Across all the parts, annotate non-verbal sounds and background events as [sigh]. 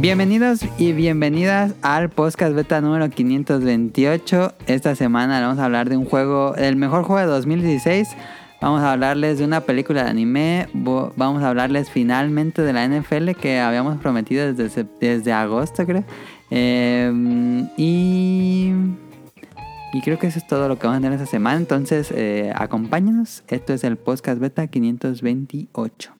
Bienvenidos y bienvenidas al podcast beta número 528. Esta semana vamos a hablar de un juego, el mejor juego de 2016. Vamos a hablarles de una película de anime. Vamos a hablarles finalmente de la NFL que habíamos prometido desde, desde agosto, creo. Eh, y, y creo que eso es todo lo que vamos a tener esta semana. Entonces, eh, acompáñenos. Esto es el podcast beta 528.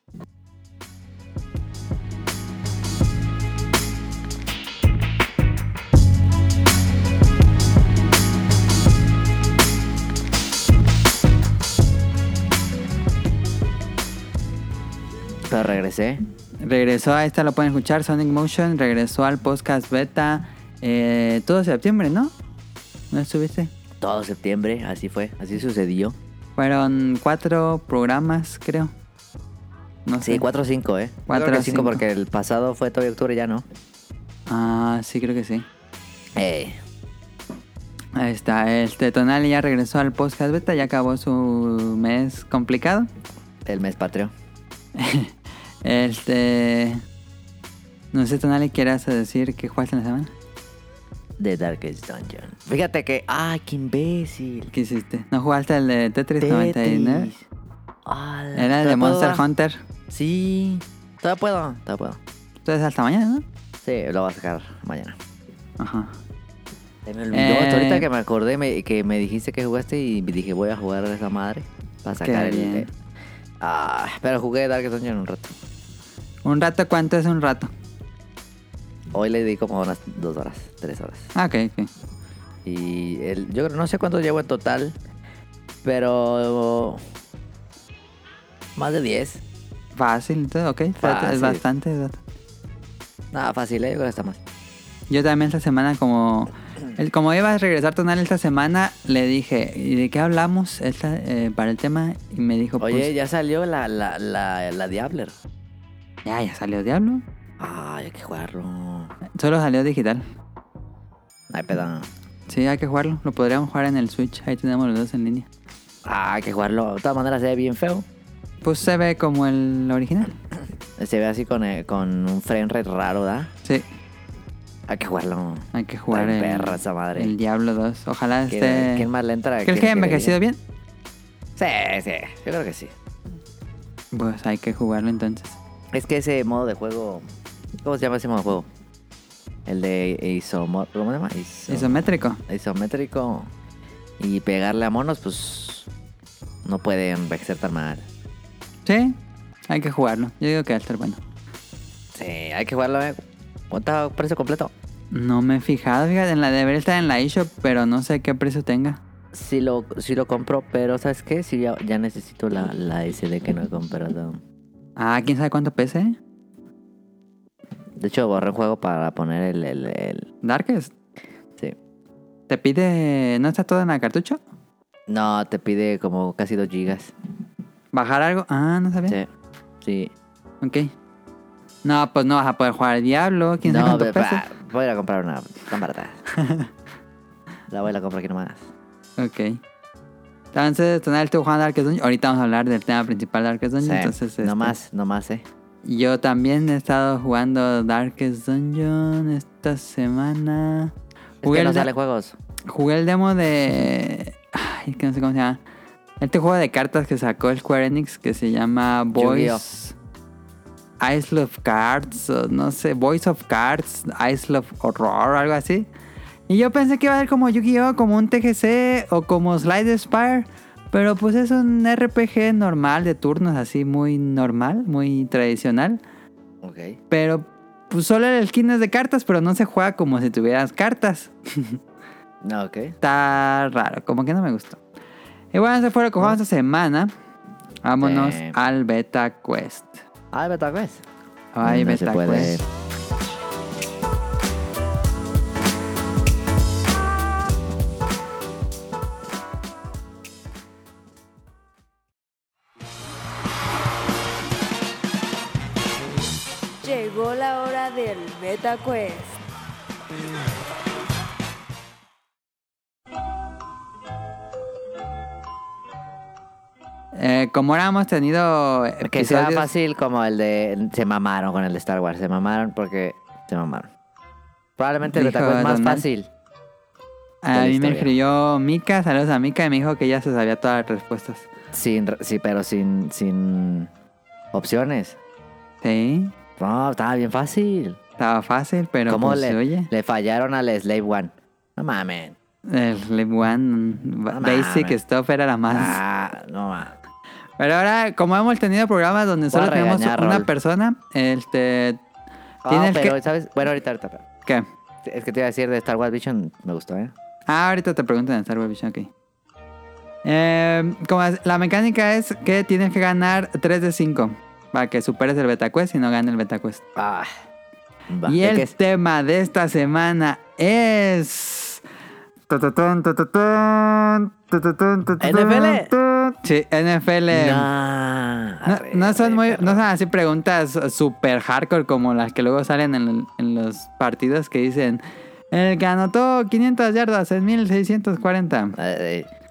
Pero regresé. Regresó a esta, lo pueden escuchar, Sonic Motion. Regresó al podcast beta eh, todo septiembre, ¿no? ¿No estuviste? Todo septiembre, así fue, así sucedió. Fueron cuatro programas, creo. No sé. Sí, 4 o 5, ¿eh? Cuatro Cuatro o o 5 cinco. porque el pasado fue todo octubre, ya no. Ah, sí, creo que sí. Eh, Ahí está. Este Tonali ya regresó al podcast beta, ya acabó su mes complicado. el mes patrio. [laughs] Este. No sé, Tonali, ¿quieras decir qué jugaste en la semana? The Darkest Dungeon. Fíjate que. ¡Ay, qué imbécil! ¿Qué hiciste? ¿No jugaste el de Tetris, 99? Tetris. Ah, Era el de ¿todavía puedo Monster? Hunter. Sí. Todavía puedo, todavía puedo. Entonces hasta mañana, ¿no? Sí, lo voy a sacar mañana. Ajá. Se me olvidó. Eh. ahorita que me acordé me- que me dijiste que jugaste y dije voy a jugar a esa madre. Para sacar el. bien. eh, Ah, pero jugué Darkest Dungeon un rato. ¿Un rato cuánto es un rato? Hoy le di como unas dos horas, tres horas. Ah, ok, ok. Y el, yo no sé cuánto llevo en total, pero más de 10. Fácil, entonces, ok. Es Fácil. bastante, es bastante. Nada, fácil, ¿eh? yo creo que está más. Yo también esta semana, como el, como iba a regresar Tonal esta semana, le dije, ¿y de qué hablamos esta, eh, para el tema? Y me dijo, Oye, pues, ya salió la, la, la, la Diabler. Ya, ya salió Diablo. Ay, hay que jugarlo. Solo salió digital. Ay, pedo. Sí, hay que jugarlo. Lo podríamos jugar en el Switch. Ahí tenemos los dos en línea. Ah, hay que jugarlo. De todas maneras se ve bien feo. Pues se ve como el original. [clears throat] Se ve así con, eh, con un frame rate raro, ¿da? Sí, Hay que jugarlo. hay que jugar el, perra esa madre. el Diablo 2. Ojalá ¿Quién, esté... quién más le entra? ¿Crees que haya envejecido bien? Sí, sí. Yo creo que sí. Pues hay que jugarlo entonces. Es que ese modo de juego. ¿Cómo se llama ese modo de juego? El de isomo, ¿Cómo se llama? Iso- Isométrico. isométrico. Y pegarle a monos, pues. No puede envejecer tan mal. Sí, hay que jugarlo. Yo digo que va a estar bueno. Sí, hay que jugarlo, ¿eh? ¿Cuánto precio completo? No me he fijado, fíjate, en la debería estar en la eShop, pero no sé qué precio tenga. Sí lo, sí lo compro, pero ¿sabes qué? Sí, ya, ya necesito la, la SD que no he comprado. Ah, quién sabe cuánto pese. De hecho, borré un juego para poner el. el, el- Darkest. Sí. ¿Te pide. ¿No está todo en la cartucho? No, te pide como casi 2 gigas. ¿Bajar algo? Ah, no sabía. Sí. Sí. Ok. No, pues no vas a poder jugar Diablo. ¿Quién sabe No, cuánto ve- pese? pa- voy a ir a comprar una tan barata. [laughs] la voy a comprar aquí nomás. Ok. Entonces, Tonal estuvo jugando Darkest Dungeon. Ahorita vamos a hablar del tema principal de Darkest Dungeon. Sí, entonces, no este, más, no más, eh. Yo también he estado jugando Darkest Dungeon esta semana. Es Jugué que no el salen juegos. Jugué el demo de. Ay, que no sé cómo se llama. Este juego de cartas que sacó Square Enix que se llama. Voice. Isle of Cards, no sé, Voice of Cards, Isle of Horror, algo así. Y yo pensé que iba a ser como Yu-Gi-Oh, como un TGC o como Slide Spire. Pero pues es un RPG normal de turnos, así muy normal, muy tradicional. Ok. Pero pues solo el skin es de cartas, pero no se juega como si tuvieras cartas. No, ok. Está raro, como que no me gustó. Y bueno, ese fue lo que jugamos esta semana. Vámonos Sí. al Beta Quest. Ah, Beta Quest. Ay, No se Beta. Quest. Llegó la hora del Beta Quest. Eh, como ahora hemos tenido Que sea episodios... fácil como el de... Se mamaron con el de Star Wars. Se mamaron porque Se mamaron. Probablemente el Dijo Betacuest más Donald. fácil. A mí me escribió Mika, saludos a Mika, y me dijo que ya se sabía todas las respuestas. Sin, sí, pero sin, sin opciones. Sí, No, estaba bien fácil. estaba fácil, pero ¿Cómo pues, le, oye, le fallaron al Slave One? No mames. el Slave One No Basic. Stuff era la más. Ah, no mames. Pero ahora, como hemos tenido programas donde Voy solo tenemos una persona, este. Ah, Tienes pero, que- ¿sabes? Bueno, ahorita, ahorita. ¿Qué? Es que te iba a decir de Star Wars Vision, me gustó, ¿eh? Ah, ahorita te preguntan en Star Wars Vision, ok. Eh, como la mecánica es que tienes que ganar 3 de 5 para que superes el Beta Quest y no gane el Beta Quest. Ah. Va, Y ¿de el es? tema de esta semana es. ¿NFL? Sí, NFL. Nah, No, arre, no son arre, muy, no son así preguntas super hardcore como las que luego salen en, en los partidos que dicen el que anotó 500 yardas en 1640.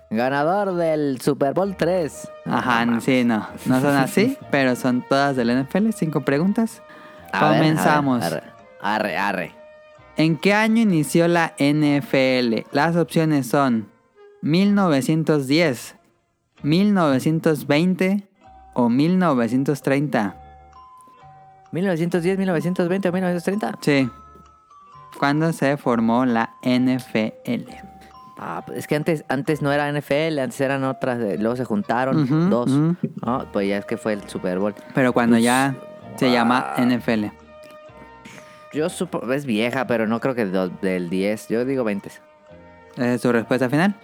Ganador del Super Bowl 3. Ajá, sí, no, no son [laughs] así, pero son todas del NFL, cinco preguntas. A Comenzamos. ver, Arre, arre. arre. ¿En qué año inició la NFL? Las opciones son 1910, 1920 o 1930. 1910, 1920 o 1930. Sí. ¿Cuándo se formó la NFL? Ah, pues es que antes, antes no era NFL, antes eran otras, luego se juntaron dos. No, pues ya es que fue el Super Bowl. Pero cuando Pues, ya se llama ah. NFL. Yo supongo, es vieja, pero no creo que do- del 10, yo digo 20. ¿Esa es su respuesta final?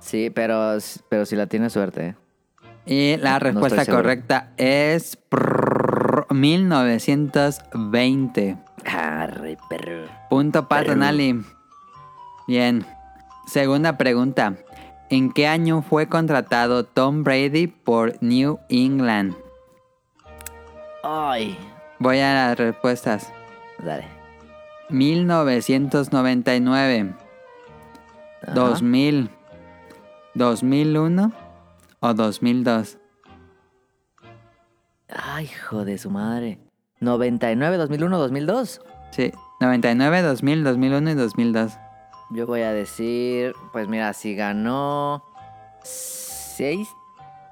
Sí, pero, pero si la tiene suerte. ¿eh? Y la respuesta correcta es prrrr, 1920. Arre, perro. Punto para. Bien. Segunda pregunta. ¿En qué año fue contratado Tom Brady por New England? Ay, Voy a las respuestas. dale. 1999, Ajá. 2000, 2001 o 2002. Ay, hijo de su madre. 99, 2001, 2002. Sí, 99, 2000, 2001 y 2002. Yo voy a decir, pues mira, si ganó 6,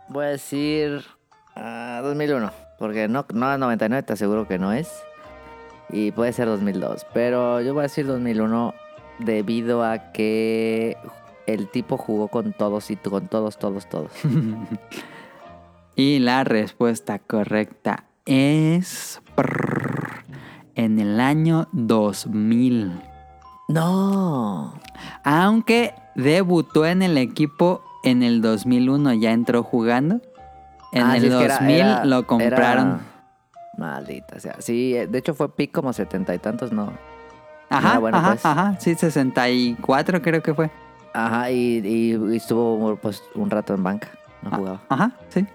voy a decir ah, 2001. Porque no, no es 99, te aseguro que no es. Y puede ser 2002. Pero yo voy a decir 2001 debido a que el tipo jugó con todos y con todos, todos, todos. [laughs] Y la respuesta correcta es en el año 2000. No. Aunque debutó en el equipo en el 2001, ya entró jugando. En Ah, el sí, es que era- 2000 era- lo compraron. era- Maldita sea. Sí, eh, de hecho fue pick como setenta y tantos, ¿no? Ajá, Ah, bueno, ajá, pues. ajá. Sí, 64 creo que fue. Ajá, y, y- y estuvo pues un rato en banca. No Ah, jugaba. Ajá, sí.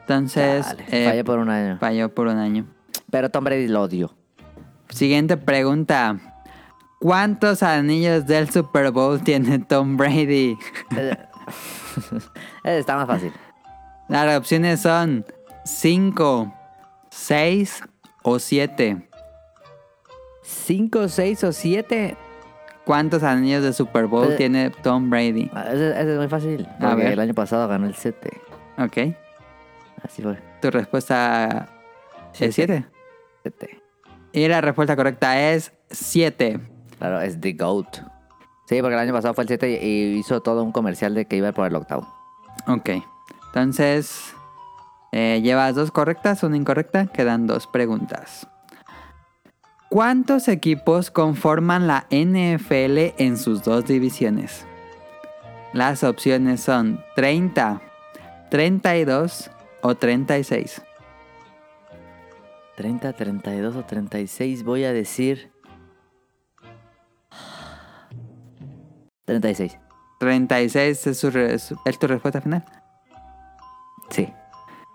Entonces, Dale, eh, fallé por un año. falló por un año. Pero Tom Brady lo odio. Siguiente pregunta. ¿Cuántos anillos del Super Bowl tiene Tom Brady? Eh, Está más fácil. Las opciones son 5, 6 o 7. ¿Cinco, seis o siete? ¿Cuántos anillos de Super Bowl Eh. tiene Tom Brady? Ah, Ese, ese es muy fácil. A ver. el año pasado ganó el 7. Ok. Así fue. Tu respuesta es 7. 7. Y la respuesta correcta es 7. Claro, es The GOAT. Sí, porque el año pasado fue el 7 y hizo todo un comercial de que iba por el octavo. Ok. Entonces, eh, llevas dos correctas, una incorrecta. Quedan dos preguntas. ¿Cuántos equipos conforman la NFL en sus dos divisiones? Las opciones son 30, 32 o 36. 30, 32 o 36, voy a decir. 36. 36 es, su ¿es tu respuesta final. Sí.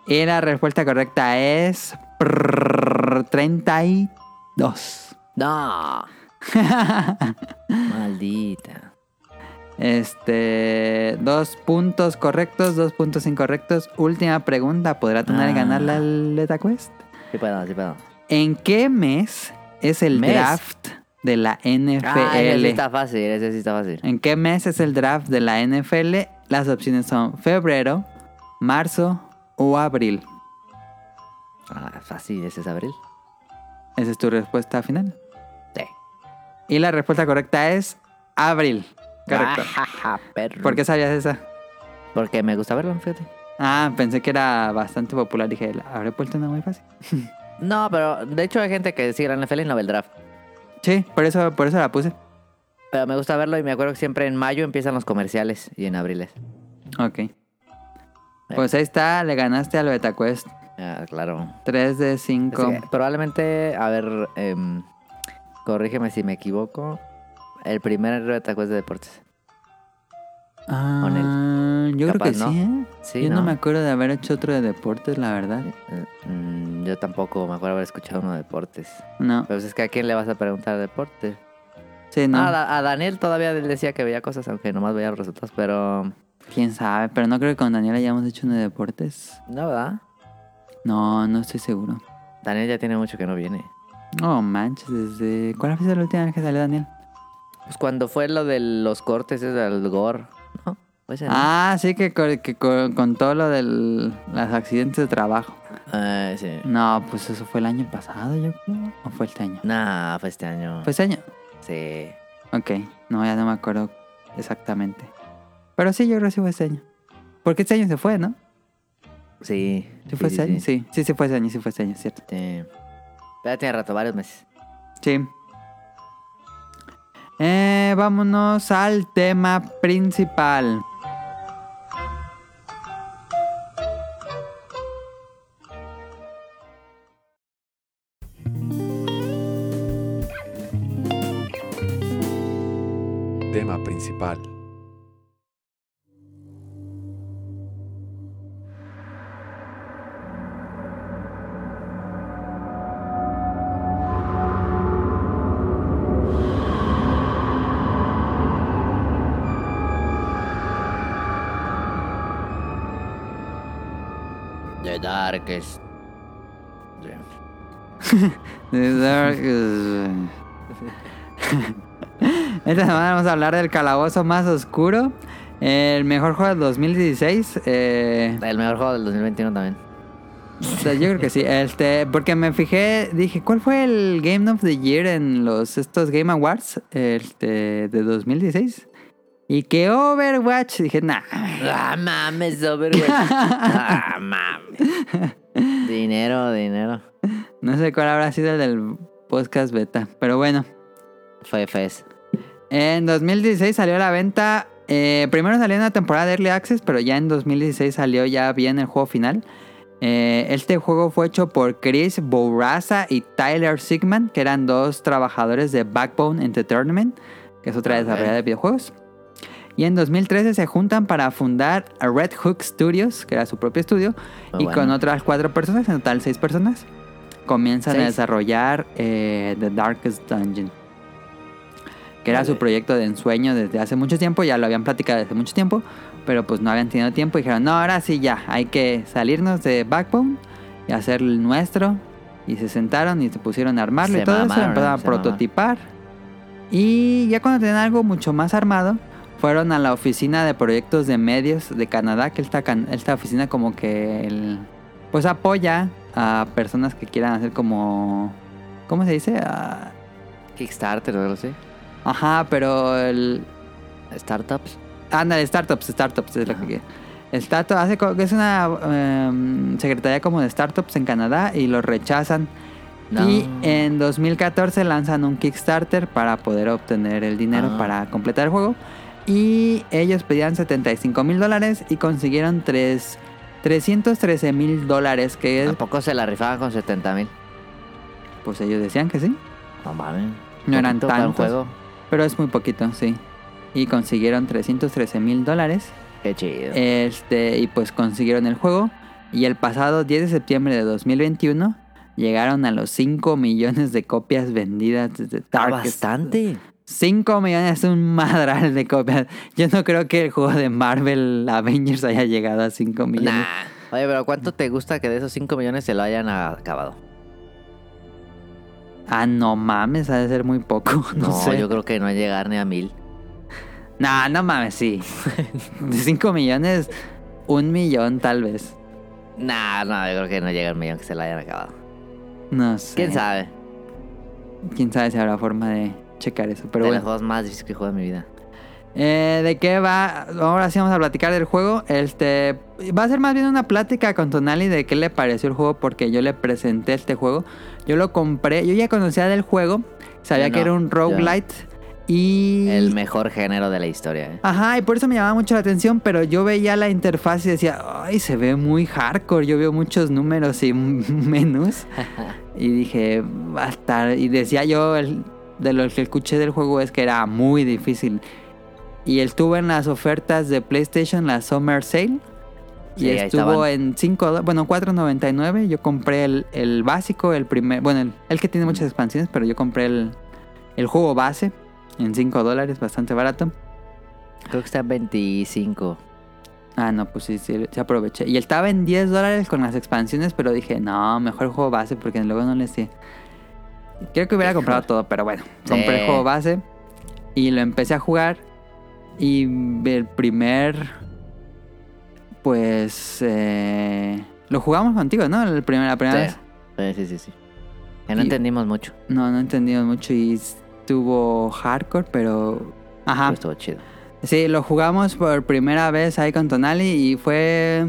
Y la respuesta correcta es prrr, 32. No. [laughs] Maldita. Este, dos puntos correctos, dos puntos incorrectos. Última pregunta, ¿podrá tener Ah. ganarle al Beta Quest? Sí puedo, sí puedo. ¿En qué mes es el Mes. draft de la NFL? Ah, ese sí está fácil, ese sí está fácil. ¿En qué mes es el draft de la NFL? Las opciones son febrero, marzo o abril. Ah, fácil, ese es abril. Esa es tu respuesta final. Sí. Y la respuesta correcta es abril. Correcto. Ah, perro. ¿Por qué sabías esa? Porque me gusta verlo, fíjate. Ah, pensé que era bastante popular. Dije, ¿habré puesto una muy fácil? [laughs] No, pero de hecho hay gente que sigue la NFL y no ve el draft. Sí, por eso, por eso la puse. Pero me gusta verlo y me acuerdo que siempre en mayo empiezan los comerciales y en abril es. Ok. Pues ahí está, le ganaste al BetaQuest. Ah, claro. 3 de Es 5. que probablemente, a ver, em, corrígeme si me equivoco. El primer Betacuest de deportes. Ah, yo creo que ¿no? sí, ¿eh? Sí, yo no. ¿no? me acuerdo de haber hecho otro de deportes, la verdad. Eh, mm, yo tampoco me acuerdo haber escuchado uno de deportes. No, Pero pues es que a quién le vas a preguntar de deporte. sí, no. Ah, a Da- a Daniel todavía él decía que veía cosas, aunque nomás veía los resultados, pero... Quién sabe, pero no creo que con Daniel hayamos hecho uno de deportes. No, ¿verdad? No, no estoy seguro. Daniel ya tiene mucho que no viene. Oh, manches, desde... ¿Cuál fue la última vez que salió Daniel? Pues cuando fue lo de los cortes, es del gore, ¿no? Pues, ¿no? Ah, sí, que, co- que co- con, todo lo de los accidentes de trabajo. Ah, sí. No, pues eso fue el año pasado, yo creo. ¿O fue este año? Nah, fue este año. ¿Fue este año? Sí. Ok, no, ya no me acuerdo exactamente. Pero sí, yo creo que sí fue este año. Porque este año se fue, ¿no? Sí. ¿Sí fue este año? Sí, sí, sí fue este año, sí fue este año, cierto. Sí. Pero ya tiene rato, varios meses. Sí. Eh, vámonos al tema principal. [laughs] Darkest. [laughs] The Esta semana vamos a hablar del calabozo más oscuro. El mejor juego del 2016. eh, El mejor juego del 2021 también. o sea, yo creo que sí. Este, porque me fijé, dije, ¿cuál fue el Game of the Year en los estos Game Awards este, de 2016? Y que Overwatch, dije, nah. Ah, mames, Overwatch. [laughs] ah, mames. Dinero, dinero. No sé cuál habrá sido el del podcast beta, pero bueno. Fue FES. En 2016 salió a la venta. eh, primero salió en una temporada de Early Access, pero ya en 2016 salió ya bien el juego final. Eh, este juego fue hecho por Chris Bourassa y Tyler Sigman, que eran dos trabajadores de Backbone Entertainment, que es otra desarrolladora de videojuegos. Y en 2013 se juntan para fundar a Red Hook Studios, que era su propio estudio, Muy y bueno. con otras cuatro personas, en total seis personas, comienzan a Seis. desarrollar eh, The Darkest Dungeon. Que era su Vale. proyecto de ensueño desde hace mucho tiempo, ya lo habían platicado desde mucho tiempo, pero pues no habían tenido tiempo y dijeron, no, ahora sí ya, hay que salirnos de Backbone y hacer el nuestro. Y se sentaron y se pusieron a armarlo y Se todo eso, mamaron, empezaron a se mamaron. prototipar. Y ya cuando tenían algo mucho más armado, fueron a la oficina de proyectos de medios de Canadá, que esta, esta oficina como que el- pues apoya a personas que quieran hacer como... ¿Cómo se dice? Ah, Kickstarter o algo así. ajá, pero el... Startups. Ándale, startups, startups es lo Ajá. que quiere. Startup hace es una em, secretaría como de startups en Canadá y los rechazan. No. Y en 2014 lanzan un Kickstarter para poder obtener el dinero Ah. para completar el juego. Y ellos pedían 75 mil dólares y consiguieron tres- 313 mil dólares, que es, Tampoco se la rifaban con 70 mil. pues ellos decían que sí. No mames. No eran tantos. juego. Pero es muy poquito, sí. Y consiguieron 313 mil dólares. Qué chido. Este, y pues consiguieron el juego. Y el pasado 10 de septiembre de 2021 llegaron a los 5 millones de copias vendidas desde Ah, Darkest. bastante. 5 millones es un madral de copias. Yo no creo que el juego de Marvel Avengers haya llegado a 5 millones. Nah. Oye, pero ¿cuánto te gusta que de esos 5 millones se lo hayan acabado? Ah, no mames, ha de ser muy poco. [laughs] No, No, sé. yo creo que no llegar ni a mil. Nah, no mames, sí. De 5 millones, un millón tal vez. Nah, no, yo creo que no llega al millón que se la hayan acabado. No sé. ¿Quién sabe? Quién sabe si habrá forma de checar eso. Pero de bueno. los juegos más difíciles que he jugado en mi vida. Eh, ¿De qué va? Ahora sí vamos a platicar del juego. Este va a ser más bien una plática con Tonali de qué le pareció el juego porque yo le presenté este juego. Yo lo compré, yo ya conocía del juego, sabía Yo que era un yo roguelite y El mejor género de la historia, ¿eh? Ajá, y por eso me llamaba mucho la atención, pero yo veía la interfaz y decía, ay, se ve muy hardcore. Yo veo muchos números y [laughs] menús. [laughs] y dije, va a estar. Y decía yo, el- de lo que escuché del juego es que era muy difícil. Y estuvo en las ofertas de PlayStation, la Summer Sale. Y Sí, estuvo en 5, bueno, 4.99. Yo compré el, el básico, el primer, bueno, el, el que tiene muchas expansiones, pero yo compré el, el juego base en 5 dólares, bastante barato. Creo que está en 25. Ah, no, pues sí, sí, sí aproveché. Y estaba en 10 dólares con las expansiones, pero dije, no, mejor el juego base porque luego no le sé. Creo que hubiera comprado todo, pero bueno, compré el juego base y lo empecé a jugar. Y el primer. Pues. eh, lo jugamos contigo, ¿no? El primer, la primera Sí. vez. Sí, sí, sí, sí. Que no Y- entendimos mucho. No, no entendimos mucho y estuvo hardcore, pero. Ajá. Pero estuvo chido. Sí, lo jugamos por primera vez ahí con Tonali y fue...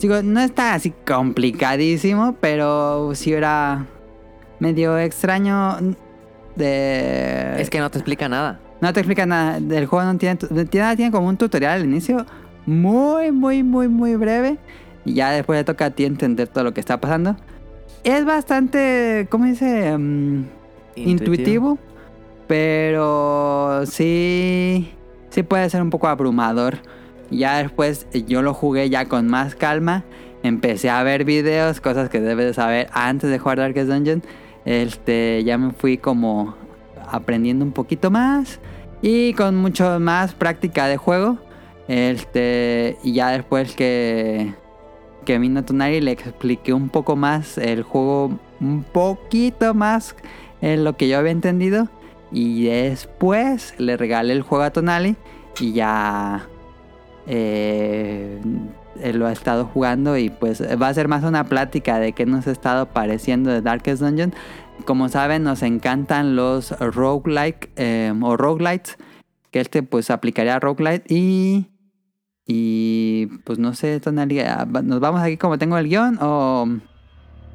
Digo, no está así complicadísimo, pero sí era medio extraño de... Es que no te explica nada. No te explica nada, del juego no tiene... Tiene, tiene como un tutorial al inicio, muy, muy, muy, muy breve. Y ya después le toca a ti entender todo lo que está pasando. Es bastante, ¿cómo dice? Mm, intuitivo, pero sí, sí puede ser un poco abrumador. Ya después eh, yo lo jugué ya con más calma, empecé a ver videos, cosas que debes de saber antes de jugar Darkest Dungeon. Este, ya me fui como aprendiendo un poquito más y con mucho más práctica de juego. Este, y ya después que que vino Tonari le expliqué un poco más el juego, un poquito más en lo que yo había entendido. Y después le regalé el juego a Tonali y ya eh, él lo ha estado jugando y pues va a ser más una plática de qué nos ha estado pareciendo de Darkest Dungeon. Como saben, nos encantan los roguelike eh, o roguelites, que este pues aplicaría a roguelite y y pues no sé, Tonali, ah, ¿nos vamos aquí como tengo el guion o...?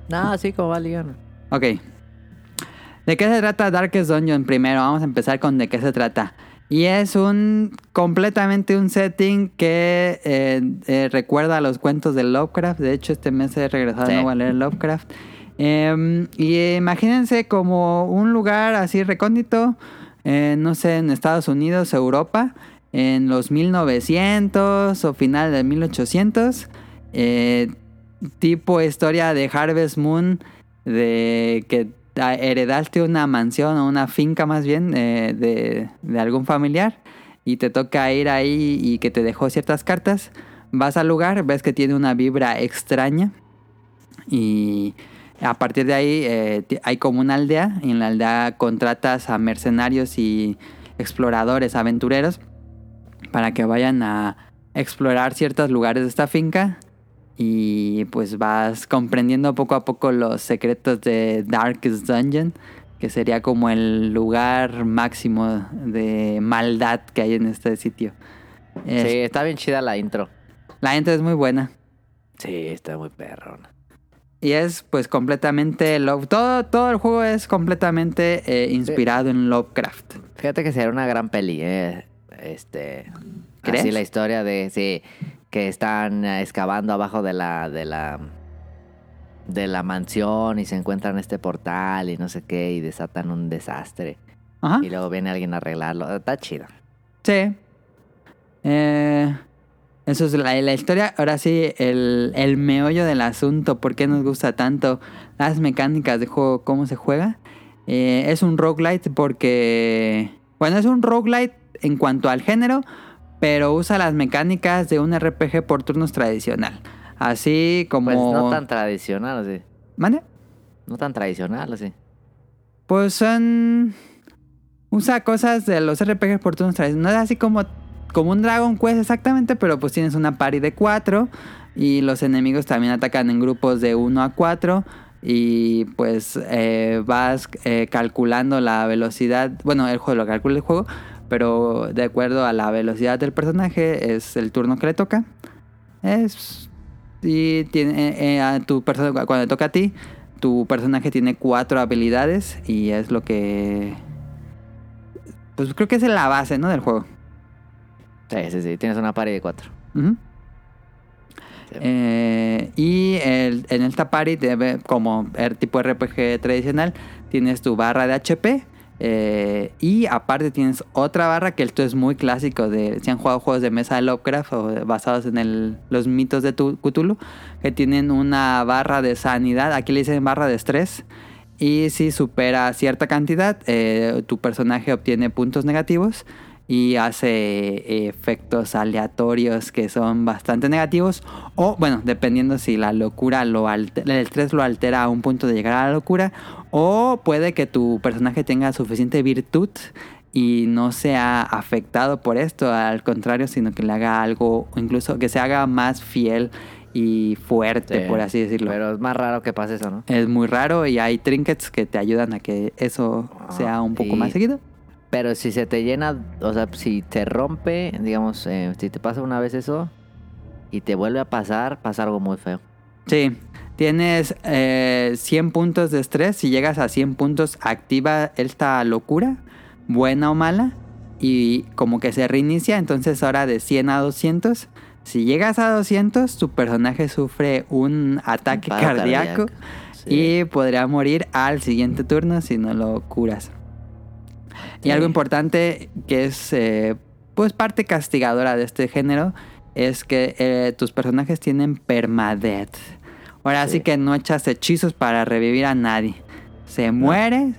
No, sí, como va ligando. Ok. ¿De qué se trata Darkest Dungeon primero? Vamos a empezar con de qué se trata. Y es un completamente un setting que eh, eh, recuerda a los cuentos de Lovecraft. De hecho, este mes he regresado Sí. a leer Lovecraft. Em, y imagínense como un lugar así recóndito, eh, no sé, en Estados Unidos, Europa, en los 1900 o final de 1800. eh, tipo historia de Harvest Moon, de que heredaste una mansión o una finca más bien eh, de, algún familiar y te toca ir ahí y que te dejó ciertas cartas. Vas al lugar, ves que tiene una vibra extraña y a partir de ahí eh, hay como una aldea y en la aldea contratas a mercenarios y exploradores, aventureros para que vayan a explorar ciertos lugares de esta finca y pues vas comprendiendo poco a poco los secretos de Darkest Dungeon, que sería como el lugar máximo de maldad que hay en este sitio. Es- Sí, está bien chida la intro. La gente es muy buena. Sí, está muy perrona. Y es pues completamente love. Todo, todo el juego es completamente eh, inspirado en Lovecraft. Fíjate que será una gran peli, eh. Este. ¿Crees? Así la historia de. Sí. Que están eh, excavando abajo de la. de la. de la mansión y se encuentran este portal y no sé qué. Y desatan un desastre. Ajá. Y luego viene alguien a arreglarlo. Está chido. Sí. Eh, eso es la, la historia. Ahora sí, el, el meollo del asunto. ¿Por qué nos gusta tanto las mecánicas de juego? ¿Cómo se juega? Eh, es un roguelite porque... Bueno, es un roguelite en cuanto al género, pero usa las mecánicas de un RPG por turnos tradicional. Así como... Pues no tan tradicional, así. ¿Mande? No tan tradicional, así. Pues son... Usa cosas de los RPGs por turnos tradicionales. No es así como, como un Dragon Quest exactamente, pero pues tienes una party de 4 y los enemigos también atacan en grupos de 1 a 4 y pues eh, vas eh, calculando la velocidad, bueno, el juego lo calcula el juego, pero de acuerdo a la velocidad del personaje es el turno que le toca. Es y tiene eh, a tu persona cuando le toca a ti, tu personaje tiene cuatro habilidades y es lo que pues creo que es la base, ¿no? del juego. Sí, sí, sí. Tienes una pared de cuatro. Sí. Eh, y el- en esta party, debe, como el tipo RPG tradicional, tienes tu barra de HP. Eh, y aparte tienes otra barra que esto es muy clásico de si han jugado juegos de mesa de Lovecraft o basados en los mitos de Cthulhu que tienen una barra de sanidad aquí le dicen barra de estrés y si supera cierta cantidad eh, tu personaje obtiene puntos negativos y hace efectos aleatorios que son bastante negativos o bueno dependiendo si la locura lo alter- el estrés lo altera a un punto de llegar a la locura o puede que tu personaje tenga suficiente virtud y no sea afectado por esto al contrario sino que le haga algo o incluso que se haga más fiel y fuerte Sí. por así decirlo Pero es más raro que pase eso, ¿no? es muy raro y hay trinkets que te ayudan a que eso sea un poco y- más seguido Pero si se te llena, o sea, si te rompe, digamos, eh, si te pasa una vez eso y te vuelve a pasar, pasa algo muy feo. Sí, tienes eh, 100 puntos de estrés. Si llegas a 100 puntos, activa esta locura, buena o mala, y como que se reinicia. Entonces, ahora de 100 a 200, si llegas a 200, tu personaje sufre un ataque cardíaco Sí. y podría morir al siguiente turno si no lo curas. Y algo importante que es eh, pues parte castigadora de este género es que eh, tus personajes tienen permadeath. Ahora sí. Sí. que no echas hechizos para revivir a nadie. Se muere,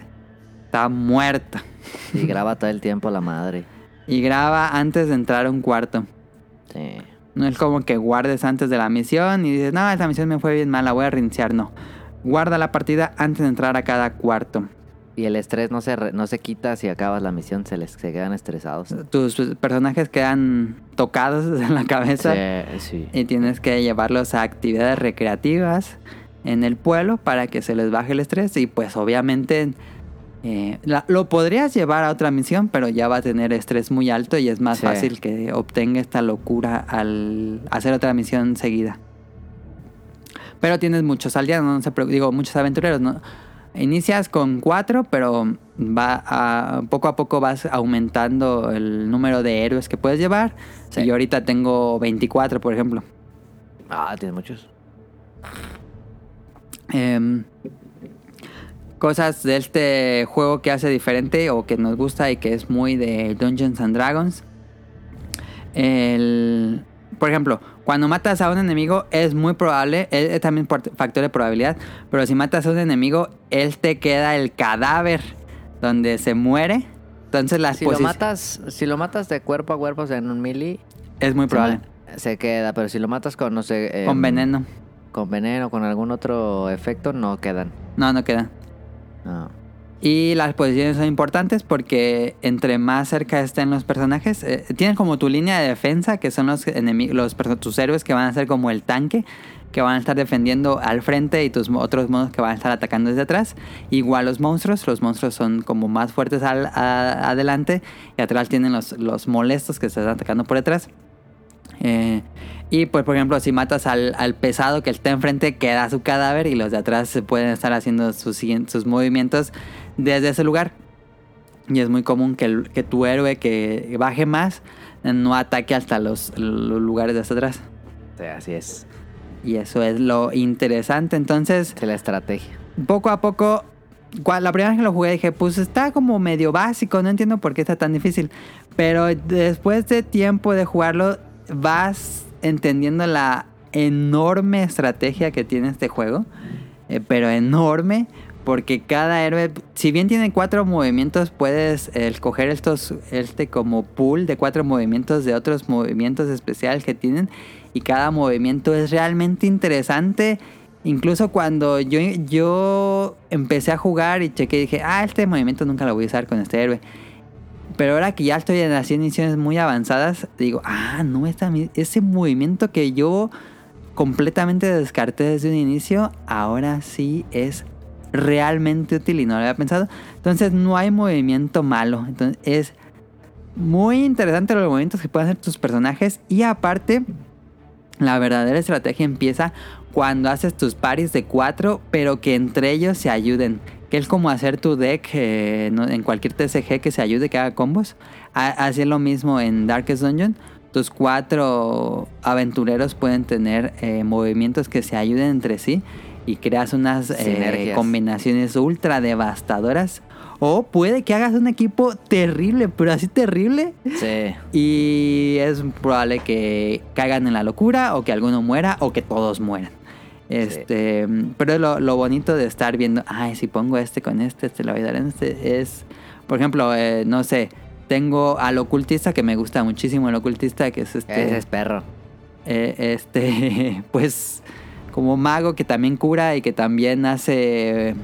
está muerta. Y graba todo el tiempo la madre. Y graba antes de entrar a un cuarto. Sí. No es como que guardes antes de la misión y dices, no, esta misión me fue bien mal, la voy a reiniciar. No. Guarda la partida antes de entrar a cada cuarto. Y el estrés no se, re- no se quita si acabas la misión, se les se quedan estresados. Tus personajes quedan tocados [laughs] en la cabeza. Sí, sí. y tienes que llevarlos a actividades recreativas en el pueblo para que se les baje el estrés y pues obviamente eh, la- lo podrías llevar a otra misión pero ya va a tener estrés muy alto y es más Sí. fácil que obtenga esta locura al hacer otra misión seguida pero tienes muchos aldeanos no se digo muchos aventureros no inicias con cuatro pero va a, poco a poco vas aumentando el número de héroes que puedes llevar Sí. y ahorita tengo 24 por ejemplo Ah, tienes muchos. Em, cosas de este juego que hace diferente o que nos gusta y que es muy de Dungeons and Dragons. El, por ejemplo, cuando matas a un enemigo es muy probable, es, también factor de probabilidad, pero si matas a un enemigo, él te queda el cadáver donde se muere. Entonces las Si lo matas, si lo matas de cuerpo a cuerpo, o sea, en un mili, es muy probable. se, se queda, pero si lo matas con, no sé, Con em, veneno. con veneno, con algún otro efecto, no quedan. No, no queda. No. Y las posiciones son importantes porque entre más cerca estén los personajes, eh, tienes como tu línea de defensa, que son los enemigos, los tus héroes que van a ser como el tanque, que van a estar defendiendo al frente y tus otros monos que van a estar atacando desde atrás. Igual los monstruos, los monstruos son como más fuertes al- adelante y atrás tienen los, los molestos que están atacando por detrás. Eh, y pues por ejemplo si matas al, al pesado que está enfrente queda su cadáver y los de atrás pueden estar haciendo sus, sus movimientos desde ese lugar. Y es muy común que, el- que tu héroe que baje más eh, no ataque hasta los, los lugares de hasta atrás. Sí, así es. Y eso es lo interesante. Entonces, Es la estrategia. poco a poco, la primera vez que lo jugué dije, pues está como medio básico, no entiendo por qué está tan difícil. Pero después de tiempo de jugarlo, vas entendiendo la enorme estrategia que tiene este juego. eh, pero enorme, porque cada héroe, si bien tiene cuatro movimientos, puedes escoger estos, este como pool de cuatro movimientos de otros movimientos especiales que tienen. Y cada movimiento es realmente interesante Incluso cuando yo, yo empecé a jugar y chequé, dije, ah, este movimiento nunca lo voy a usar con este héroe. Pero ahora que ya estoy en las misiones muy avanzadas, digo, ah, no, esta, ese movimiento que yo completamente descarté desde un inicio, ahora sí es realmente útil y no lo había pensado. Entonces no hay movimiento malo. Entonces es muy interesante los movimientos que pueden hacer tus personajes y aparte la verdadera estrategia empieza cuando haces tus paris de cuatro, pero que entre ellos se ayuden. Que es como hacer tu deck eh, en cualquier TCG que se ayude, que haga combos. Es lo mismo en Darkest Dungeon. Tus cuatro aventureros pueden tener eh, movimientos que se ayuden entre sí y creas unas eh, combinaciones ultra devastadoras. O puede que hagas un equipo terrible, pero así terrible Sí. y es probable que caigan en la locura o que alguno muera o que todos mueran. Este, pero lo, lo bonito de estar viendo, ay, si pongo este con este, este le va a ayudar en este, es, por ejemplo, eh, no sé, tengo al ocultista que me gusta muchísimo el ocultista que es este, Ese es perro. eh, este, [laughs] pues como mago que también cura y que también hace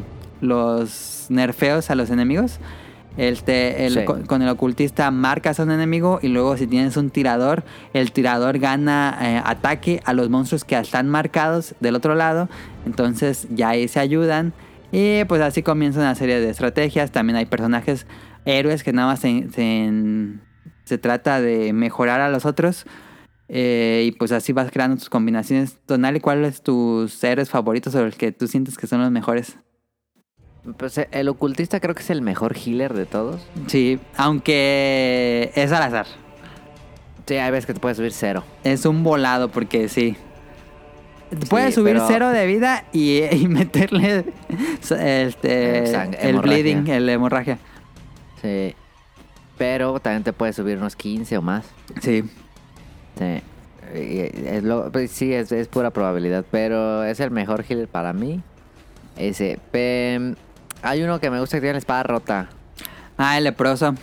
los nerfeos a los enemigos. Este, el- Sí. con, con el ocultista marcas a un enemigo y luego si tienes un tirador, el tirador gana eh, ataque a los monstruos que están marcados del otro lado. Entonces ya ahí se ayudan. Y pues así comienza una serie de estrategias. También hay personajes héroes que nada más se, se- se trata de mejorar a los otros. Eh, y pues así vas creando tus combinaciones. Tonali, ¿cuáles tus héroes favoritos o los que tú sientes que son los mejores? Pues eh, el ocultista creo que es el mejor healer de todos. Sí, aunque es al azar. Sí, hay veces que te puedes subir cero. Es un volado porque sí. Puedes subir pero- cero de vida y, [laughs] y meterle este, sang- el hemorragia. bleeding, el hemorragia. Sí. Pero también te puedes subir unos 15 o más. Sí. Sí. Y Es lo- pues sí, es, es pura probabilidad. Pero es el mejor healer para mí. Ese. Hay uno que me gusta que tiene la espada rota. Ah, el leproso.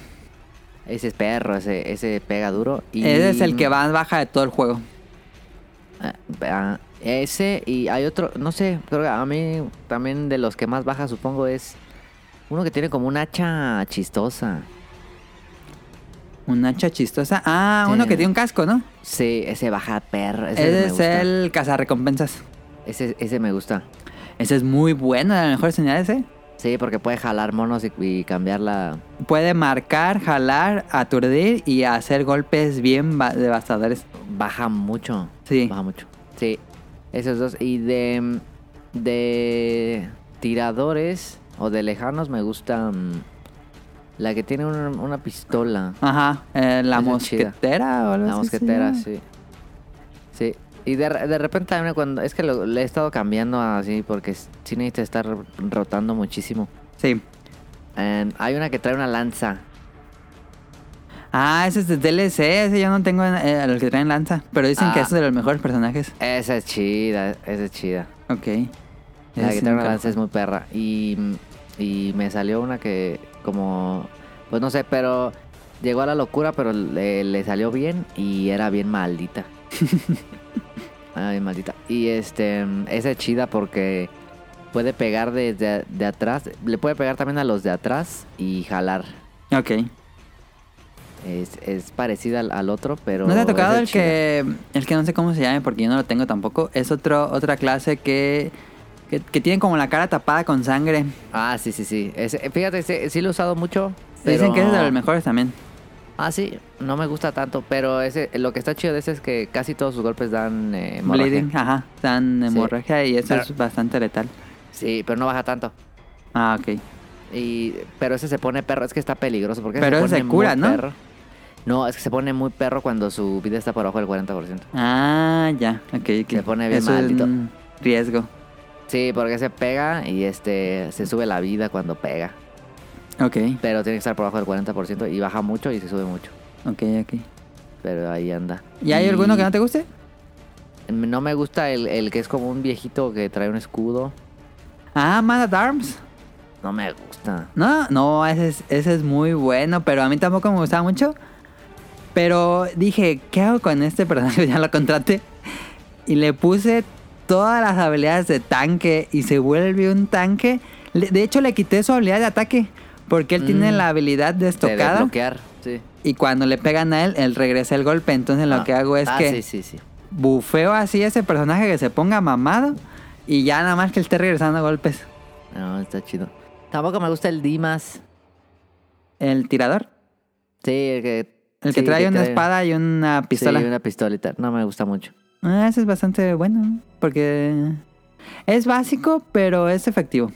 Ese es perro, ese, ese pega duro. Y, Ese es el que más baja de todo el juego. Ah, ah, ese y hay otro, no sé, creo que a mí también de los que más baja supongo es uno que tiene como un hacha chistosa. Un hacha chistosa. Ah, Sí. uno que tiene un casco, ¿no? Sí, ese baja perro. Ese, Ese es gusta. el cazarrecompensas. Ese, ese me gusta. Ese es muy bueno, de las mejores señales, ¿eh? Sí, porque puede jalar monos y, y cambiar la... Puede marcar, jalar, aturdir y hacer golpes bien devastadores. Baja mucho. Sí. Baja mucho. Sí, esos dos. Y de, de tiradores o de lejanos me gusta mm, la que tiene una, una pistola. Ajá, eh, la Esa mosquetera o algo La así mosquetera, sí. Sí. Y de, de repente también cuando... Es que lo, le he estado cambiando así porque sí necesita estar rotando muchísimo. Sí. Hay una que trae una lanza. Ah, ese es de DLC, ese yo no tengo eh, el que traen lanza. Pero dicen que Ah. es de los mejores personajes. Esa es chida, esa es chida. Ok. La que trae una lanza es muy perra. Y, y me salió una que como... Pues no sé, pero... Llegó a la locura, pero le, le salió bien y era bien maldita. [laughs] ah, bien maldita. Y este... Esa es chida porque puede pegar desde de atrás. Le puede pegar también a los de atrás y jalar. Ok. Es, es parecida al, al otro, pero... ¿No te ha tocado el chida. que, el que no sé cómo se llame porque yo no lo tengo tampoco? Es otro, otra clase que, que, que tiene como la cara tapada con sangre. Ah, sí, sí, sí. Ese- fíjate, sí, sí lo he usado mucho. Dicen que es de los mejores también. Ah, sí, no me gusta tanto, pero ese, lo que está chido de ese es que casi todos sus golpes dan eh, hemorragia. Bleeding, ajá. Dan hemorragia y eso Pero- es bastante letal. Sí, pero no baja tanto. Ah, ok. Y, pero ese se pone perro, es que está peligroso porque Pero se pone se cura, muy ¿no? perro. No, es que se pone muy perro cuando su vida está por abajo del 40%. Ah, ya. Ok, ok. Se pone bien Eso es maldito. un riesgo. Sí, porque se pega y este se sube la vida cuando pega. Ok, Pero tiene que estar por abajo del 40% y baja mucho y se sube mucho. ok, ok. Pero ahí anda. ¿Y hay alguno que no te guste? No me gusta el, el que es como un viejito que trae un escudo. Ah, Man at Arms. No me gusta. No, no, ese es, ese es muy bueno, pero a mí tampoco me gustaba mucho. Pero dije, ¿qué hago con este personaje? [laughs] Ya lo contraté. Y le puse todas las habilidades de tanque y se vuelve un tanque. De hecho, le quité su habilidad de ataque. Porque él tiene Mm. la habilidad de De estocada. sí. Y cuando le pegan a él, él regresa el golpe. Entonces lo Ah. que hago es Ah, que sí, sí, sí. bufeo así a ese personaje que se ponga mamado. Y ya nada más que él esté regresando golpes. No, está chido. Tampoco me gusta el Dimas. El tirador. Sí, el que... El que sí, trae una trae- espada y una pistola. Sí, una pistolita. No me gusta mucho. Ah, ese es bastante bueno. Porque es básico, pero es efectivo.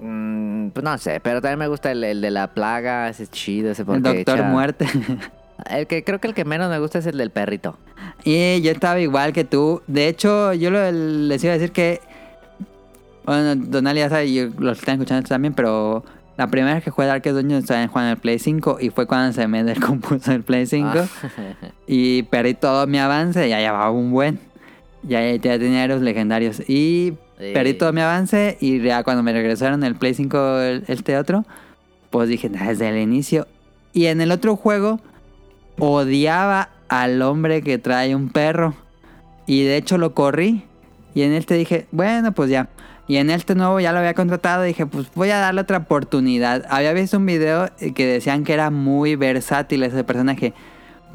Mm, pues no sé, pero también me gusta el, el de la plaga, ese es chido, ese porque el Doctor echa- Muerte. [laughs] El que creo que el que menos me gusta es el del perrito. y yo estaba igual que tú. De hecho, yo lo- les iba a decir que. Bueno, Donali ya sabe, y los que están escuchando también, pero la primera vez que jugué Darkest Dungeon estaba jugando en el Play 5 y fue cuando se me [laughs] descompuso el Play 5 Ah. y perdí todo mi avance, ya llevaba un buen. Ya, ya tenía héroes legendarios y Sí. perdí todo mi avance y ya cuando me regresaron el Play 5 el, este otro, pues dije, "Nah, desde el inicio. Y en el otro juego odiaba al hombre que trae un perro y de hecho lo corrí y en este dije, bueno, pues ya. Y en este nuevo ya lo había contratado. Dije, pues voy a darle otra oportunidad. Había visto un video que decían que era muy versátil ese personaje.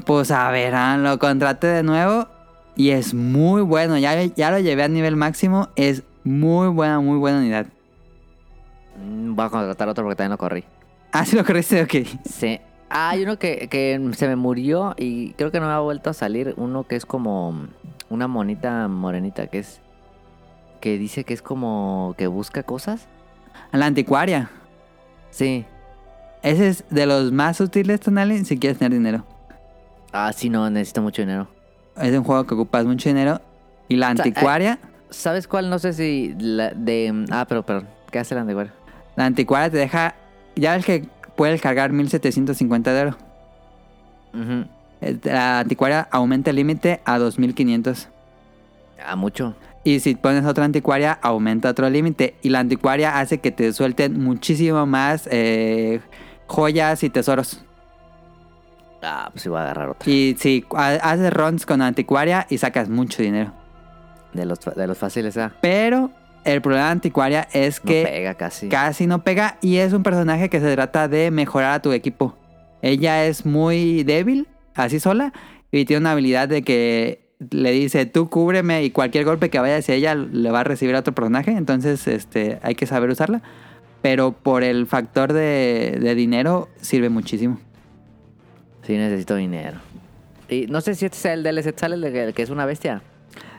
Pues a ver, ah, lo contraté de nuevo. Y es muy bueno. Ya, ya lo llevé a nivel máximo. Es muy buena, muy buena unidad. Mm, Voy a contratar otro porque también lo corrí. Ah, sí lo corriste, ok. Sí. Ah, hay uno que, que se me murió y creo que no me ha vuelto a salir. Uno que es como una monita morenita que es... Que dice que es como que busca cosas. La anticuaria. Sí. Ese es de los más útiles, Tonali, si quieres tener dinero. Ah, sí, no, necesito mucho dinero. Es un juego que ocupas mucho dinero. Y la sea, anticuaria, ¿Sabes cuál? No sé si la de... Ah, pero, pero, ¿qué hace la de la anticuaria te deja. Ya ves que puedes cargar 1750 de oro. Eh, La anticuaria aumenta el límite a 2500. Ah, mucho. Y si pones otra anticuaria, aumenta otro límite. Y la anticuaria hace que te suelten muchísimo más eh, joyas y tesoros. Ah, pues iba a agarrar otra. Y si ha- haces runs con anticuaria y sacas mucho dinero. De los, de los fáciles, ah. Pero el problema de anticuaria es No que pega casi. casi no pega y es un personaje que se trata de mejorar a tu equipo. Ella es muy débil, así sola, y tiene una habilidad de que le dice, tú cúbreme y cualquier golpe que vaya hacia ella le va a recibir a otro personaje, entonces este, hay que saber usarla. Pero por el factor de, de dinero sirve muchísimo. Sí, necesito dinero. Y no sé si este es el DLC, ¿sale el de el que es una bestia?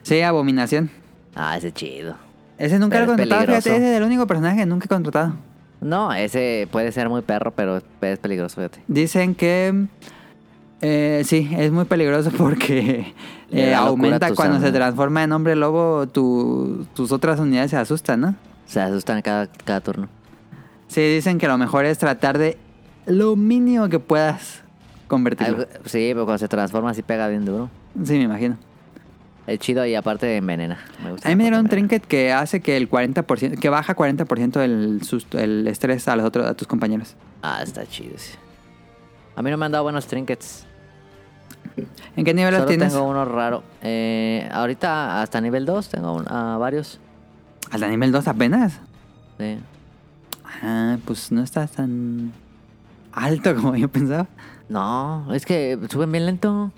Sí, abominación. Ah, ese chido. Ese nunca Pero lo he es contratado, fíjate, ese es el único personaje que nunca he contratado. No, ese puede ser muy perro, pero es peligroso, fíjate. Dicen que eh, sí, es muy peligroso [laughs] porque eh, aumenta cuando se transforma en hombre lobo, tu- tus otras unidades se asustan, ¿no? Se asustan cada, cada turno. Sí, dicen que lo mejor es tratar de lo mínimo que puedas convertirlo. Algo- sí, pero cuando se transforma sí pega bien duro. Sí, me imagino. Es chido y aparte envenena. Me gusta A mí me dieron un envenena. trinket que hace que el 40%, que baja 40% el, susto, el estrés a los otros, a tus compañeros. Ah, está chido, sí. A mí no me han dado buenos trinkets. ¿En qué nivel los Solo tienes? tengo uno raro. Eh, ahorita hasta nivel 2 tengo un- varios. Hasta nivel 2 apenas. Sí. Ah, pues no estás tan alto como yo pensaba. No, es que suben bien lento.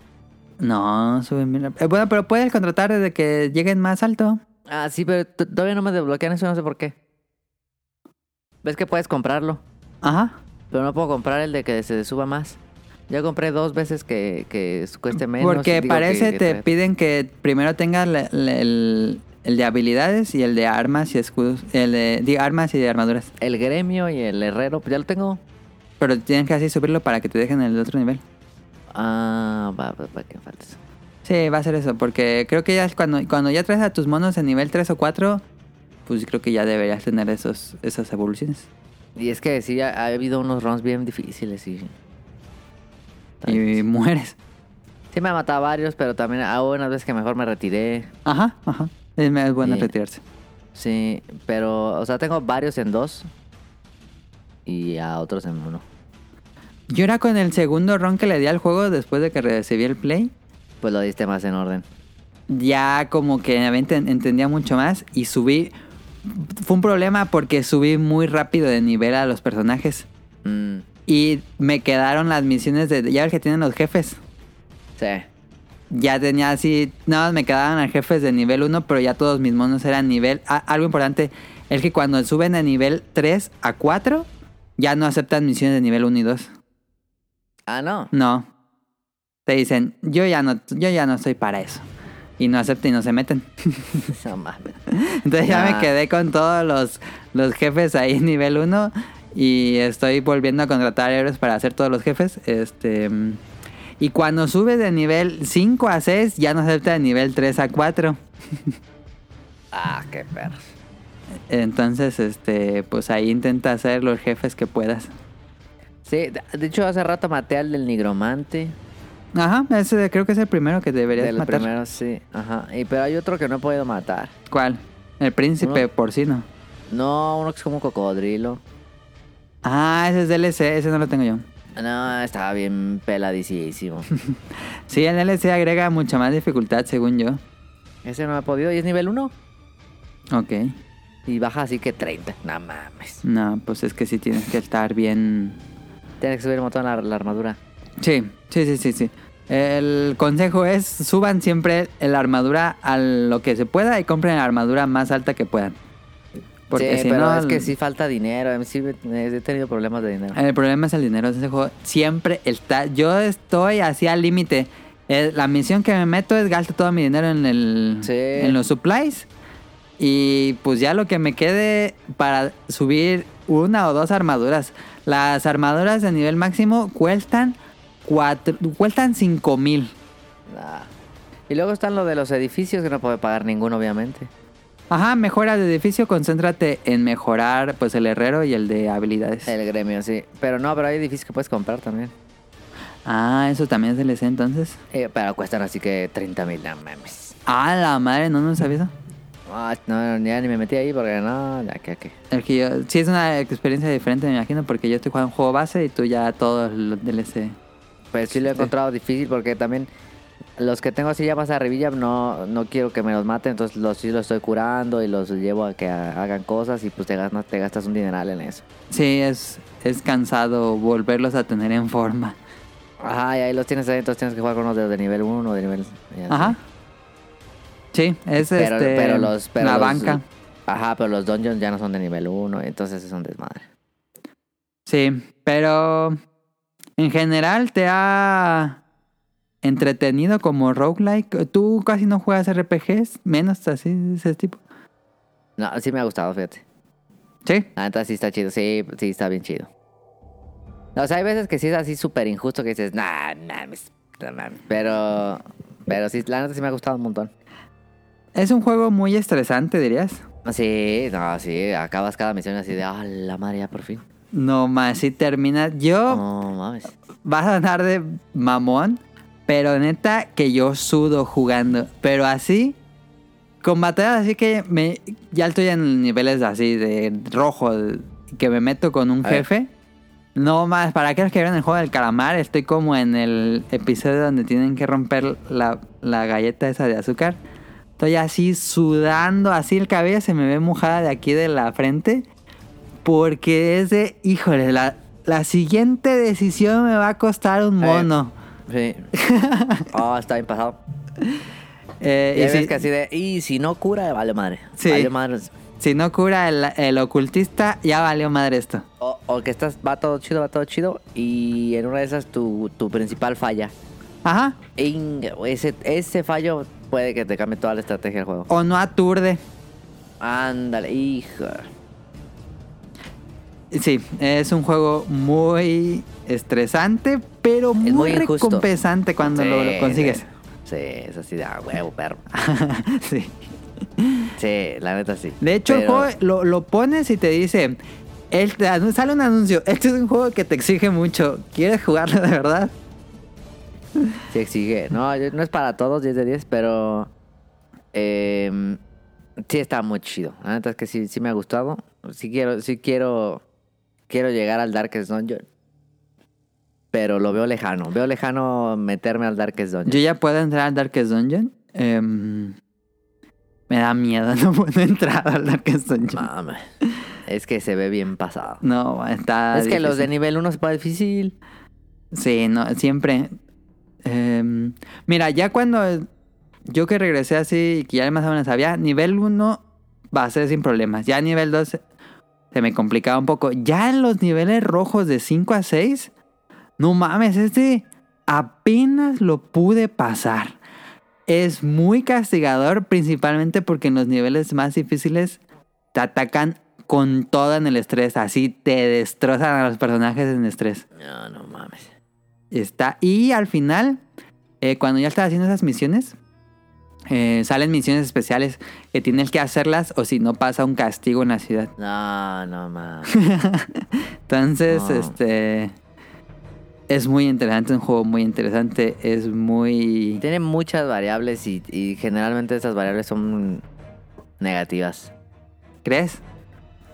No, suben bien. rap- eh, bueno, pero puedes contratar desde que lleguen más alto. Ah, sí, pero todavía no me desbloquean eso, no sé por qué. ¿Ves que puedes comprarlo? Ajá. Pero no puedo comprar el de que se suba más. Ya compré dos veces que, que cueste menos. Porque parece que- te piden que primero tengas la- la- el, el de habilidades y el de armas y escudos. El de, armas y de armaduras. El gremio y el herrero, pues ya lo tengo. Pero tienes que así subirlo para que te dejen el otro nivel. Ah, va, va, va, que falta eso. Sí, va a ser eso. Porque creo que ya es cuando, cuando ya traes a tus monos en nivel 3 o 4, pues creo que ya deberías tener esos, esas evoluciones. Y es que sí, ha, ha habido unos runs bien difíciles y... Y mueres. Sí me ha matado varios, pero también hubo unas veces que mejor me retiré. Ajá, ajá. Es, bueno Sí. retirarse. Sí, pero, o sea, tengo varios en dos y a otros en uno. Yo era con el segundo run que le di al juego después de que recibí el play. Pues lo diste más en orden. ya como que enten- entendía mucho más y subí. Fue un problema porque subí muy rápido de nivel a los personajes. Mm, Y me quedaron las misiones de. Ya ves que tienen los jefes. sí. Ya tenía así. Nada más me quedaban a jefes de nivel 1, pero ya todos mis monos eran nivel. ah, algo importante es que cuando suben de nivel 3 a 4, ya no aceptan misiones de nivel 1 y 2. Ah, no. No. Te dicen, yo ya no, yo ya no estoy para eso. Y no aceptan y no se meten. [laughs] [laughs] Entonces ya Ah. me quedé con todos los, los jefes ahí en nivel 1. Y estoy volviendo a contratar héroes para hacer todos los jefes. Este. Y cuando subes de nivel 5 a 6, ya no acepta de nivel 3 a 4. [laughs] Ah, qué perros. Entonces, este, pues ahí intenta hacer los jefes que puedas. Sí, de hecho hace rato maté al del nigromante. Ajá, ese creo que es el primero que deberías De los matar. primeros, sí. Ajá. Y, pero hay otro que no he podido matar. ¿Cuál? El príncipe Uno. porcino. No, uno que es como un cocodrilo. Ah, ese es DLC, ese no lo tengo yo. No, estaba bien peladísimo. [laughs] Sí, el DLC agrega mucha más dificultad, según yo. Ese no he podido y es nivel 1. Ok. Y baja así que 30. No mames. No, pues es que sí tienes que estar bien. Tienes que subir un montón la, la armadura. Sí, sí, sí, sí, sí. El consejo es suban siempre la armadura a lo que se pueda y compren la armadura más alta que puedan. Porque sí, si pero no, es que sí falta dinero. A mí sí he tenido problemas de dinero. el problema es el dinero ese juego. Siempre está. Yo estoy así al límite. Eh, La misión que me meto es gasto todo mi dinero en el Sí. en los supplies. Y pues ya lo que me quede para subir una o dos armaduras. Las armaduras de nivel máximo cuestan cuatro, cuestan 5 mil. Nah. Y luego están lo de los edificios que no puede pagar ninguno, obviamente. Ajá, mejora de edificio, concéntrate en mejorar pues el herrero y el de habilidades. El gremio, sí. Pero no, pero hay edificios que puedes comprar también. Ah, eso también es DLC entonces. Eh, pero cuestan así que 30 mil, no mames. Ah, la madre, no, no sabía. Ah, no, ya ni me metí ahí porque no, ya que, que. El que yo, sí es una experiencia diferente, me imagino, porque yo estoy jugando un juego base y tú ya todos los DLC. Pues sí lo he encontrado difícil porque también los que tengo así ya más arribilla no, no quiero que me los maten, entonces los sí los estoy curando y los llevo a que ha- hagan cosas y pues te gastas, te gastas un dineral en eso. Sí, es, es cansado volverlos a tener en forma. Ajá, y ahí los tienes ahí, entonces tienes que jugar con unos de, de nivel 1 de nivel... Ajá. Sí, es Pero, este, pero los... Pero la los- banca. Ajá, pero los dungeons ya no son de nivel 1, entonces es un desmadre. Sí, pero en general te ha entretenido como roguelike. Tú casi no juegas RPGs, menos así de ese tipo. No, sí me ha gustado, fíjate. Sí. La neta sí está chido, sí, sí está bien chido. O sea, hay veces que sí es así súper injusto que dices, nah, nah, mames". pero, pero sí, la neta sí me ha gustado un montón. Es un juego muy estresante, dirías. Sí, no, sí, acabas cada misión así de, ah, la madre, ya por fin. No más, si terminas. Yo No mames. vas a andar de mamón, pero neta que yo sudo jugando. Pero así, con batallas así que me, ya estoy en niveles así de rojo, que me meto con un A ver. jefe. No más, para aquellos que vieron el juego del calamar, estoy como en el episodio donde tienen que romper la, la galleta esa de azúcar. Estoy así sudando, así el cabello se me ve mojada de aquí de la frente. Porque es de, híjole, la, la siguiente decisión me va a costar un mono. Sí. Oh, [laughs] está bien pasado. Eh, Y y si, que así de, y si no cura, vale madre. Sí. Vale madre. si no cura el, el ocultista, ya valió madre esto. O, o que estás, va todo chido, va todo chido, y en una de esas tu, tu principal falla. Ajá. Ese, ese fallo puede que te cambie toda la estrategia del juego. O no aturde. Ándale, hija. Sí, es un juego muy estresante, pero muy, recompensante cuando lo, consigues. Sí, sí, es así de ah, huevo, perro. [laughs] sí. Sí, la neta sí. De hecho, el juego lo, lo pones y te dice, te anu- sale un anuncio, este es un juego que te exige mucho, ¿quieres jugarlo de verdad? Sí exige. No, no es para todos 10 de 10, pero... em, sí está muy chido. La neta es que sí, sí me ha gustado. Sí quiero, sí quiero... Quiero llegar al Darkest Dungeon. Pero lo veo lejano. Veo lejano meterme al Darkest Dungeon. Yo ya puedo entrar al Darkest Dungeon. Em, me da miedo, [laughs] no puedo entrar al Darkest Dungeon. Mames. Es que se ve bien pasado. No, está. es que los de nivel 1 se pone difícil. Sí, no, siempre. Em, mira, ya cuando yo que regresé así, que ya más o menos sabía, nivel 1 va a ser sin problemas. Ya nivel 2 se- se me complicaba un poco. Ya en los niveles rojos de 5 a 6, no mames, este apenas lo pude pasar. Es muy castigador, principalmente porque en los niveles más difíciles te atacan con todo en el estrés. Así te destrozan a los personajes en estrés. No, no mames. Está. Y al final, eh, cuando ya estás haciendo esas misiones, eh, salen misiones especiales que tienes que hacerlas o si no pasa un castigo en la ciudad. No, no mames. [laughs] Entonces, No. este. Es muy interesante, un juego muy interesante. Es muy. Tiene muchas variables y, y generalmente esas variables son negativas. ¿Crees?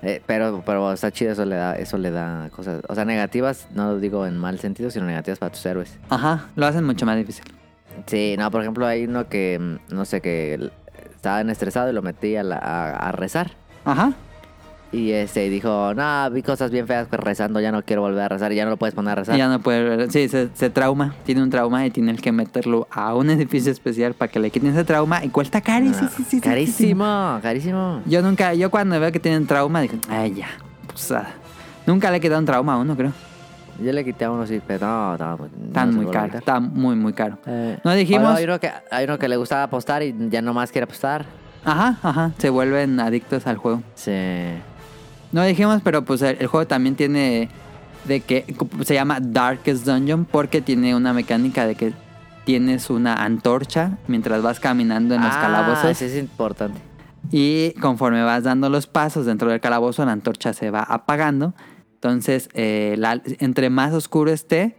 Eh, pero, pero está chido, eso le da, eso le da cosas. O sea, negativas, no lo digo en mal sentido, sino negativas para tus héroes. Ajá, lo hacen mucho más difícil. Sí, no, por ejemplo, hay uno que, mm, no sé, que estaba estresado y lo metí a, la- a- a rezar. Ajá. Y este dijo, no, vi cosas bien feas pues, rezando, ya no quiero volver a rezar y ya no lo puedes poner a rezar. Ya no puede. Sí, se, se trauma. Tiene un trauma y tienes que meterlo a un edificio especial para que le quiten ese trauma. Y cuesta carísimo. sí, sí, carísimo, carísimo. Yo nunca, yo cuando veo que tienen trauma, digo, ay, ya, pusada. Nunca le he quitado un trauma a uno, creo. Yo le quité a uno sí, pero no, estaba muy, no Tan muy caro, está muy, muy caro. Eh, No dijimos- Hay uno, que, hay uno que le gustaba apostar y ya no más quiere apostar. Ajá, ajá, se vuelven adictos al juego. Sí. No dijimos, pero pues el, el juego también tiene de que se llama Darkest Dungeon porque tiene una mecánica de que tienes una antorcha mientras vas caminando en los Ah, calabozos Sí, es importante. y conforme vas dando los pasos dentro del calabozo la antorcha se va apagando. Entonces, eh, la- entre más oscuro esté,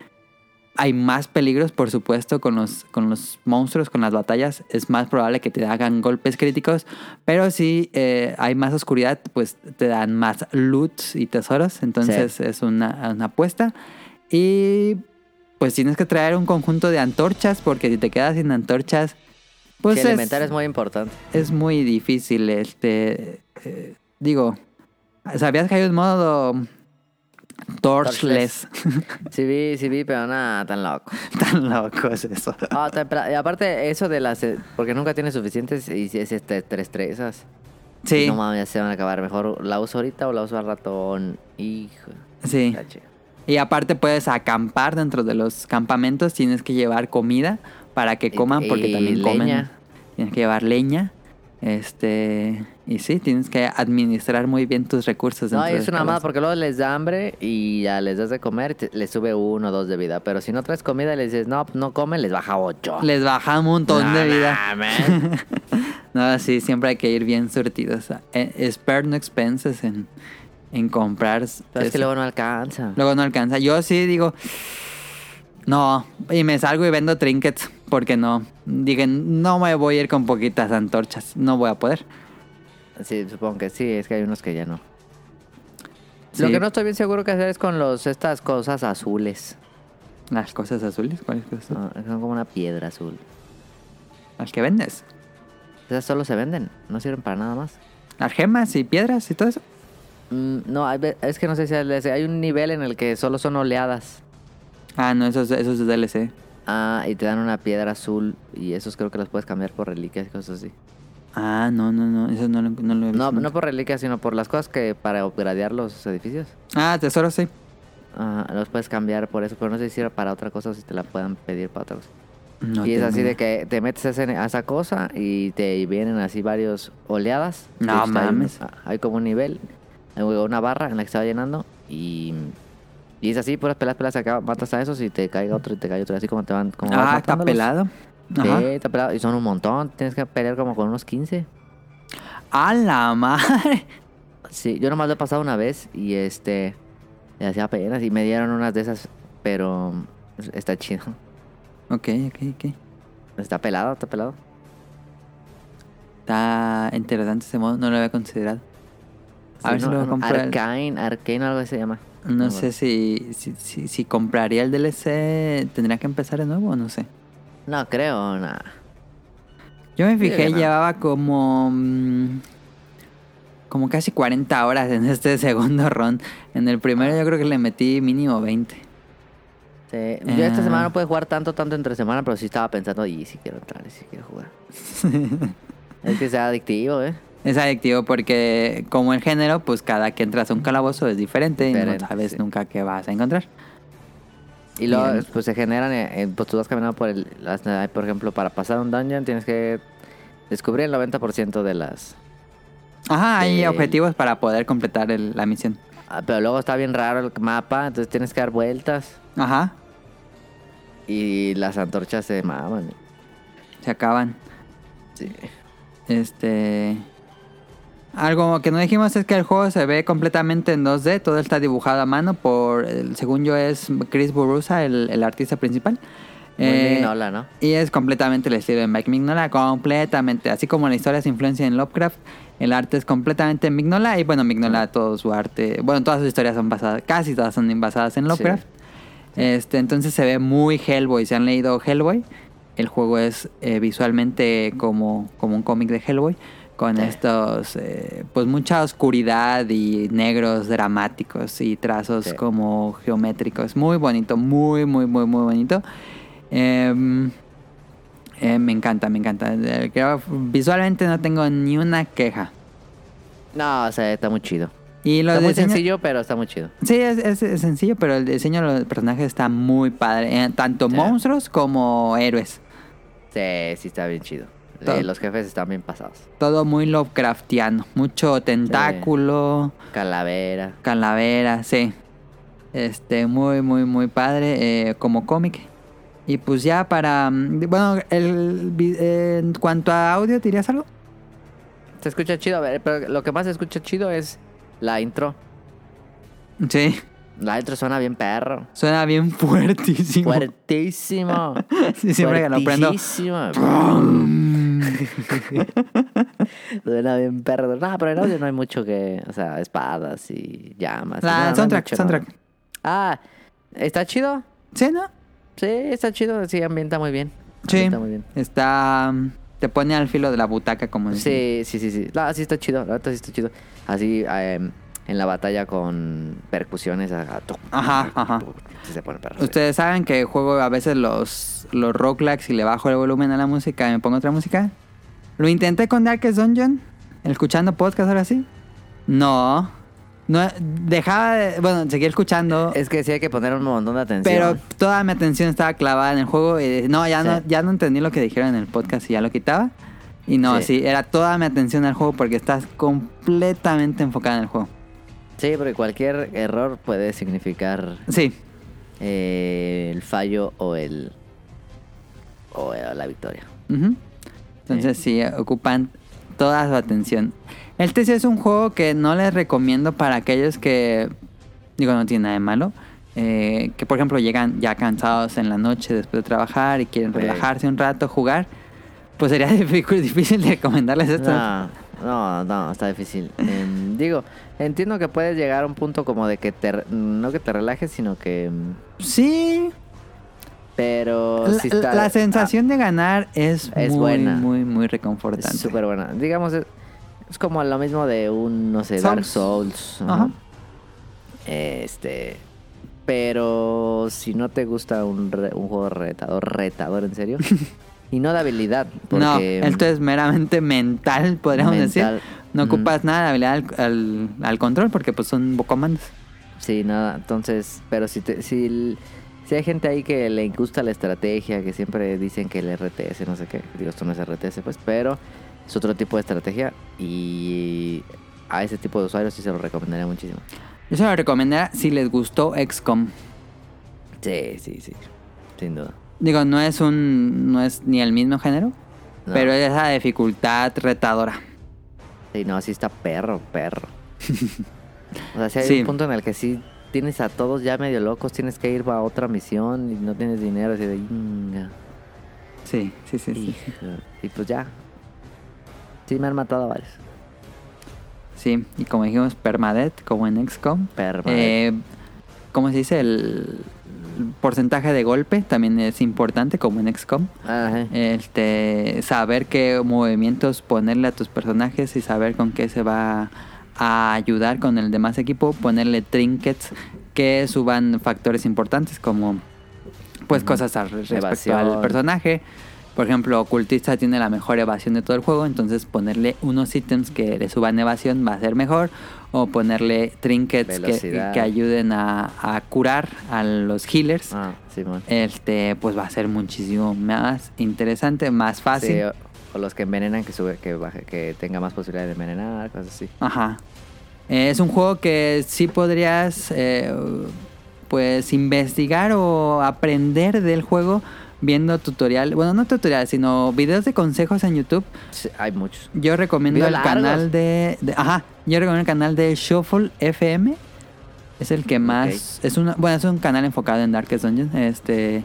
hay más peligros, por supuesto, con los, con los monstruos, con las batallas. Es más probable que te hagan golpes críticos. Pero si eh, hay más oscuridad, pues te dan más loot y tesoros. Entonces es una, una apuesta. Y pues tienes que traer un conjunto de antorchas, porque si te quedas sin antorchas, pues sí, es, elemental es muy importante. es muy difícil. Este, eh, digo, ¿sabías que hay un modo torchless? Sí vi, sí vi, pero nada, tan loco. [laughs] Tan loco es eso. Ah, tan y aparte, eso de las... eh, Porque nunca tienes suficientes y si es este, te estresas. Sí, No mames, ya se van a acabar. Mejor la uso ahorita o la uso al ratón. Hijo. sí. está chido. Y aparte puedes acampar dentro de los campamentos. Tienes que llevar comida para que coman, porque y también comen. leña. Tienes que llevar leña. Este. Y sí, tienes que administrar muy bien tus recursos. No, es una calabozo. porque luego les da hambre y ya les das de comer, te- les sube uno o dos de vida. Pero si no traes comida y les dices, no, no comen, les baja ocho. Les baja un montón No de vida. mames. [laughs] No, sí, siempre hay que ir bien surtidos. Eh, spare no expenses en, en comprar. Pero es que luego no alcanza. Luego no alcanza. Yo sí digo, no, y me salgo y vendo trinkets, porque no. Digan, no me voy a ir con poquitas antorchas, no voy a poder. Sí, supongo que sí, es que hay unos que ya no. Lo que no estoy bien seguro que hacer es con los estas cosas azules. Las cosas azules, ¿cuáles cosas? Ah, Son como una piedra azul. Las que vendes. Esas solo se venden, no sirven para nada más. Las gemas y piedras y todo eso. Mm, no, es que no sé si hay hay un nivel en el que solo son oleadas. Ah, no, esos, esos de DLC. Ah, y te dan una piedra azul y esos creo que los puedes cambiar por reliquias y cosas así. Ah, no, no, no, eso no, lo- no lo he visto No, nunca. no por reliquias, sino por las cosas que para upgradear los edificios. Ah, tesoros sí. Ah, los puedes cambiar por eso, pero no sé si sirve para otra cosa o si te la puedan pedir para otra cosa. No y es así de que te metes a, ese- a esa cosa y te vienen así varios oleadas. No hay mames. ah, Hay, como un nivel, hay una barra en la que se va llenando y, y es así, puras pelas, pelas, acaba, matas a esos y te caiga otro y te cae otro, así como te van como vas Ah, está pelado. Ajá. Sí, está pelado. Y son un montón, tienes que pelear como con unos 15. A la madre. Sí, yo nomás lo he pasado una vez y este, le hacía apenas y me dieron unas de esas, pero está chido. Ok, ok, ok. Está pelado, está pelado. Está interesante ese modo, no lo había considerado. A Sí, ver si no, lo no, compro el- Arcane, Arcane algo así se llama. No No, sé si, si, si, si compraría el DLC, ¿tendría que empezar de nuevo o no sé? No creo, nada. Yo me fijé, llevaba como. mm, Como casi 40 horas en este [laughs] segundo run. En el primero yo creo que le metí mínimo 20. Sí, Yo esta semana no pude jugar tanto, tanto entre semana, pero sí estaba pensando, y si quiero entrar, y si quiero jugar. [laughs] es que sea adictivo, ¿eh? Es adictivo porque como el género, pues cada que entras a un calabozo es diferente, y no sabes sí. nunca qué vas a encontrar. Y luego, Bien. pues se generan, eh, eh, pues tú vas caminando por el, las- eh, por ejemplo, para pasar un dungeon tienes que descubrir el 90% de las... Ajá, hay Sí. objetivos para poder completar el- la misión. Ah, pero luego está bien raro el mapa, entonces tienes que dar vueltas Ajá, y las antorchas se maman. se acaban. Sí. Este. Algo que no dijimos es que el juego se ve completamente en 2D, todo está dibujado a mano por, según yo, es Chris Burusa, el, el artista principal. Muy Eh, mignola, ¿no? Y es completamente el estilo de Mike Mignola, completamente. Así como la historia se influencia en Lovecraft, el arte es completamente en Mignola. Y bueno, Mignola, todo su arte, bueno, todas sus historias son basadas, casi todas son basadas en Lovecraft. Este, entonces se ve muy Hellboy. Si han leído Hellboy, el juego es eh, visualmente como, como un cómic de Hellboy. Con Sí. estos, eh, pues mucha oscuridad y negros dramáticos y trazos Sí. como geométricos. Muy bonito, muy, muy, muy, muy bonito. Em, eh, me encanta, me encanta. Creo- visualmente no tengo ni una queja. No, o sea, está muy chido. Y Está muy diseños- sencillo, pero está muy chido. Sí, es, es- es sencillo, pero el diseño de los personajes está muy padre. eh, tanto Sí. monstruos como héroes. Sí, sí está bien chido. Todo. Eh, los jefes están bien pasados. Todo muy Lovecraftiano. Mucho tentáculo, Calavera. calavera, sí. Este, muy, muy, muy padre eh, como cómic. Y pues ya para... mm, Bueno, el, eh, en cuanto a audio, ¿dirías algo? Se escucha chido, a ver, pero lo que más se escucha chido es la intro. Sí, La intro suena bien perro. suena bien fuertísimo. Fuertísimo. [laughs] Sí, siempre que lo prendo. Fuertísimo. [laughs] Suena bien perro. No, pero en audio no hay mucho que. O sea, espadas y llamas. La- No, no hay soundtrack, mucho, no. soundtrack. Ah, ¿está chido? Sí, ¿no? Sí, está chido. Sí, ambienta muy bien. Sí. Ambienta muy bien. Está... mm, Te pone al filo de la butaca, como. Sí, sí, sí, sí. No, sí está chido. La verdad sí está chido. Así, eh, en la batalla con percusiones. Tuc, Ajá, ajá. Sí se pone perro. Ustedes saben que juego a veces los, los roguelikes y le bajo el volumen a la música y me pongo otra música. Lo intenté con Darkest Dungeon, escuchando podcast ahora sí. No. No, dejaba de, bueno, seguía escuchando, Es que sí hay que poner un montón de atención. pero toda mi atención estaba clavada en el juego y no, ya Sí. no, ya no entendí lo que dijeron en el podcast y ya lo quitaba. Y no, Sí. sí, era toda mi atención al juego porque estás completamente enfocada en el juego. Sí, porque cualquier error puede significar Sí, eh, el fallo o el o eh, la victoria. Entonces sí. ocupan toda su atención. Este sí es un juego que no les recomiendo para aquellos que, digo, no tiene nada de malo, eh, que por ejemplo llegan ya cansados en la noche después de trabajar y quieren relajarse un rato, jugar. Pues sería [laughs] difícil, difícil de recomendarles esto. No, no, no, está difícil. Em, digo, entiendo que puedes llegar a un punto como de que te, no que te relajes, sino que... mm, Sí, Pero la, sí está... la sensación de ganar es, Es muy, buena. muy, muy ah, reconfortante. es súper buena. Digamos, es, es como lo mismo de un, no sé, Souls. Dark Souls. ¿no? Ajá. Este... Pero si no te gusta un, re- un juego retador, retador en serio, [laughs] y no de habilidad, No, esto es meramente mental, podríamos decir. mental. No Ujú. ocupas nada de habilidad al, al- al control porque pues son comandos. Sí, nada, entonces, pero si, te, si, si hay gente ahí que le gusta la estrategia, que siempre dicen que el RTS, no sé qué, digo, esto no es RTS, pues, pero es otro tipo de estrategia y a ese tipo de usuarios sí se lo recomendaría muchísimo. Yo se lo recomendaría si les gustó XCOM. Sí, sí, sí, sin duda. Digo, no es un no es ni el mismo género, No, pero es esa dificultad retadora. Sí, no, sí está perro, perro. [laughs] o sea, si hay Sí. un punto en el que sí tienes a todos ya medio locos, tienes que ir a otra misión y no tienes dinero, así de... "Inga". Sí, sí, sí, sí. Y pues ya. Sí, me han matado a varios. Sí, y como dijimos, permadeath, como en XCOM. Perma. Eh, ¿Cómo se dice? El, porcentaje de golpe también es importante, como en XCOM. Ajá. Este, saber qué movimientos ponerle a tus personajes y saber con qué se va a ayudar con el demás equipo, ponerle trinkets que suban factores importantes como pues cosas al respecto Evasión. al personaje. Por ejemplo, ocultista tiene la mejor evasión de todo el juego, entonces ponerle unos ítems que le suban evasión va a ser mejor. O ponerle trinkets que, que ayuden a, a curar a los healers. Ah, Simón. Este, pues va a ser muchísimo más interesante, más fácil. Sí, o, o los que envenenan que sube, que baje, que tenga más posibilidad de envenenar, cosas así. Ajá. Eh, es un juego que sí podrías, eh, pues, investigar o aprender del juego viendo tutorial. Bueno, no tutorial, sino videos de consejos en YouTube. Sí, hay muchos. Yo recomiendo el largos. canal de, de- Ajá. Yo recomiendo el canal de Shuffle FM. Es el que más... Es una, bueno, es un canal enfocado en Darkest Dungeon. Este...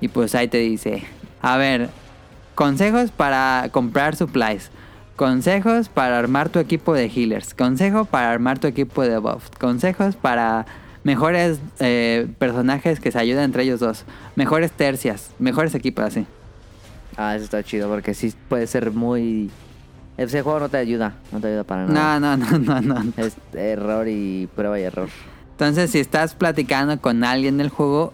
Y pues ahí te dice... A ver... Consejos para comprar supplies. Consejos para armar tu equipo de healers. Consejo para armar tu equipo de buffs. Consejos para mejores eh, personajes que se ayuden entre ellos dos. Mejores tercias. Mejores equipos así. Ah, eso está chido porque sí puede ser muy... Ese juego no te ayuda, no te ayuda para nada. No, no, no, no, no. Es error y prueba y error. Entonces, si estás platicando con alguien del juego,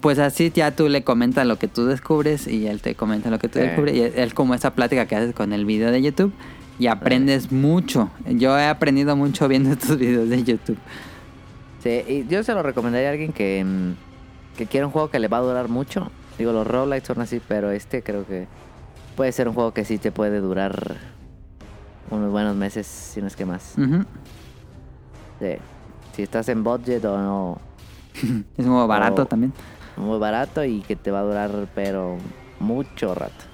pues así ya tú le comentas lo que tú descubres y él te comenta lo que tú Sí. descubres. Y es como esa plática que haces con el video de YouTube y aprendes mucho. Yo he aprendido mucho viendo [laughs] estos videos de YouTube. Y yo se lo recomendaría a alguien que, mm, que quiera un juego que le va a durar mucho. Digo, los roguelites son así, pero este creo que puede ser un juego que sí te puede durar unos buenos meses, si no es que más. Sí. Si estás en budget o no, [laughs] Es muy barato Oh. también. muy barato y que te va a durar, pero mucho rato.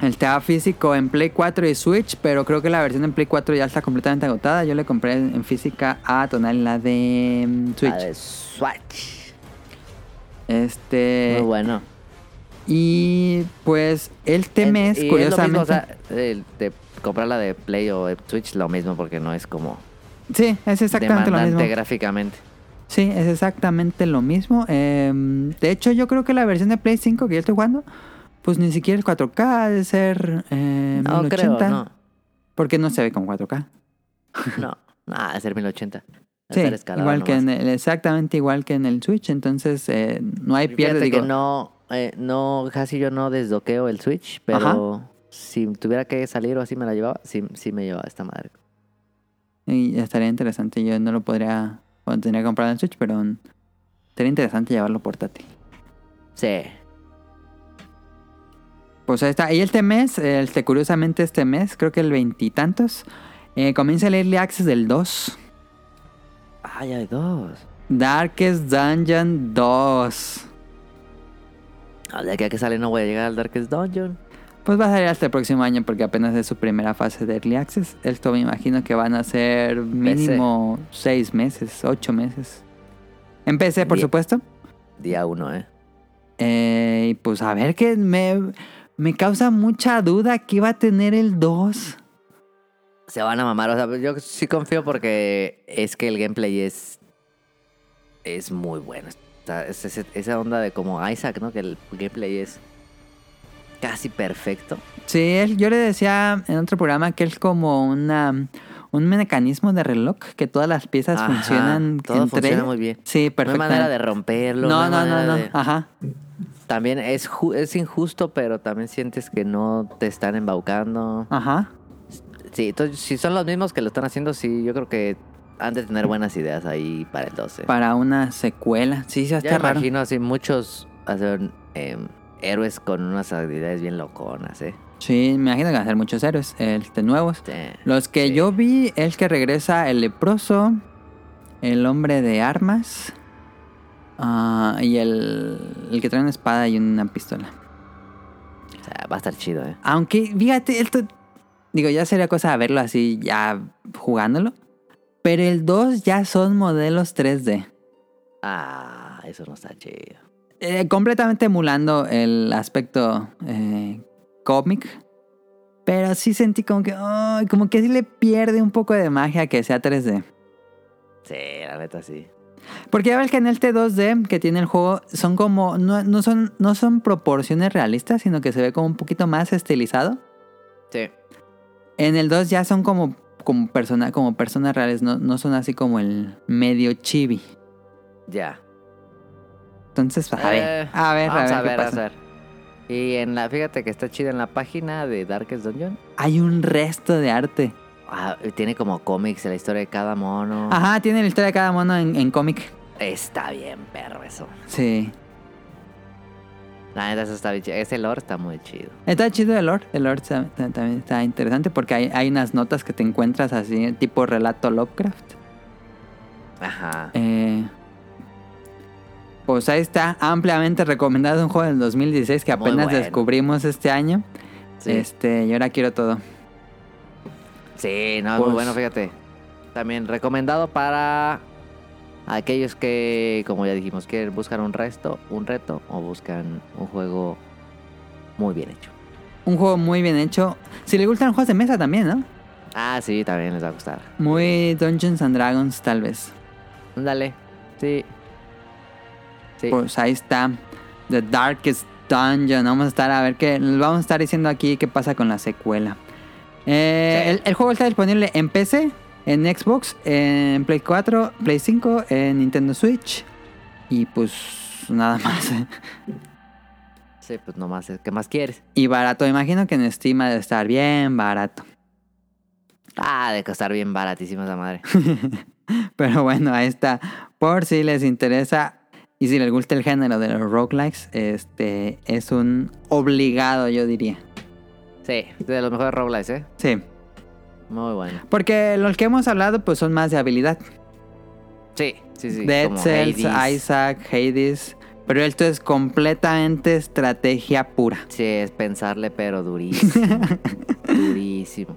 El estaba físico en Play 4 y Switch, pero creo que la versión en Play 4 ya está completamente agotada. Yo le compré en física a Tonal la de mm, Switch. La de Swatch. Este. Muy bueno. Y pues este y es curiosamente. o sea, el de de Play o de Switch, lo mismo, porque no es como Sí, es exactamente lo mismo. gráficamente. Sí, es exactamente lo mismo. Em, de hecho, yo creo que la versión de Play 5 que yo estoy jugando, pues ni siquiera es 4K, ha de ser eh, No 1080. creo, no. Porque no se ve como 4K. No, [laughs] nada, de ser 1080. Va a Sí, igual que en el, exactamente igual que en el Switch. Entonces, eh, no hay pierde. Digo, que no, eh, no, casi yo no desdoqueo el Switch, pero si tuviera que salir o así me la llevaba, sí, sí me llevaba esta madre. Y estaría interesante. Yo no lo podría. Bueno, tendría que comprar en el Switch, pero sería interesante llevarlo portátil. Sí. Pues ahí está. Y este mes, este, curiosamente este mes, creo que el veintitantos, eh, comienza el Early Access del 2. Ah, ya hay dos. Darkest Dungeon 2. Ah, De aquí a que sale no voy a llegar al Darkest Dungeon. Pues va a salir hasta el próximo año porque apenas es su primera fase de Early Access. Esto me imagino que van a ser mínimo seis meses, ocho meses. En PC, por supuesto. Día uno, ¿eh? Eh, y pues a ver que me, me causa mucha duda que iba a tener el 2. Se van a mamar, o sea, yo sí confío porque es que el gameplay es es muy bueno. Está- es- es- esa onda de como Isaac, ¿no? Que el gameplay es casi perfecto. Sí, él- yo le decía en otro programa que es como una, un mecanismo de reloj que todas las piezas Ajá, funcionan todo entre funciona muy bien. Sí, No hay perfecto. manera de romperlo. No, no, no, no. de- Ajá. También es, ju- es injusto, pero también sientes que no te están embaucando. Ajá. Sí, entonces si son los mismos que lo están haciendo, sí, yo creo que han de tener buenas ideas ahí para el 12. Para una secuela. Sí, está me raro. imagino así muchos hacer em, héroes con unas habilidades bien loconas, ¿eh? Sí, me imagino que van a ser muchos héroes este, nuevos. Sí. Los que Sí. yo vi es que regresa el leproso, el hombre de armas ah, y el, el que trae una espada y una pistola. O sea, va a estar chido, ¿eh? Aunque, fíjate, esto, digo, ya sería cosa de verlo así, ya jugándolo. Pero el 2 ya son modelos 3D. Ah, eso no está chido. Eh, completamente emulando el aspecto eh, cómic. Pero sí sentí como que, como que sí le pierde un poco de magia que sea 3D. Sí, la neta sí. Porque ya ves que en este 2D que tiene el juego son como. No, no son, no son proporciones realistas, sino que se ve como un poquito más estilizado. Sí. En el 2 ya son como, como, persona, como personas reales, no, no son así como el medio chibi. Ya. Entonces, a ver, Eh, a ver, vamos a ver, qué a pasa. ver. Y en la, fíjate que está chida en la página de Darkest Dungeon. Hay un resto de arte. Ah, tiene como cómics la historia de cada mono. Ajá, tiene la historia de cada mono en, en cómic. Está bien, perro, eso. Sí. La neta, eso está bien chido. Ese lore está muy chido. Está chido el lore. El lore está- también está interesante porque hay, hay unas notas que te encuentras así, tipo relato Lovecraft. Ajá. Eh, pues ahí está, ampliamente recomendado un juego del 2016 que apenas bueno. descubrimos este año. Sí. Este, y ahora quiero todo. Sí, no, es Pues- muy bueno, fíjate. También recomendado para aquellos que, como ya dijimos, quieren buscar un resto, un reto o buscan un juego muy bien hecho. Un juego muy bien hecho. Si le gustan juegos de mesa también, ¿no? Ah, sí, también les va a gustar. Muy Dungeons and Dragons, tal vez. Ándale. Sí. Sí. Pues ahí está. The Darkest Dungeon. Vamos a estar a ver qué. Vamos a estar diciendo aquí qué pasa con la secuela. Eh, Sí. el, el juego está disponible en PC, en Xbox, en Play 4, Play 5, en Nintendo Switch. Y pues nada más. [laughs] Sí, pues nomás, ¿qué más quieres? y barato. Imagino que en Steam ha de estar bien barato. Ah, de costar bien baratísima esa madre. [laughs] Pero bueno, ahí está. Por si les interesa y si les gusta el género de los roguelikes, este es un obligado, yo diría. Sí, de los mejores roguelites, ¿eh? Sí. Muy bueno. Porque los que hemos hablado pues son más de habilidad. Sí, sí, sí. Dead como Cells, Hades. Isaac, Hades. Pero esto es completamente estrategia pura. Sí, es pensarle, pero durísimo. [laughs] durísimo.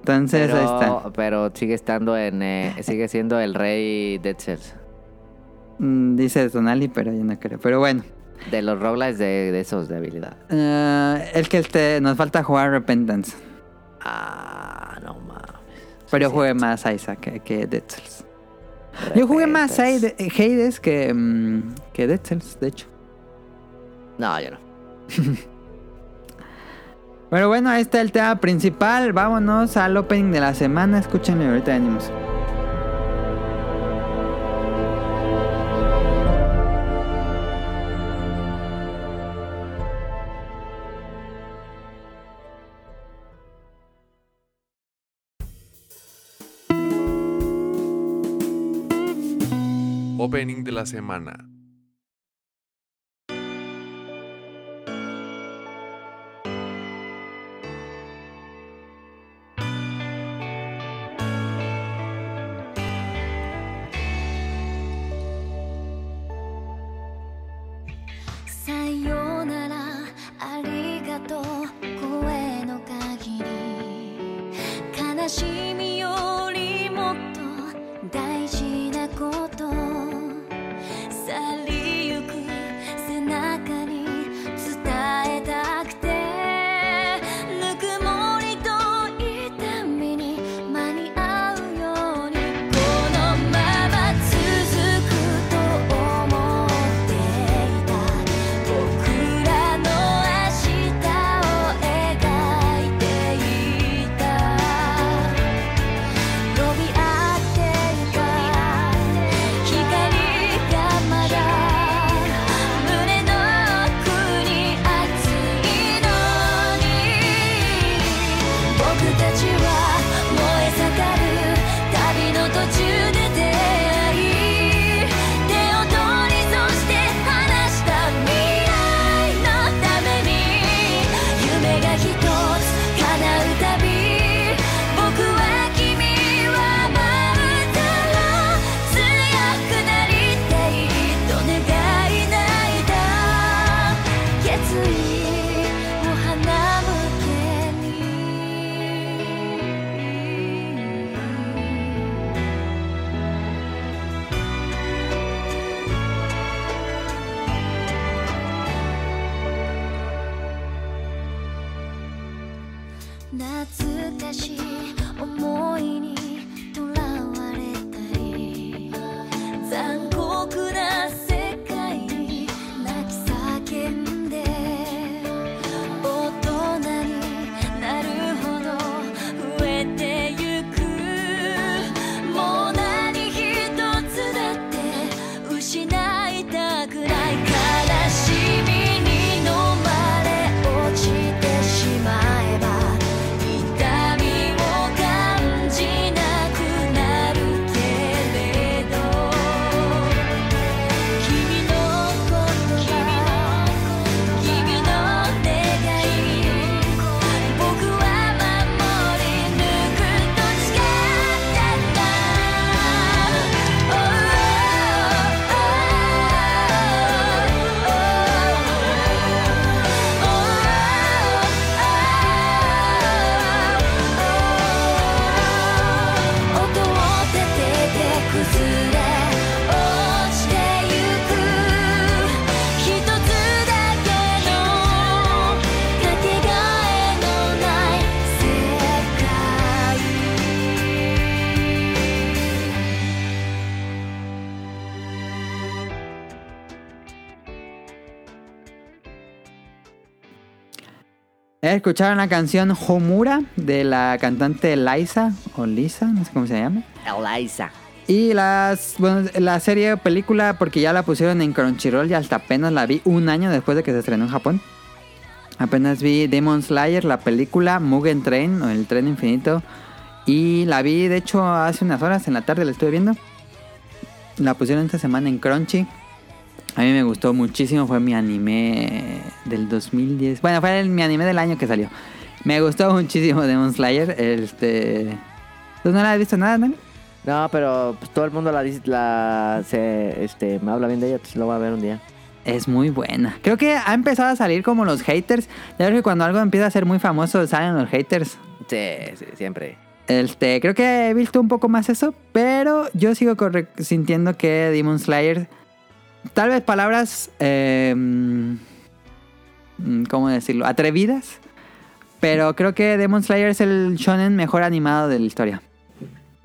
Entonces ahí está. Pero, sigue estando en. eh, sigue siendo el rey Dead Cells. Mm, dice Tonali, pero yo no creo. Pero bueno. De los roguelites de, de esos de habilidad. Eh, el que este, nos falta jugar Repentance. Ah, no mames. Pero yo jugué más Isaac que, que Dead Cells. Yo jugué más. Hades que, mm, que Dead Cells, de hecho. No, yo no. [laughs] Pero bueno, ahí está el tema principal. Vámonos al opening de la semana. Escúchenlo y ahorita venimos. La semana.「さ Escucharon la canción Homura de la cantante Liza o Lisa, no sé cómo se llama. Eliza. Y las, bueno, la serie o película, porque ya la pusieron en Crunchyroll y hasta apenas la vi un año después de que se estrenó en Japón. Apenas vi Demon Slayer, la película Mugen Train o el tren infinito. Y la vi, de hecho, hace unas horas en la tarde la estuve viendo. La pusieron esta semana en Crunchy. A mí me gustó muchísimo, fue mi anime del 2010. Bueno, fue el- mi anime del año que salió. Me gustó muchísimo Demon Slayer. Este. ¿Tú no la has visto nada, Dani? No, pero pues, todo el mundo la dice, la, se, este, me habla bien de ella, entonces lo voy a ver un día. Es muy buena. Creo que ha empezado a salir como los haters. Ya ves que cuando algo empieza a ser muy famoso salen los haters. Sí, sí, siempre. Este, creo que he visto un poco más eso, pero yo sigo sintiendo que Demon Slayer, tal vez palabras, eh, mm, ¿cómo decirlo? Atrevidas, pero creo que Demon Slayer es el shonen mejor animado de la historia.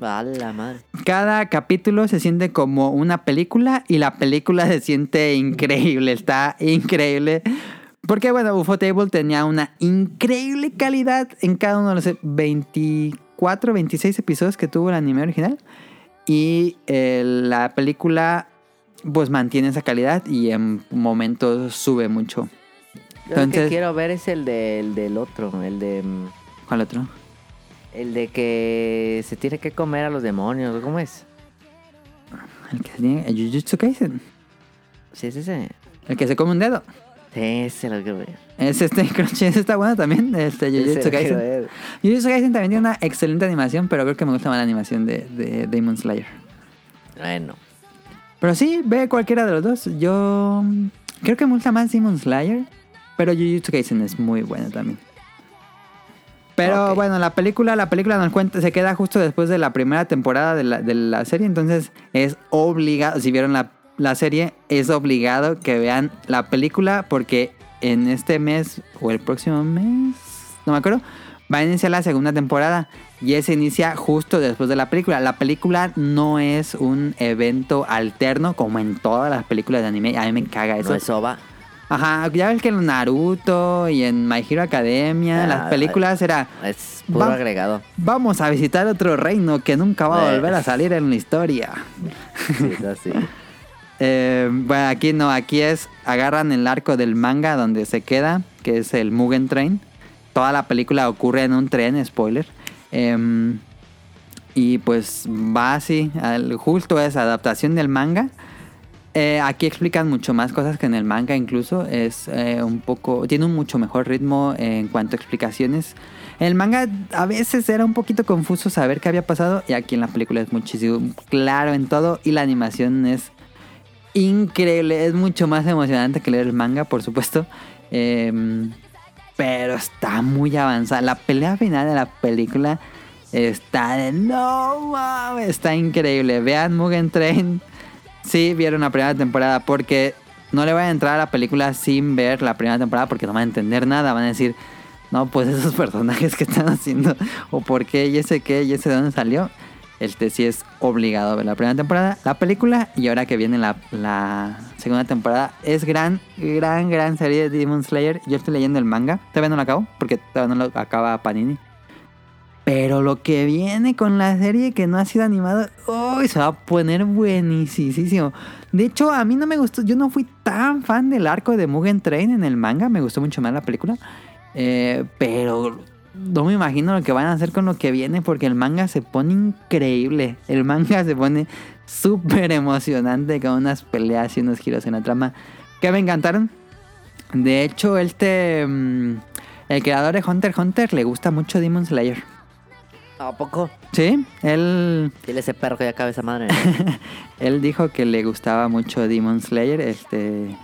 La madre. Cada capítulo se siente como una película y la película [laughs] se siente increíble, está increíble. Porque bueno, UFO Table tenía una increíble calidad en cada uno de los 24, 26 episodios que tuvo el anime original. Y eh, la película pues mantiene esa calidad y en momentos sube mucho. El que Entonces- quiero ver es el, de, el del otro, el de... mm, ¿Cuál otro? El de que se tiene que comer a los demonios, ¿cómo es? El que tiene el Jujutsu Kaisen. Sí, es ese. El que se come un dedo. Sí, ese lo quiero ver. Es este [laughs] ese está bueno también. Este Jujutsu Kaisen. Jujutsu Kaisen también tiene una excelente animación, pero creo que me gusta más la animación de, de Demon Slayer. Bueno. Pero sí, ve cualquiera de los dos. Yo creo que me gusta más Demon Slayer, pero Jujutsu Kaisen es muy bueno también. Pero bueno, la película, la película nos cuenta, se queda justo después de la primera temporada de la, de la serie, entonces es obligado, si vieron la, la serie, es obligado que vean la película porque en este mes o el próximo mes, no me acuerdo, va a iniciar la segunda temporada y ese inicia justo después de la película. La película no es un evento alterno como en todas las películas de anime, a mí me caga eso. No es Soba. Ajá, ya ves que en Naruto y en My Hero Academia, Ah, las películas era Es puro Va- agregado. Vamos a visitar otro reino que nunca va a Eh. volver a salir en la historia. Sí, es así. [laughs] Eh, bueno, aquí no, aquí es agarran el arco del manga donde se queda, que es el Mugen Train. Toda la película ocurre en un tren, spoiler. Em, y pues va así, al- justo es adaptación del manga. Eh, aquí explican mucho más cosas que en el manga incluso. Es eh, un poco. Tiene un mucho mejor ritmo en cuanto a explicaciones. En el manga a veces era un poquito confuso saber qué había pasado. Y aquí en la película es muchísimo claro en todo. Y la animación es increíble. Es mucho más emocionante que leer el manga, por supuesto. Em, pero está muy avanzada. La pelea final de la película está de no mames. Está increíble. Vean Mugen Train. Sí, vieron la primera temporada porque no le van a entrar a la película sin ver la primera temporada porque no van a entender nada. Van a decir, no, pues esos [laughs] personajes que están haciendo, o por qué, y ese qué, y ese de dónde salió. Este sí es obligado a ver la primera temporada, la película, y ahora que viene la, segunda temporada, es gran, gran, gran serie de Demon Slayer. Yo estoy leyendo el manga, todavía no lo acabo, porque todavía no lo acaba Panini. Pero lo que viene con la serie que no ha sido animado, uy, se va a poner buenísimo. De hecho, a mí no me gustó, yo no fui tan fan del arco de Mugen Train en el manga, me gustó mucho más la película. Eh, pero no me imagino lo que van a hacer con lo que viene porque el manga se pone increíble. El manga se pone súper emocionante con unas peleas y unos giros en la trama que me encantaron. De hecho, este... mm, el creador de Hunter x Hunter le gusta mucho Demon Slayer. ¿A poco? Sí, él, Dile ese perro que ya cabe esa madre. [laughs] él dijo que le gustaba mucho Demon Slayer. Este...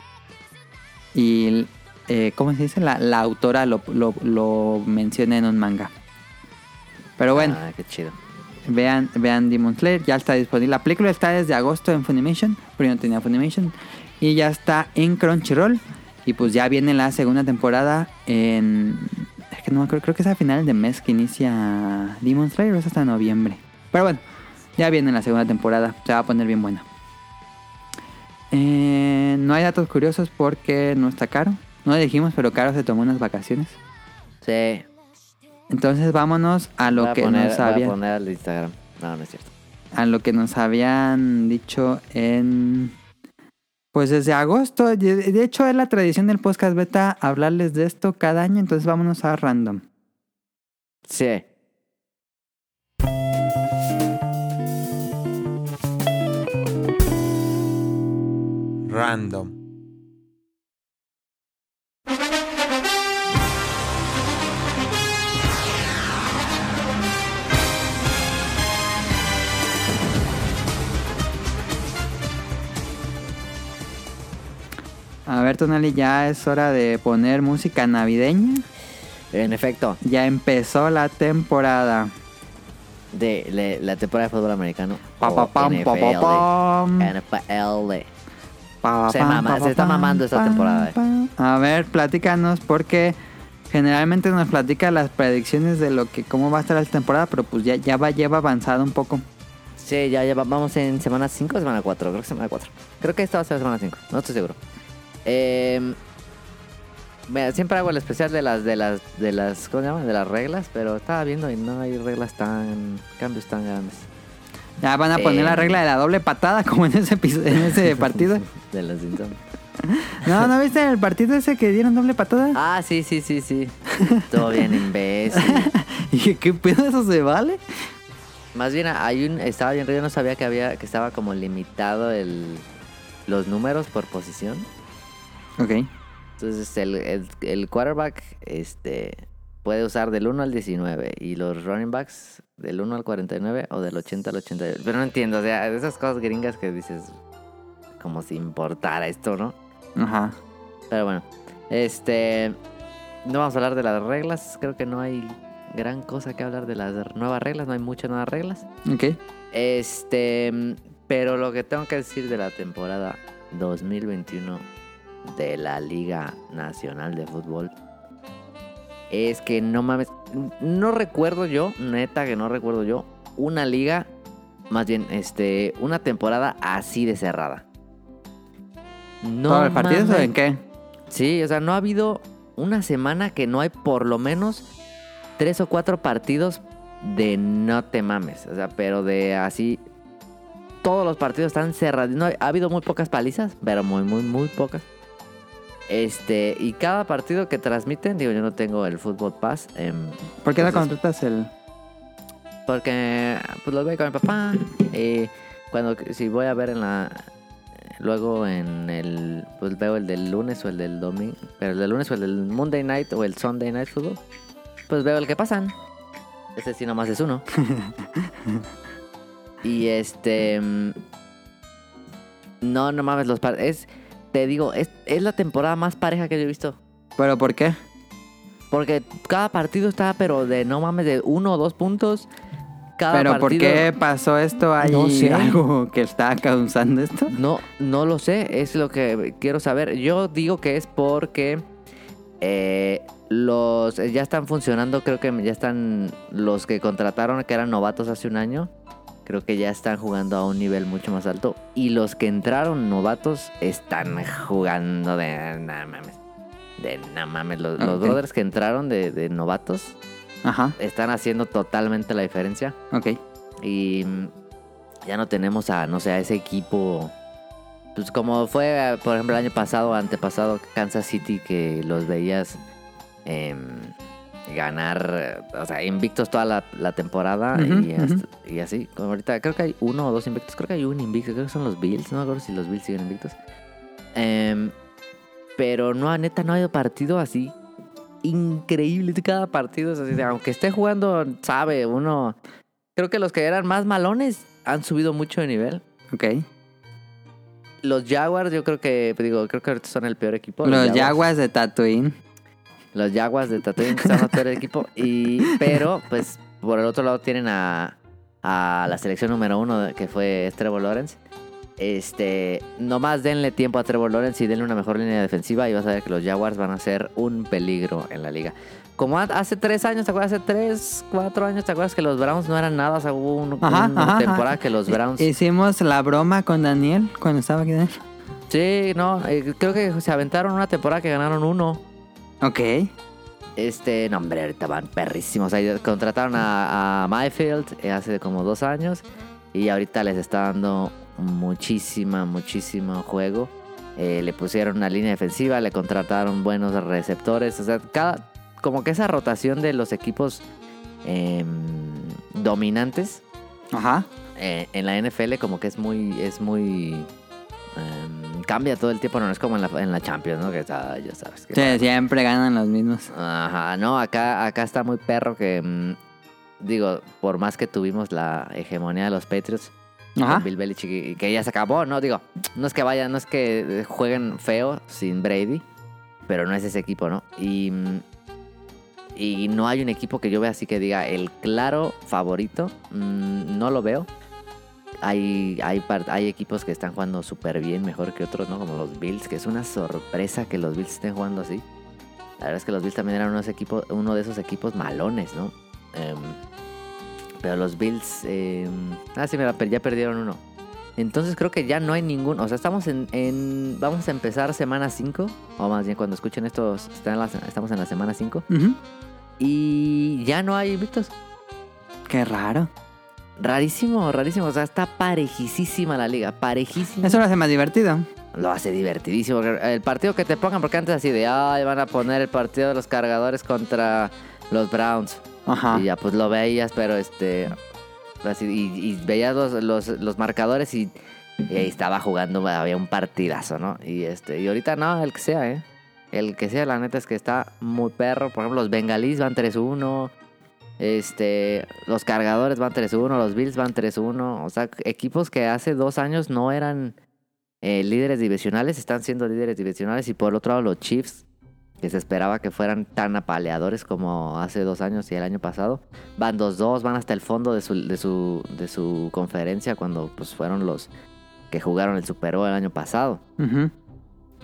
Y... eh, ¿Cómo se dice? La, la autora lo, lo, lo menciona en un manga. Pero bueno. Ah, qué chido. Vean, vean Demon Slayer, ya está disponible. La película está desde agosto en Funimation, pero no tenía Funimation. Y ya está en Crunchyroll. Y pues ya viene la segunda temporada en... Es que no me acuerdo, creo que es a finales de mes que inicia Demon Slayer, o es hasta noviembre. Pero bueno, ya viene la segunda temporada, se va a poner bien buena. Eh, no hay datos curiosos porque no está caro. No le dijimos, pero Caro se tomó unas vacaciones. Sí. Entonces vámonos a lo voy a que poner, nos voy a había, poner al Instagram. No, no es cierto. a lo que nos habían dicho en pues desde agosto. De hecho es la tradición del podcast beta hablarles de esto cada año, entonces vámonos a random. Sí. Random. A ver, Tonali, ya es hora de poner música navideña. En efecto, Ya empezó la temporada. de le- la temporada de fútbol americano. Pa, pa, pam, pa, pa, NFL. NFL. Se mama- se está mamando esta temporada, eh. A ver, platícanos porque generalmente nos platica las predicciones de lo que cómo va a estar la temporada, pero pues ya, ya va lleva avanzado un poco. Sí, ya, ya va- vamos en semana 5 o semana 4. Creo que semana 4. Creo que esta va a ser semana 5. No estoy seguro. Eh, mira, siempre hago el especial de las, de las, de las, ¿cómo se llama? De las reglas, pero estaba viendo y no hay reglas tan, cambios tan grandes. Ya van a poner la regla de la doble patada [laughs] como en ese en ese [laughs] partido. de los Simpsons. No, ¿no [laughs] viste el partido ese que dieron doble patada? Ah, sí, sí, sí, sí. Todo bien, imbécil. Y dije, ¿qué pedo eso se vale? Más bien hay un, estaba bien, yo no sabía que había, que estaba como limitado el, los números por posición. Ok. Entonces el, el, el quarterback este, puede usar del 1 al 19 y los running backs del 1 al 49 o del 80 al 89. Pero no entiendo, o sea, esas cosas gringas que dices como si importara esto, ¿no? Ajá. Pero bueno, este, no vamos a hablar de las reglas, creo que no hay gran cosa que hablar de las nuevas reglas, no hay muchas nuevas reglas. Ok. Este, pero lo que tengo que decir de la temporada 2021 de la Liga Nacional de Fútbol es que no mames, no recuerdo yo, neta que no recuerdo yo, una liga, más bien, este, una temporada así de cerrada. No ¿Todos los partidos o mames. en qué? Sí, o sea, no ha habido una semana que no hay por lo menos tres o cuatro partidos de no te mames. O sea, pero de así. Todos los partidos están cerrados. No, ha habido muy pocas palizas, pero muy, muy, muy pocas. Este, y cada partido que transmiten, digo, yo no tengo el Fútbol Pass. em, ¿Por qué no contratas el...? porque pues los veo con mi papá. Y cuando si voy a ver en la luego en el pues veo el del lunes o el del domingo, pero el del lunes o el del Monday Night o el Sunday Night Football, pues veo el que pasan. Ese sí nomás es uno. [laughs] y este mm, no, no mames, los es te digo, es, es la temporada más pareja que yo he visto. ¿Pero por qué? Porque cada partido está, pero de no mames, de uno o dos puntos. Cada ¿Pero por qué pasó esto? ¿Hay No sé. algo que está causando esto? No, no lo sé, es lo que quiero saber. Yo digo que es porque eh, los ya están funcionando, creo que ya están los que contrataron que eran novatos hace un año, creo que ya están jugando a un nivel mucho más alto y los que entraron novatos están jugando de no mames. De no mames, los, los brothers que entraron de, de novatos Ajá, están haciendo totalmente la diferencia. ok. Y ya no tenemos a, no sé, a ese equipo. Pues como fue, por ejemplo, el año pasado, antepasado, Kansas City, que los veías em, ganar, o sea, invictos toda la, la temporada y, hasta- y así. Como ahorita creo que hay uno o dos invictos, creo que hay un invicto, creo que son los Bills, no me acuerdo si los Bills siguen invictos. Em, pero no, neta, no ha habido partido así increíble. Cada partido es así, de, aunque esté jugando, sabe, uno... Creo que los que eran más malones han subido mucho de nivel. Ok. Los Jaguars, yo creo que, digo, creo que ahorita son el peor equipo. Los Jaguars de Tatooine. Los Jaguars de Tatooine son el peor equipo. Y, pero, pues, por el otro lado tienen a, a la selección número uno, que fue Trevor Lawrence. Este, nomás denle tiempo a Trevor Lawrence y denle una mejor línea defensiva y vas a ver que los Jaguars van a ser un peligro en la liga. Como ha- hace tres años, ¿te acuerdas? Hace tres, cuatro años, ¿te acuerdas que los Browns no eran nada? O sea, hubo un- Ajá, una ajá, temporada ajá. que los Browns... Hicimos la broma con Daniel cuando estaba aquí. Daniel. Sí, no, eh, creo que se aventaron una temporada que ganaron uno. Ok. Este, no, hombre, ahorita van perrísimos. Ahí contrataron a, a Mayfield eh, hace como dos años y ahorita les está dando muchísima, muchísimo juego. Eh, le pusieron una línea defensiva, le contrataron buenos receptores. O sea, cada, como que esa rotación de los equipos em, dominantes Ajá. eh, en la NFL como que es muy, es muy... cambia todo el tiempo, no es como en la, en la Champions, ¿no? Que ya sabes. que- Sí, siempre ganan los mismos. Ajá, no, acá, acá está muy perro que... mm, digo, por más que tuvimos la hegemonía de los Patriots, Ajá. con Bill Belichick, y que ya se acabó, ¿no? Digo, no es que vayan, no es que jueguen feo sin Brady, pero no es ese equipo, ¿no? Y, mm, y no hay un equipo que yo vea así que diga el claro favorito, mm, no lo veo. Hay, hay, equipos que están jugando súper bien, mejor que otros, ¿no? Como los Bills, que es una sorpresa que los Bills estén jugando así. La verdad es que los Bills también eran unos equipos, uno de esos equipos malones, ¿no? Em, pero los Bills... em, ah, sí, mira, ya perdieron uno. Entonces creo que ya no hay ningún... O sea, estamos en... en- vamos a empezar semana 5. O más bien cuando escuchen esto, estamos en la semana 5. Ujú. Y ya no hay invictos. Qué raro. Rarísimo, rarísimo. O sea, está parejísima la liga. Parejísima. Eso lo hace más divertido. Lo hace divertidísimo. El partido que te pongan, porque antes así de, ay, van a poner el partido de los cargadores contra los Browns. Ajá. Y ya pues lo veías, pero este. Así, y, y veías los, los, los marcadores y, y ahí estaba jugando, había un partidazo, ¿no? Y este, y ahorita no, el que sea, ¿eh? El que sea, la neta es que está muy perro. Por ejemplo, los bengalís van 3-1. Este, los cargadores van 3-1, los Bills van 3-1. O sea, equipos que hace dos años no eran eh, líderes divisionales, están siendo líderes divisionales. Y por otro lado, los Chiefs, que se esperaba que fueran tan apaleadores como hace dos años y el año pasado, van 2-2, van hasta el fondo de su, de su, de su conferencia cuando pues, fueron los que jugaron el Super Bowl el año pasado.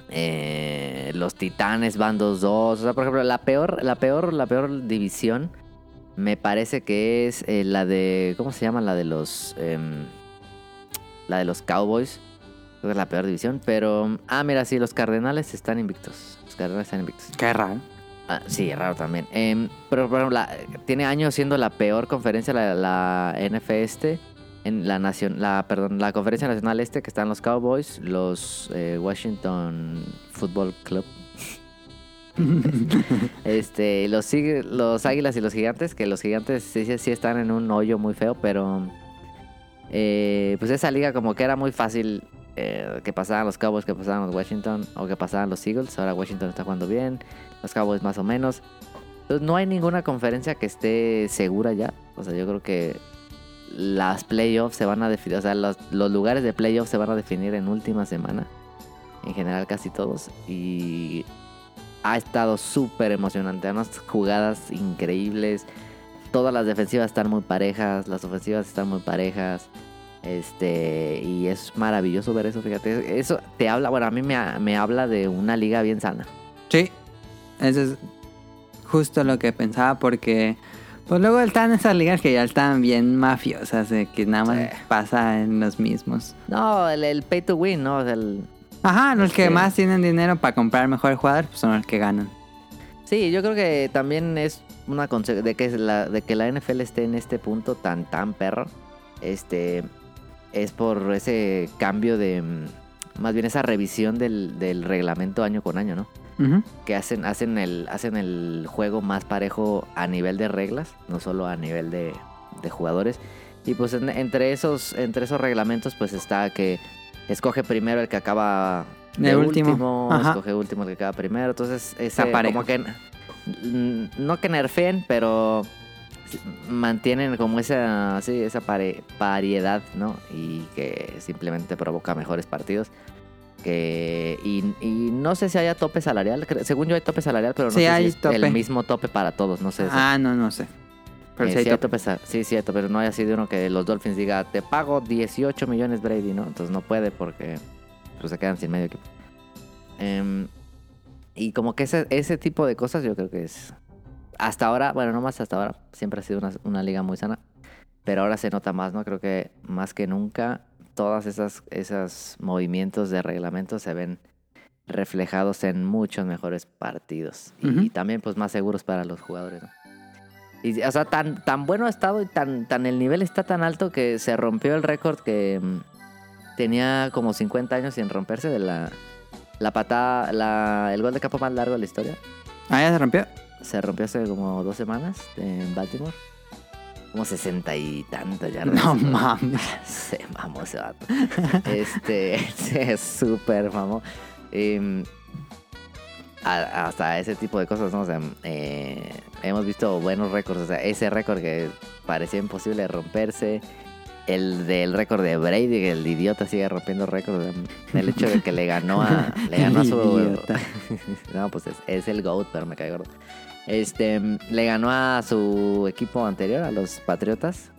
Eh, los Titanes van 2-2. O sea, por ejemplo, la peor, la peor, la peor división me parece que es eh, la de. ¿Cómo se llama? La de los. em, la de los Cowboys. Creo que es la peor división. Pero. Ah, mira, sí, los Cardenales están invictos. Los Cardenales están invictos. Qué raro. Ah, sí, raro también. Em, pero, por ejemplo, la- tiene años siendo la peor conferencia la, la NF este. En la nación, la, perdón, la conferencia nacional este que están los Cowboys, los eh, Washington Football Club, [laughs] este, los los Águilas y los Gigantes, que los Gigantes sí, están en un hoyo muy feo, pero eh, pues esa liga como que era muy fácil eh, que pasaran los Cowboys, que pasaran los Washington o que pasaran los Eagles. Ahora Washington está jugando bien, los Cowboys más o menos. Entonces no hay ninguna conferencia que esté segura ya. O sea, yo creo que las playoffs se van a definir, o sea, los, los lugares de playoffs se van a definir en última semana. En general casi todos. Y ha estado súper emocionante. Unas jugadas increíbles. Todas las defensivas están muy parejas. Las ofensivas están muy parejas. Este, y es maravilloso ver eso, fíjate. Eso te habla, bueno, a mí me, me habla de una liga bien sana. Sí. Eso es justo lo que pensaba porque... Pues luego están esas ligas que ya están bien mafiosas, que nada más Sí. pasa en los mismos. No, el, el pay to win, ¿no? O sea, el- Ajá, los que Este- más tienen dinero para comprar mejores jugadores pues son los que ganan. Sí, yo creo que también es una de que la de que la NFL esté en este punto tan tan perro. Este es por ese cambio de mm, más bien esa revisión del, del reglamento año con año, ¿no? Que hacen hacen el hacen el juego más parejo a nivel de reglas, no solo a nivel de, de jugadores. Y pues en- entre esos entre esos reglamentos pues está que escoge primero el que acaba De de último. último, escoge último el que acaba primero. Entonces, parejo. como que no que nerfeen, pero mantienen como esa sí, esa pare- pariedad, ¿no? Y que simplemente provoca mejores partidos. Que, y, y no sé si haya tope salarial. Según yo hay tope salarial, pero no Sí, sé hay si es tope. el mismo tope para todos. No sé. Ah, no, no sé. Pero Eh, sí hay sí, tope, pero no hay así de uno que los Dolphins diga, te pago 18 millones Brady, ¿no? Entonces no puede porque pues, se quedan sin medio equipo. Em, y como que ese, ese tipo de cosas yo creo que es... Hasta ahora, bueno, no más hasta ahora, siempre ha sido una, una liga muy sana, pero ahora se nota más, ¿no? Creo que más que nunca todas esas, esos movimientos de reglamento se ven reflejados en muchos mejores partidos. Y también, pues, más seguros para los jugadores, ¿no? Y, o sea, tan, tan bueno ha estado y tan, tan el nivel está tan alto que se rompió el récord que mm, tenía como 50 años sin romperse de la, la patada, la, el gol de campo más largo de la historia. Ah, ya se rompió. Se rompió hace como dos semanas en Baltimore. Como 60 y tantas ya. No mames. [laughs] Se mamó ese vato. Este, [laughs] se súper mamó. Em, a- hasta ese tipo de cosas, ¿no? O sea, eh, hemos visto buenos récords. O sea, ese récord que parecía imposible de romperse. El del récord de Brady, que el idiota sigue rompiendo récords. El hecho de que le ganó a, [laughs] le ganó a su. [laughs] No, pues es, es el GOAT, pero me cae gordo. Este, le ganó a su equipo anterior, a los Patriotas.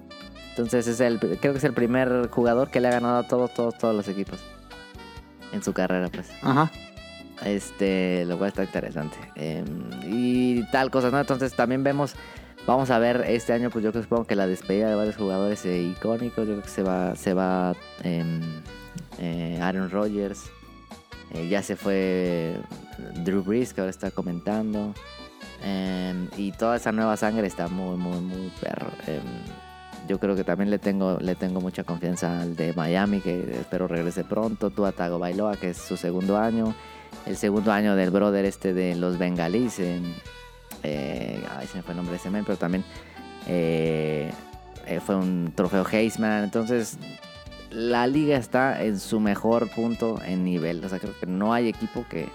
Entonces es el, creo que es el primer jugador que le ha ganado a todos, todos, todos los equipos. En su carrera, pues. Ajá. Este, lo cual está interesante. Eh, y tal cosa, ¿no? Entonces también vemos, vamos a ver este año, pues yo supongo que la despedida de varios jugadores eh, icónicos. Yo creo que se va, se va em, eh, Aaron Rodgers. Eh, ya se fue Drew Brees, que ahora está comentando. Em, y toda esa nueva sangre está muy, muy, muy perro. Em, yo creo que también le tengo, le tengo mucha confianza al de Miami, que espero regrese pronto. Tua Tagovailoa, que es su segundo año. El segundo año del brother este de los bengalíes. en- eh, ay, se me fue el nombre de ese men, pero también eh, eh, fue un trofeo Heisman. Entonces, la liga está en su mejor punto en nivel. O sea, creo que no hay equipo que.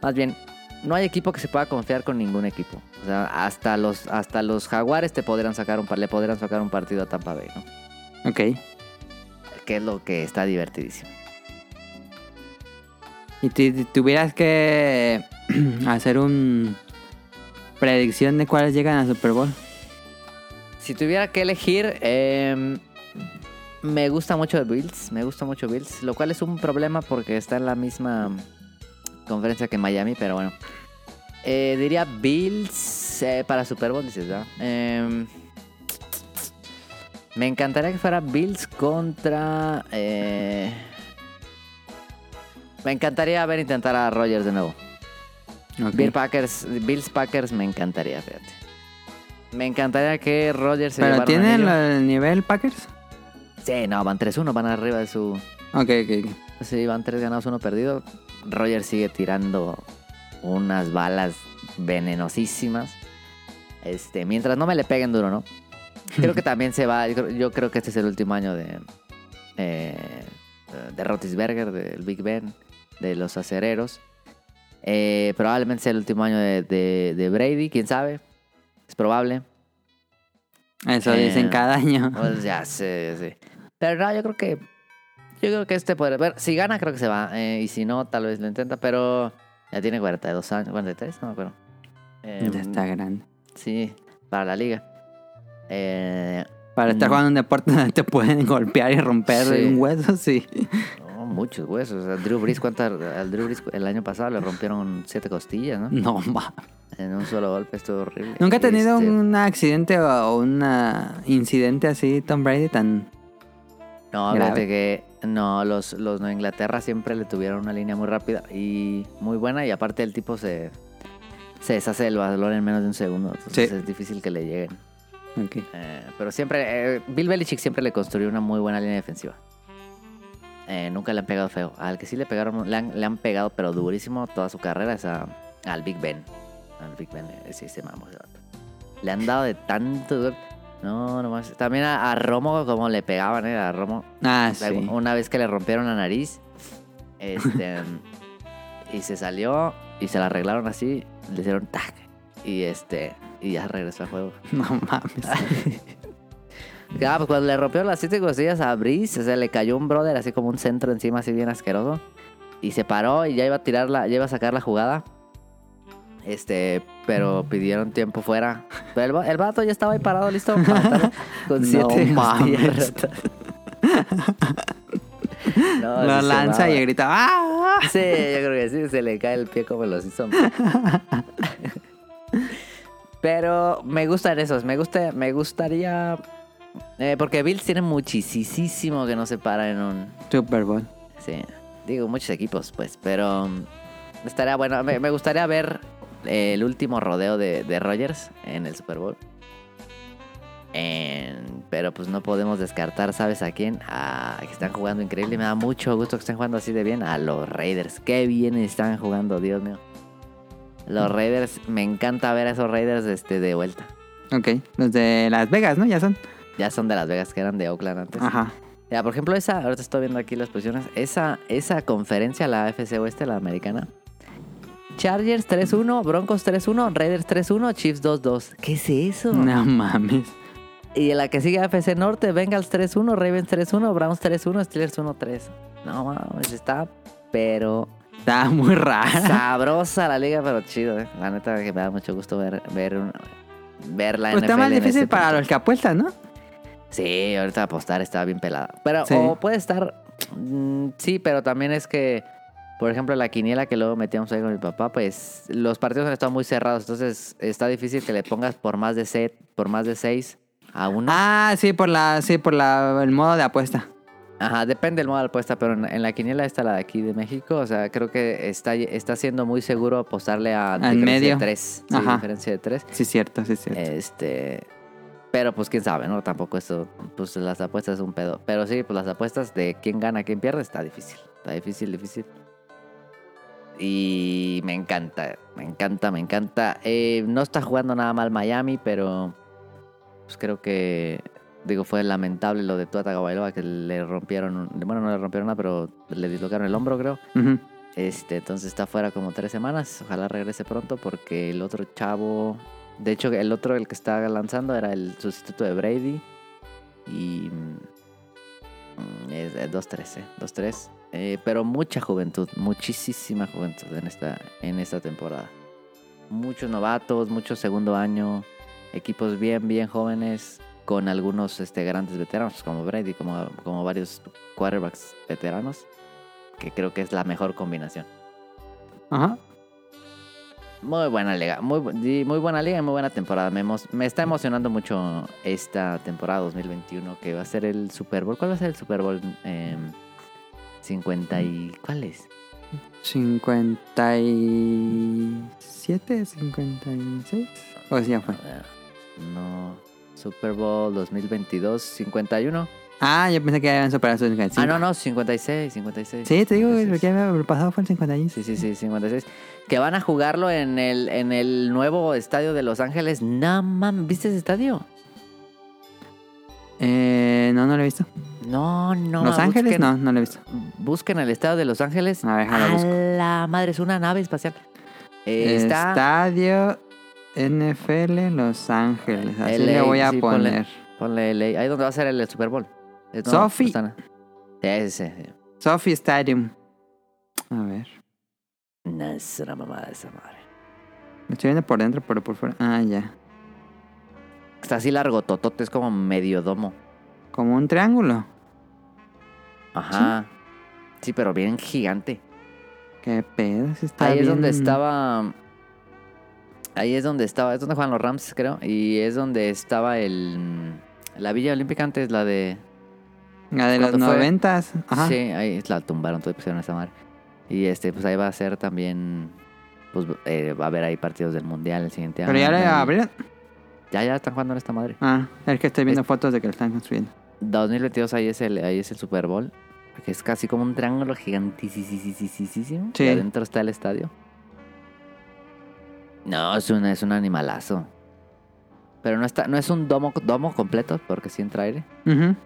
Más bien, no hay equipo que se pueda confiar con ningún equipo. O sea, hasta los, hasta los jaguares te podrían sacar un, le podrían sacar un partido a Tampa Bay, ¿no? Ok. Que es lo que está divertidísimo. Y si si tuvieras que [clears throat] hacer un predicción de cuáles llegan a Super Bowl. Si tuviera que elegir, em, me gusta mucho Bills, me gusta mucho Bills, lo cual es un problema porque está en la misma conferencia que Miami, pero bueno. Eh, diría Bills eh, para Super Bowl, dices, ¿verdad? Em, me encantaría que fuera Bills contra... me encantaría ver intentar a Rogers de nuevo. Bill Packers, Bills Packers me encantaría, fíjate. Me encantaría que Rogers se ¿Pero anillo. el nivel Packers? Sí, no, van 3-1, van arriba de su... Ok, ok. ok. Sí, van 3 ganados, 1 perdido. Rogers sigue tirando unas balas venenosísimas. Este, mientras no me le peguen duro, ¿no? Creo que [laughs] también se va. Yo creo, yo creo que este es el último año de. eh, de Rotisberger, del Big Ben, de los acereros. Eh, probablemente sea el último año de, de- de Brady, quién sabe. Es probable. Eso Eh, dicen cada año. Pues [laughs] ya sé, sí. Pero no, yo creo que. Yo creo que este podría. Ver, si gana, creo que se va. eh, y si no, tal vez lo intenta. Pero ya tiene 42 años. 43, no me acuerdo. Eh, ya está grande. Sí, para la liga. Eh, Para estar Mm. jugando un deporte [laughs] donde te pueden golpear y romper Sí. un hueso, sí. Muchos huesos. Al Drew Brees, ¿cuántas- al Drew Brees el año pasado le rompieron siete costillas, ¿no? No, ma. En un solo golpe, estuvo horrible. ¿Nunca ha tenido Este, un accidente o un incidente así, Tom Brady, tan... No, fíjate que no, los, los Nueva Inglaterra siempre le tuvieron una línea muy rápida y muy buena y aparte el tipo se, se deshace del balón en menos de un segundo, entonces Sí. es difícil que le lleguen. Eh, pero siempre, eh, Bill Belichick siempre le construyó una muy buena línea defensiva. Eh, nunca le han pegado feo. Al que sí le pegaron, le han, le han pegado pero durísimo toda su carrera es a- al Big Ben. Al Big Ben, eh, sí, se mamó ese vato. Le han dado de tanto duro. No, no más. También a, a Romo, como le pegaban, eh, a Romo. Ah, O sea, sí. Una vez que le rompieron la nariz, este, y se salió y se la arreglaron así, le hicieron tac. Y este, y ya regresó al juego. [laughs] No mames. [laughs] Ya, pues cuando le rompió las siete costillas a Brice, se le cayó un brother así como un centro encima, así bien asqueroso. Y se paró y ya iba a tirarla, ya iba a sacar la jugada. Este, pero pidieron tiempo fuera. Pero el, el vato ya estaba ahí parado, listo para [laughs] con No siete mames. costillas. [laughs] No, Lo sí lanza y grita ¡Ah! Sí, yo creo que sí, se le cae el pie como los hizo. [laughs] Pero me gustan esos, me gusta, me gustaría. Eh, porque Bills tiene muchísimo que no se para en un. Super Bowl. Sí, digo muchos equipos, pues, pero. estaría bueno. Me, me gustaría ver eh, el último rodeo de, de Rogers en el Super Bowl. En- pero pues no podemos descartar, ¿sabes a quién? A que están jugando increíble. Me da mucho gusto que estén jugando así de bien. A los Raiders. Qué bien están jugando, Dios mío. Los Raiders, me encanta ver a esos Raiders este, de vuelta. Ok, los de Las Vegas, ¿no? Ya son. Ya son de Las Vegas, que eran de Oakland antes. Ajá. Ya, por ejemplo, esa, ahorita estoy viendo aquí las posiciones. Esa, esa conferencia, la AFC Oeste, la americana. Chargers 3-1, Broncos 3-1, Raiders 3-1, Chiefs 2-2. ¿Qué es eso? No mames. Y en la que sigue AFC Norte, Bengals 3-1, Ravens 3-1, Browns 3-1, Steelers 1-3. No mames, está, pero Está muy rara. sabrosa la liga, pero chido, eh. La neta que me da mucho gusto ver, ver, un- ver la Pues está NFL más en difícil este para punto. los que apuestan, ¿no? Sí, ahorita apostar está bien pelada. Pero Sí. o puede estar. mm, sí, pero también es que, por ejemplo, la quiniela que luego metíamos ahí con mi papá, pues los partidos han estado muy cerrados. Entonces está difícil que le pongas por más de set, por más de seis a uno. Ah, sí, por la, sí, por la, el modo de apuesta. Ajá, depende del modo de apuesta, pero en, en la quiniela está la de aquí de México. O sea, creo que está, está siendo muy seguro apostarle a Al diferencia medio. de tres. Sí, Ajá. diferencia de tres. Sí, cierto, sí, cierto. Este. Pero pues quién sabe, ¿no? Tampoco esto. Pues las apuestas es un pedo. Pero sí, pues las apuestas de quién gana, quién pierde, está difícil. Está difícil, difícil. Y me encanta, me encanta, me encanta. Eh, no está jugando nada mal Miami, pero. Pues creo que. Digo, fue lamentable lo de Tua Tagovailoa que le rompieron. Bueno, no le rompieron nada, pero le dislocaron el hombro, creo. Ujú. Este, entonces está fuera como tres semanas. Ojalá regrese pronto porque el otro chavo. De hecho, el otro, el que estaba lanzando, era el sustituto de Brady. Y. mm, Es de 2-3, ¿eh? 2-3. Eh, pero mucha juventud, muchísima juventud en esta, en esta temporada. Muchos novatos, mucho segundo año. Equipos bien, bien jóvenes. Con algunos este, grandes veteranos, como Brady, como, como varios quarterbacks veteranos que creo que es la mejor combinación. Ajá. Muy buena liga, muy, muy buena liga y muy buena temporada. Me, me está emocionando mucho esta temporada 2021 que va a ser el Super Bowl. ¿Cuál va a ser el Super Bowl? Em, 50 y... ¿Cuál es? 57, 56. O ya fue. No. Super Bowl 2022, 51. Ah, yo pensé que habían superado sus 55. Ah, no, no, 56, 56. Sí, te digo, 56. porque había pasado fue el 51. Sí, sí, sí, 56. Que van a jugarlo en el, en el nuevo estadio de Los Ángeles. No, mam, ¿viste ese estadio? Eh, no, no lo he visto. No, no. Los Ángeles, busquen- no, no lo he visto. Busquen el estadio de Los Ángeles. A ver, déjalo A busco. la madre, es una nave espacial. Eh, está. Estadio NFL Los Ángeles. Así LA, le voy a sí, ponle. poner. Ponle LA. Ahí donde va a ser el Super Bowl. Es- Sophie. están- Ese. sí. Sophie Stadium. A ver. No, es una mamada esa madre. Me estoy viendo por dentro, pero por fuera. Ah, ya. Está así largo, totote, es como medio domo. Como un triángulo. Ajá. Sí, pero bien gigante. Qué pedo. sí está Ahí es donde bien- estaba. Ahí es donde estaba. Es donde juegan los Rams, creo. Y es donde estaba el. La Villa Olímpica antes, la de. La de los noventas. Ajá. Sí, ahí la tumbaron, todo y pusieron esa madre. Y este, pues ahí va a ser también. Pues eh, va a haber ahí partidos del mundial el siguiente Pero ya año. le abrieron. Ya, ya están jugando en esta madre. Ah, es que estoy viendo Es- fotos de que lo están construyendo. 2022 ahí es el, ahí es el Super Bowl. Que es casi como un triángulo gigantísimo. Sí. Y adentro está el estadio. No, es un, es un animalazo. Pero no está, no es un domo, domo completo, porque sí entra aire. Ujú.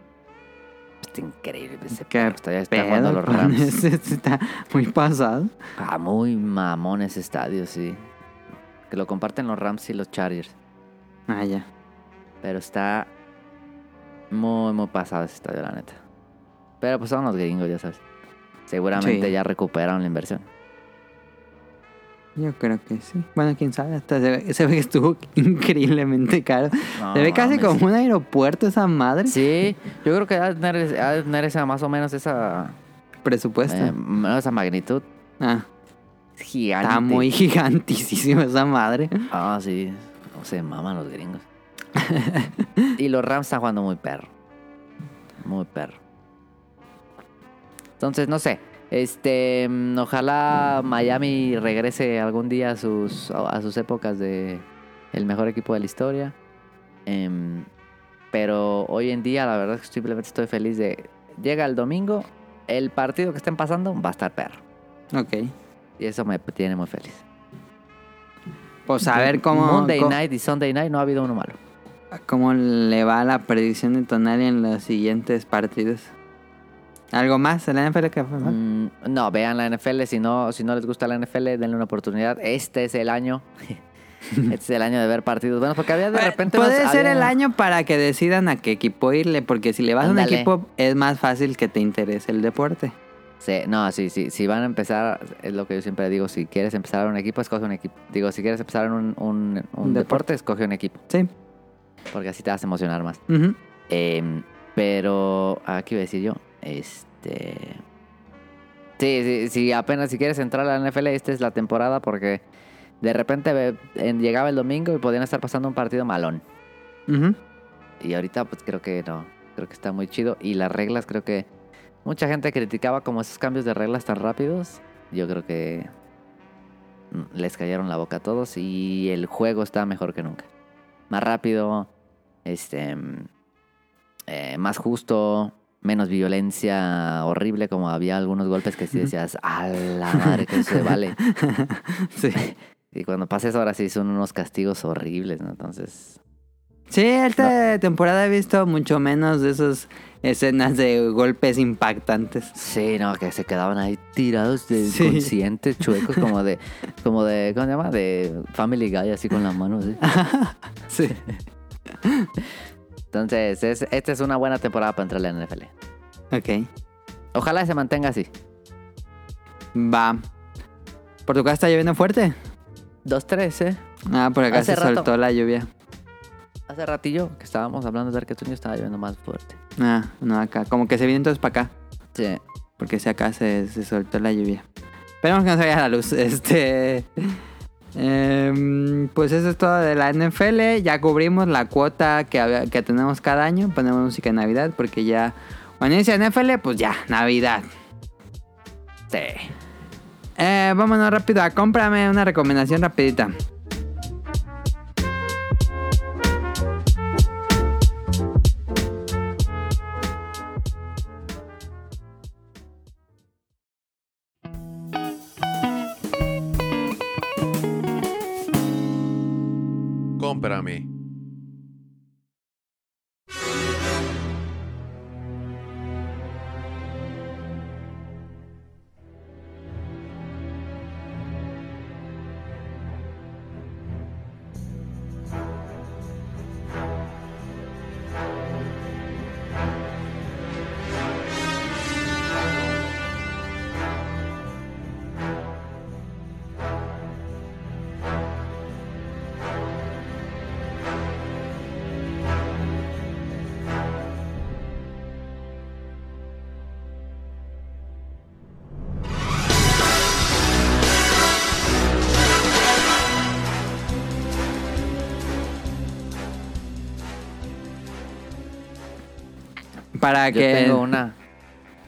Está increíble ese Qué perro. Está, ya está jugando Pedo los Rams. está muy pasado. Ah, muy mamón ese estadio, sí. Que lo comparten los Rams y los Chargers. Ah, ya. Pero está muy, muy pasado ese estadio, la neta. Pero pues son los gringos, ya sabes. Seguramente Sí. ya recuperaron la inversión. Yo creo que sí. Bueno, quién sabe. Hasta se, ve, se ve que estuvo [laughs] increíblemente caro. No se ve casi mames. como un aeropuerto esa madre. Sí, yo creo que ha de tener, ha de tener esa, más o menos esa, Presupuesto. eh, menos esa magnitud. ah, Es gigante. está muy gigantísima esa madre. Ah, sí. No se maman los gringos. [laughs] y los Rams están jugando muy perro. Muy perro. Entonces, no sé. Este, mm, ojalá Miami regrese algún día a sus, a sus épocas de el mejor equipo de la historia. Em, pero hoy en día, la verdad es que simplemente estoy feliz de. Llega el domingo, el partido que estén pasando va a estar perro. Ok. Y eso me tiene muy feliz. Pues a ver cómo, Monday cómo, Night y Sunday Night no ha habido uno malo. cómo le va la predicción de Tonali en los siguientes partidos. ¿Algo más en la NFL que fue? Mm, no, vean la NFL. Si no, si no les gusta la NFL, denle una oportunidad. Este es el año. [laughs] este es el año de ver partidos buenos. Porque había de repente. Puede unos- ser había- el año para que decidan a qué equipo irle, porque si le vas a un equipo es más fácil que te interese el deporte. Sí, no, sí, sí. Si van a empezar, es lo que yo siempre digo. Si quieres empezar un equipo, escoge un equipo. Digo, si quieres empezar en un, un- un Un deporte, deporte. escoge un equipo. Sí. Porque así te vas a emocionar más. Ujú. Em, pero, aquí iba a decir yo, este... Sí, sí, sí, apenas si quieres entrar a la NFL, esta es la temporada porque de repente llegaba el domingo y podían estar pasando un partido malón. Y ahorita pues creo que no, creo que está muy chido. Y las reglas creo que mucha gente criticaba como esos cambios de reglas tan rápidos. Yo creo que mm, les cayeron la boca a todos y el juego está mejor que nunca. Más rápido, este, mm, eh, más justo, menos violencia horrible como había algunos golpes que sí decías, a la madre que se vale. [laughs] sí. Y cuando pases ahora sí son unos castigos horribles, ¿no? Entonces... Sí, esta temporada he visto mucho menos de esas escenas de golpes impactantes. Sí, no, que se quedaban ahí tirados de Sí. inconscientes, chuecos, como de, [laughs] como de, ¿cómo se llama? De Family Guy, así con las manos. ¿sí? [laughs] Sí. Entonces, es, esta es una buena temporada para entrar a la NFL. Ok. Ojalá se mantenga así. Va. ¿Por tu casa está lloviendo fuerte? 2-3, ¿eh? Ah, por acá Hace se rato. soltó la lluvia. Hace ratillo que estábamos hablando de que estaba lloviendo más fuerte. Ah, no, acá. Como que se viene entonces para acá. Sí. Porque si acá se, se soltó la lluvia. Esperemos que no se vaya la luz. [laughs] Este. Em, pues eso es todo de la NFL. Ya cubrimos la cuota que, tenemos cada año. Ponemos música de Navidad. Porque ya. Cuando inicia NFL, pues ya, Navidad. Sí. Eh, vámonos rápido a cómprame una recomendación rapidita. Para Yo que. tengo una.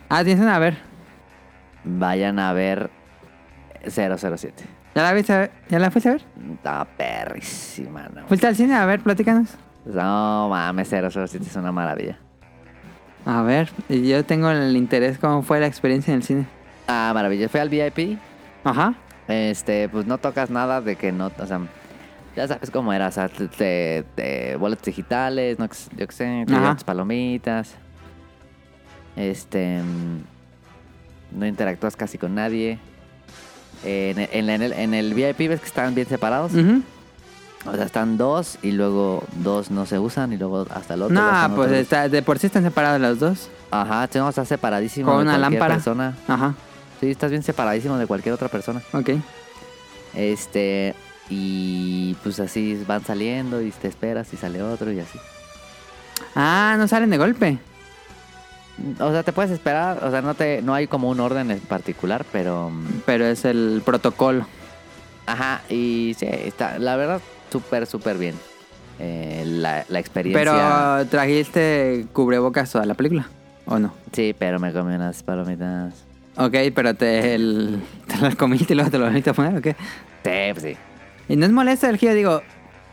Ah, tienes una, a ver. Vayan a ver 007. ¿Ya la viste a ver? ¿Ya la fuiste a ver? Está perrísima, ¿no? ¿Fuiste al cine? A ver, platícanos. No mames, 007 es una maravilla. A ver, yo tengo el interés. ¿Cómo fue la experiencia en el cine? Ah, maravilla. Fui al VIP. Ajá. Este, pues no tocas nada de que no, o sea, ya sabes cómo era, o sea, te, te- te- boletos digitales, no, yo qué sé, palomitas. Este, no interactúas casi con nadie. En, en- en el, en el VIP ves que están bien separados. Ujú. O sea, están dos y luego dos no se usan y luego hasta el otro. No, pues está, de por sí están separados los dos. Ajá, sí, no, está separadísimo Con de una cualquier lámpara. persona. Ajá, Sí, estás bien separadísimo de cualquier otra persona. ok. Este, y pues así van saliendo y te esperas y sale otro y así. Ah, no salen de golpe. O sea, te puedes esperar, o sea, no te no hay como un orden en particular, pero Pero es el protocolo. ajá, y sí, está la verdad súper súper bien. Eh, la, la experiencia. Pero trajiste cubrebocas toda la película, ¿o no? Sí, pero me comí unas palomitas. Ok, pero te, el, te lo comiste y luego te lo volviste a poner, ¿o qué? Sí, pues sí. Y no es molesto el giro, digo,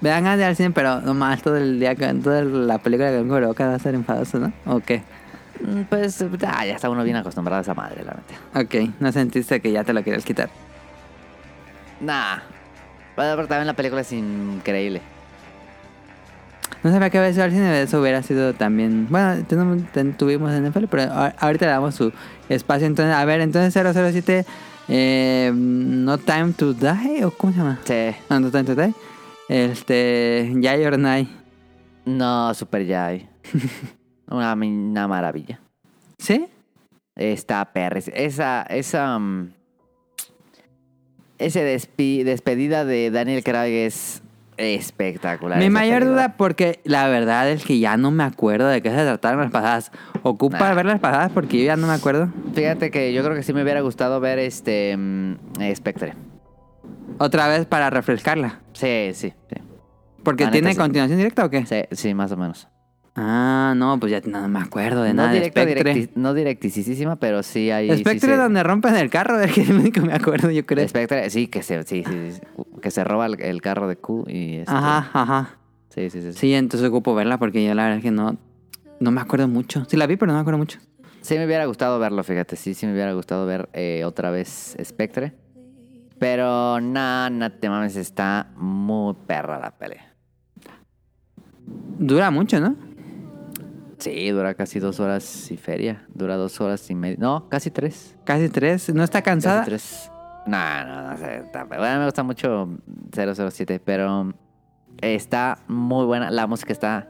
vean ir al cine, pero nomás todo el día, toda la película con cubrebocas va a ser enfadoso, ¿no? ¿O qué? Mm, Pues ah, ya está uno bien acostumbrado a esa madre, la neta. Ok, no sentiste que ya te lo querías quitar. Nah. Bueno, pero también la película es increíble. No sabía que había sido cine, eso hubiera sido también... Bueno, tuvimos NFL, pero ahorita le damos su espacio. Entonces, a ver, entonces 007, eh, No Time to Die, ¿o cómo se llama? Sí. No, No Time to Die. Este, Yay or Nay. No, Super Jai. [laughs] una, una maravilla. ¿Sí? Está perres. Esa, esa. mm, ese despi- despedida de Daniel Craig es espectacular. Mi mayor película. duda, porque la verdad es que ya no me acuerdo de qué se trataron las pasadas. Ocupa Nah. ver las pasadas porque yo ya no me acuerdo. Fíjate que yo creo que sí me hubiera gustado ver este. eh, Spectre. Otra vez para refrescarla. Sí, sí, sí. Porque tiene sí. continuación directa o qué? Sí, sí, más o menos. Ah, no, pues ya no me acuerdo de no, nada de directi- no directisísima, pero sí hay. sí Spectre se- donde rompen el carro, [laughs] es que es único me acuerdo, yo creo. Spectre, sí, que se, sí, que se roba el, el carro de Q y este, Ajá, ajá. Sí, sí, sí, sí. Entonces ocupo verla porque yo la verdad es que no, no me acuerdo mucho. Sí la vi, pero no me acuerdo mucho. Sí me hubiera gustado verlo, fíjate. Sí, sí me hubiera gustado ver eh, otra vez Spectre. Pero no, no te mames, está muy perra la pelea. Dura mucho, ¿no? Sí, dura casi dos horas y feria. Dura dos horas y media. No, casi tres. Casi tres. ¿No está cansada? Casi tres. No, no, no sé. Bueno, me gusta mucho 007, pero está muy buena. La música está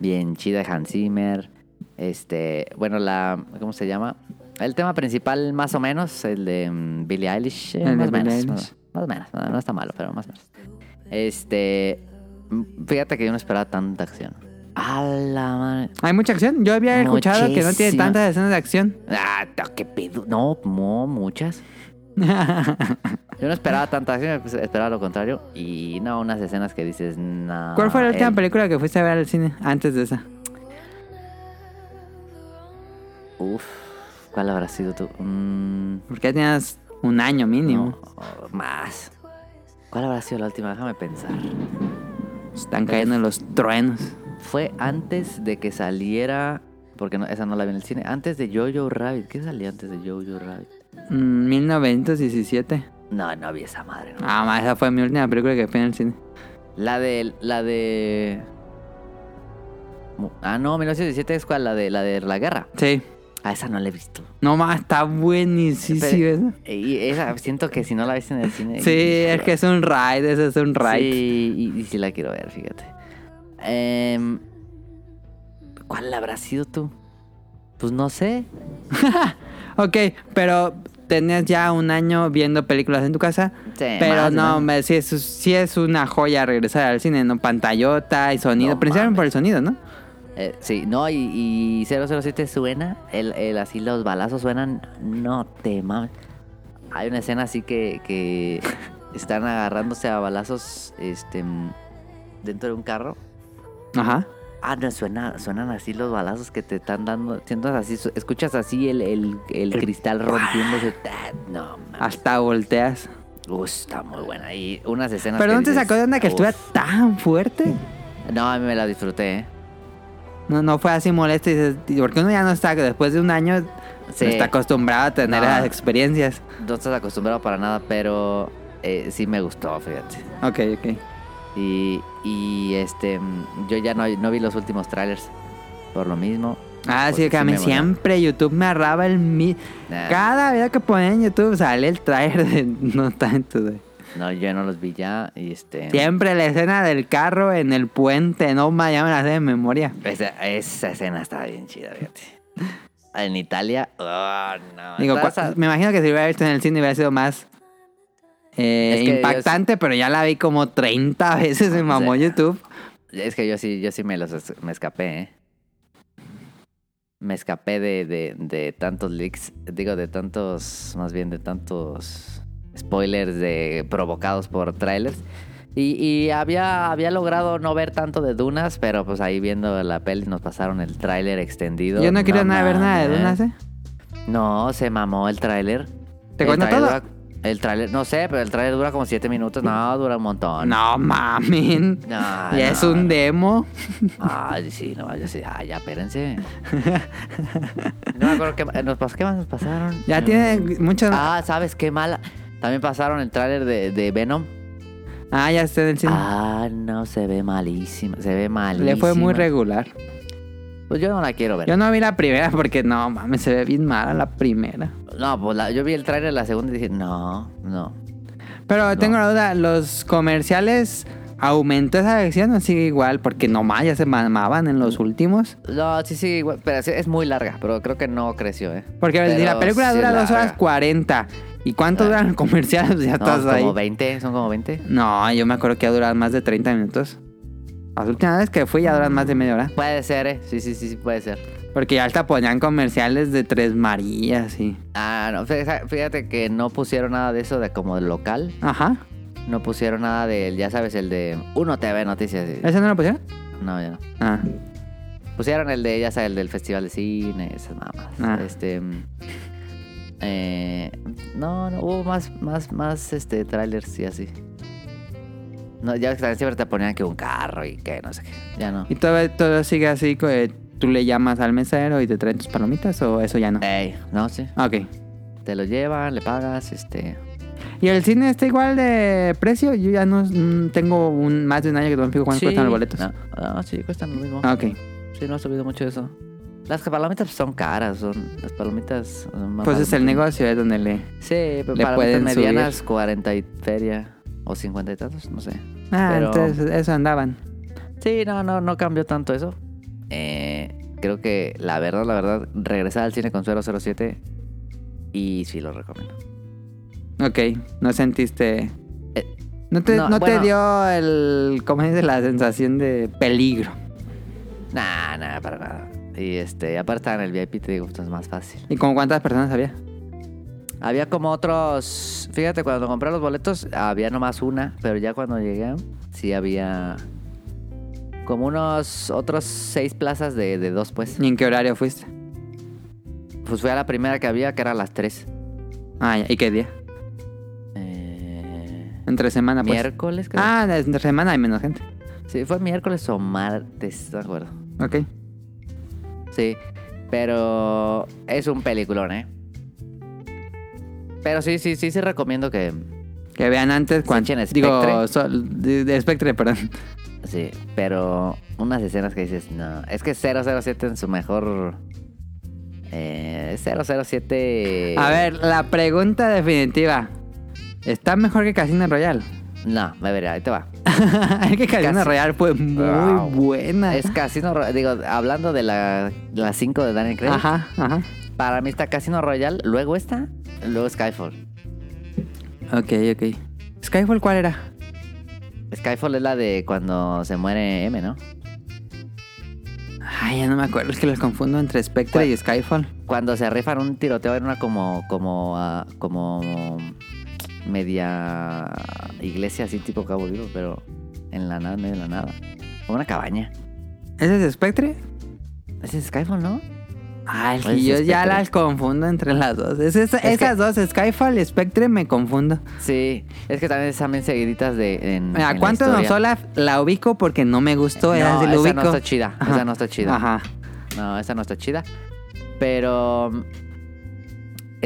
bien chida. Hans Zimmer. Este, bueno, la, ¿cómo se llama? El tema principal, más o menos, el de mm, Billie Eilish. eh, El de más, o Billie menos, Eilish. más, más o menos. No, no está malo, pero más o menos. Este, mm, fíjate que yo no esperaba tanta acción. A la madre. Hay mucha acción. Yo había escuchado que no tiene tantas escenas de acción. Ah, qué pedo. No, no, muchas. [laughs] Yo no esperaba tanta acción, pues, esperaba lo contrario. Y no, unas escenas que dices, no. ¿Cuál fue la última el- película que fuiste a ver al cine antes de esa? Uf, ¿cuál habrá sido tú? Mm, Porque ya tenías un año mínimo. no, más. ¿Cuál habrá sido la última? Déjame pensar. Están cayendo los truenos. Fue antes de que saliera. Porque no, esa no la vi en el cine. Antes de Jojo Rabbit. ¿Qué salía antes de Jojo Rabbit? Mm, 1917. No, no vi esa madre. no. Ah, ma, esa fue mi última película que fui en el cine. La de. La de. Ah, no, 1917 es cuál, la de la de la guerra. Sí. Ah, esa no la he visto. No más, está buenísimo. Pero- esa. Y esa siento que si no la viste en el cine. Sí, es que es un ride, eso es un ride. Sí, y, y sí la quiero ver, fíjate. Em, ¿Cuál habrá sido tú? Pues no sé. [laughs] Ok, pero tenías ya un año viendo películas en tu casa. Sí, pero más, no, me, sí, es, sí es una joya regresar al cine, ¿no? Pantallota y sonido. No Principalmente por el sonido, ¿no? Eh, sí, no, y, y 007 suena, el, el- así los balazos suenan, no te mames. Hay una escena así que, que [laughs] están agarrándose a balazos este, dentro de un carro. Ajá. Ah, no, suena, suenan así los balazos que te están dando. Sientas así, escuchas así el, el, el cristal rompiéndose. Ah, No, mames. Hasta volteas. Uf, está muy buena. Y unas escenas. Pero no te sacó de onda que estuviera tan fuerte. No, a mí me la disfruté, ¿eh? No, no fue así molesto. porque uno ya no está, después de un año, Sí. no está acostumbrado a tener No. esas experiencias. No estás acostumbrado para nada, pero eh, sí me gustó, fíjate. Ok, ok. Y, y este, yo ya no, no vi los últimos trailers por lo mismo. Ah, sí, que a mí me siempre YouTube me arraba el mi... Nah, Cada video que ponía en YouTube sale el trailer de [laughs] No Tanto. de- No, yo no los vi ya. Y este. Siempre la escena del carro en el puente, no ma, ya me la sé de memoria. Esa, esa escena estaba bien chida, fíjate. En Italia, oh, no. Digo, esa- me imagino que si hubiera visto en el cine hubiera sido más eh, Es que yo impactante, pero ya la vi como 30 [laughs] veces en mamó Sí. YouTube. Es que yo sí, yo sí me los es- me escapé, ¿eh? Me escapé de, de, de tantos leaks, digo, de tantos, más bien de tantos spoilers de, provocados por trailers. Y, y había, había logrado no ver tanto de Dunas, pero pues ahí viendo la peli nos pasaron el tráiler extendido. Yo no quería nada ver nada de. Dunas, ¿eh? No, se mamó el tráiler. ¿Te tráiler todo? El tráiler, no sé, pero el tráiler dura como 7 minutos. No, dura un montón. No mamen. No, [laughs] ya es un demo. Ay, sí, no, yo sí. Ah, ya, espérense. [laughs] No me acuerdo qué, nos pas- qué más nos pasaron. Ya tiene muchos. Ah, Ah, ¿sabes qué mala? También pasaron el tráiler de, de Venom. Ah, ya está en el cine. Ah, no, se ve malísima. Se ve malísima. Le fue muy regular. Pues yo no la quiero ver. Yo no vi la primera porque no mames, se ve bien mala la primera. No, pues la- yo vi el tráiler de la segunda y dije, no, no. Pero tengo la duda, ¿los comerciales aumentó esa versión o sigue igual? Porque nomás ya se mamaban en los últimos. No, sí, sí, igual, pero es, es muy larga, pero creo que no creció, ¿eh? Porque Pero la película sí dura es 2 horas larga. 40. ¿Y cuánto Ah. duran los comerciales? [laughs] Ya No, estás ahí. como 20, son como 20. No, yo me acuerdo que ya duran más de 30 minutos. Las últimas veces que fui ya duran más de media hora. Puede ser, ¿eh? Sí, sí, sí, sí, puede ser. Porque ya hasta ponían comerciales de Tres Marías y... Ah, no, fíjate que no pusieron nada de eso de como del local. Ajá. No pusieron nada del, ya sabes, el de Uno TV Noticias. ¿Ese no lo pusieron? No, ya no. Ah. Pusieron el de, ya sabes, el del Festival de Cine, esas mamas. Ah. Este. mm, eh, no, no, hubo más, más, más, este, trailers y así. No, ya siempre te ponían que un carro y que no sé qué. Ya no. ¿Y todo, todo sigue así? que ¿Tú le llamas al mesero y te traen tus palomitas o eso ya no? Ey, no, sí. Ah, Ok. Te lo llevan, le pagas, este. ¿Y el cine está igual de precio? Yo ya no mm, tengo un, más de un año que no me fijo cuánto sí, cuestan los boletos. No, no, sí, cuestan lo mismo. Ah, ok. Sí, no ha subido mucho eso. Las palomitas son caras, son. Las palomitas. son más Pues es el negocio, es donde le... Sí, pero Le palomitas pueden medianas, 40 y feria. O 50 y tantos, no sé. Ah, Pero- entonces eso andaban. Sí, no, no, no cambió tanto eso. Eh, creo que la verdad, la verdad, regresar al cine con 007 y sí lo recomiendo. Ok, no sentiste... Eh, No te, no, no te bueno. dio el... ¿Cómo dice? La sensación de peligro. Nah, nah, para nada. Y este, aparte en el VIP te digo, esto es más fácil. ¿Y como cuántas personas había? Había como otros. Fíjate, cuando compré los boletos, había nomás una, pero ya cuando llegué, sí había. Como unos otros seis plazas de, de dos, pues. ¿Y en qué horario fuiste? Pues fui a la primera que había, que era a las tres. Ah. ¿y qué día? Eh, Entre semana, pues. miércoles, creo. Ah, entre semana hay menos gente. Sí, fue miércoles o martes, de acuerdo. Ok. Sí, pero es un peliculón, ¿eh? Pero sí, sí, sí, sí recomiendo que... Que vean antes cuando... Digo, sol- de, de Spectre, perdón. Sí, pero unas escenas que dices, no, es que 007 en su mejor... Eh, 007... A ver, la pregunta definitiva. ¿Está mejor que Casino Royale? No, a ver, ahí te va. [laughs] es que Casino Casi- Royale fue muy Wow. buena. Es Casino Royale, digo, hablando de la, de las 5 de Daniel Craig, Ajá, ajá. Para mí está Casino Royale, luego esta, luego Skyfall. Ok, ok. ¿Skyfall cuál era? Skyfall es la de cuando se muere M, ¿no? Ay, ya no me acuerdo. Es que los confundo entre Spectre y Skyfall. Cuando se rifan un tiroteo en una como, como, ah, como media iglesia así tipo Cabo Vivo, pero en la nada, en medio de la nada. Como una cabaña. ¿Ese es Spectre? Ese es Skyfall, ¿no? Ay, Pues yo es ya las confundo entre las dos. Es esa- Es que- esas dos, Skyfall y Spectre, me confundo. Sí, es que también están bien seguiditas de. En, Mira, en la ¿cuánto no historia. sola la ubico porque no me gustó? No, era así, esa ubico. no está chida. Ajá. Esa no está chida. Ajá. No, esa no está chida. Pero. mm,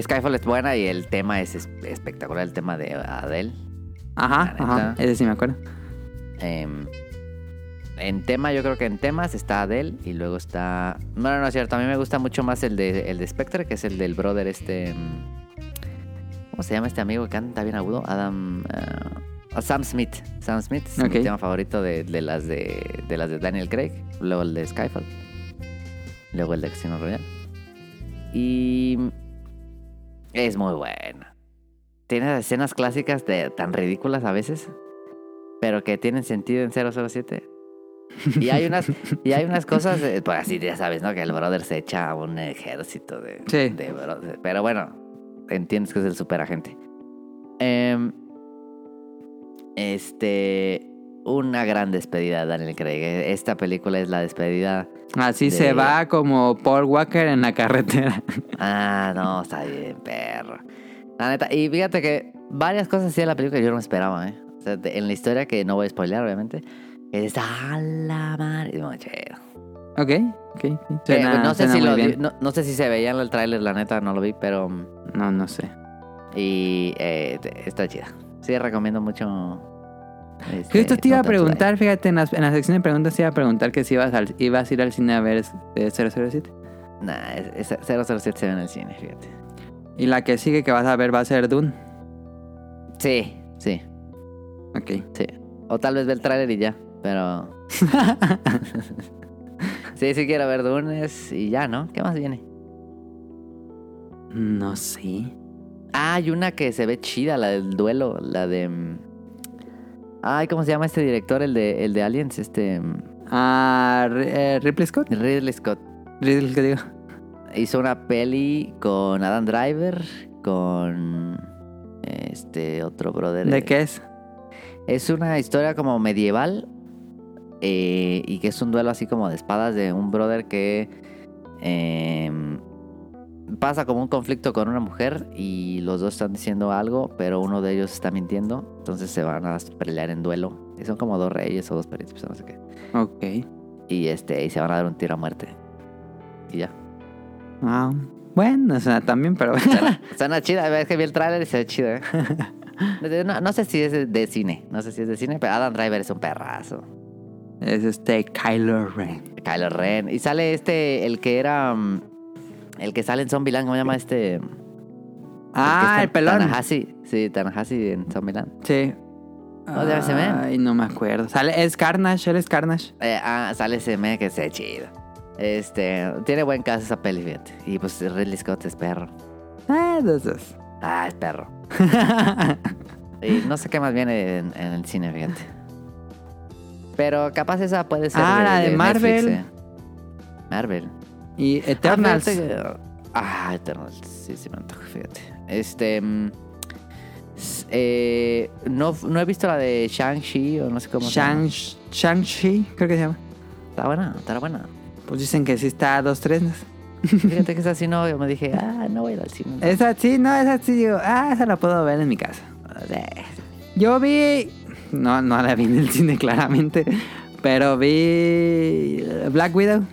Skyfall es buena y el tema es es- espectacular, el tema de Adele. Ajá, La ajá. Ese sí me acuerdo. Em, en tema, yo creo que en temas está Adele y luego está. No, no, no es cierto. A mí me gusta mucho más el de, el de Spectre, que es el del brother este. mm, ¿Cómo se llama este amigo que canta bien agudo? Adam. eh, Sam Smith. Sam Smith es Ok. mi tema favorito de, de las de, de las de Daniel Craig. Luego el de Skyfall. Luego el de Casino Royale. Y. Es muy buena. Tiene escenas clásicas de, tan ridículas a veces, pero que tienen sentido en 007. Y hay unas, y hay unas cosas, eh, pues así ya sabes, ¿no? Que el brother se echa a un ejército de, Sí. de brother. Pero bueno, entiendes que es el superagente. Em, este. una gran despedida de Daniel Craig. Esta película es la despedida. Así De- se va como Paul Walker en la carretera. [laughs] Ah, no, está bien, perro. La neta, y fíjate que varias cosas de la película yo no me esperaba, ¿eh? O sea, en la historia que no voy a spoilear, obviamente. Es a la madre. muy chido. ok, ok. Eh, no, sé suena si muy lo bien. no, no sé si se veía en el tráiler, la neta, no lo vi, pero... mm, No, no sé. Y eh, te- está chida. Sí, recomiendo mucho. este, Justo te iba a preguntar, fíjate, en, las- en la sección de preguntas te iba a preguntar que si ibas, al- ibas a ir al cine a ver eh, 007. Nah, es- es- 007 se ve en el cine, fíjate. Y la que sigue que vas a ver va a ser Dune. Sí, sí, Ok. sí. O tal vez ve el tráiler y ya, pero... [laughs] sí, sí quiero ver Dunes y ya, ¿no? ¿Qué más viene? No sé. Ah, hay una que se ve chida, la del duelo, la de... mm, Ay, ¿cómo se llama este director? El de, el de Aliens, este... mm, Ah, eh, Ripley Scott. Ridley Scott. Ridley, ¿qué digo? Hizo una peli con Adam Driver, con... Este otro brother. ¿De qué es? Es una historia como medieval eh, y que es un duelo así como de espadas de un brother que eh, pasa como un conflicto con una mujer y los dos están diciendo algo, pero uno de ellos está mintiendo, entonces se van a pelear en duelo. Y son como dos reyes o dos príncipes, no sé qué. Ok. Y este y se van a dar un tiro a muerte. Y ya. Ah, bueno, o sea, también, pero... [laughs] Suena, [laughs] chida, es que vi el tráiler y se ve chido, ¿eh? [laughs] No, no sé si es de cine, no sé si es de cine, pero Adam Driver es un perrazo. Es este Kylo Ren. Kylo Ren. Y sale este, el que era. mm, El que sale en Zombieland, ¿cómo se llama este? Ah, el pelón. Tanahasi. Sí, Tanahasi en Zombieland. Sí. ¿Cómo se llama ese men? Ay, no me acuerdo. Sale, es Carnage, él es Carnage. Eh, ah, sale ese me que se ve chido. Este, tiene buen caso esa peli, fíjate. Y pues Ridley Scott es perro. Ah, dos. Ah, es perro. [laughs] Y no sé qué más viene en, en el cine, fíjate. Pero capaz esa puede ser. Ah, la de Marvel. Netflix, eh. Marvel. y Eternals. Ah, fíjate que- Ah, Eternals. Sí, sí me antoja, fíjate. Este. mm, eh, no, no he visto la de Shang-Chi o no sé cómo se llama. Shang- Shang-Chi, creo que se llama. Está buena, está buena. Pues dicen que sí está a dos, tres. Fíjate que esa sí no, yo me dije, [laughs] ah, no voy a ir al cine. Esa sí, no, esa sí digo, ah, esa la puedo ver en mi casa. Eh, Yo vi. No, no la vi en el cine, [laughs] claramente. Pero vi. Black Widow,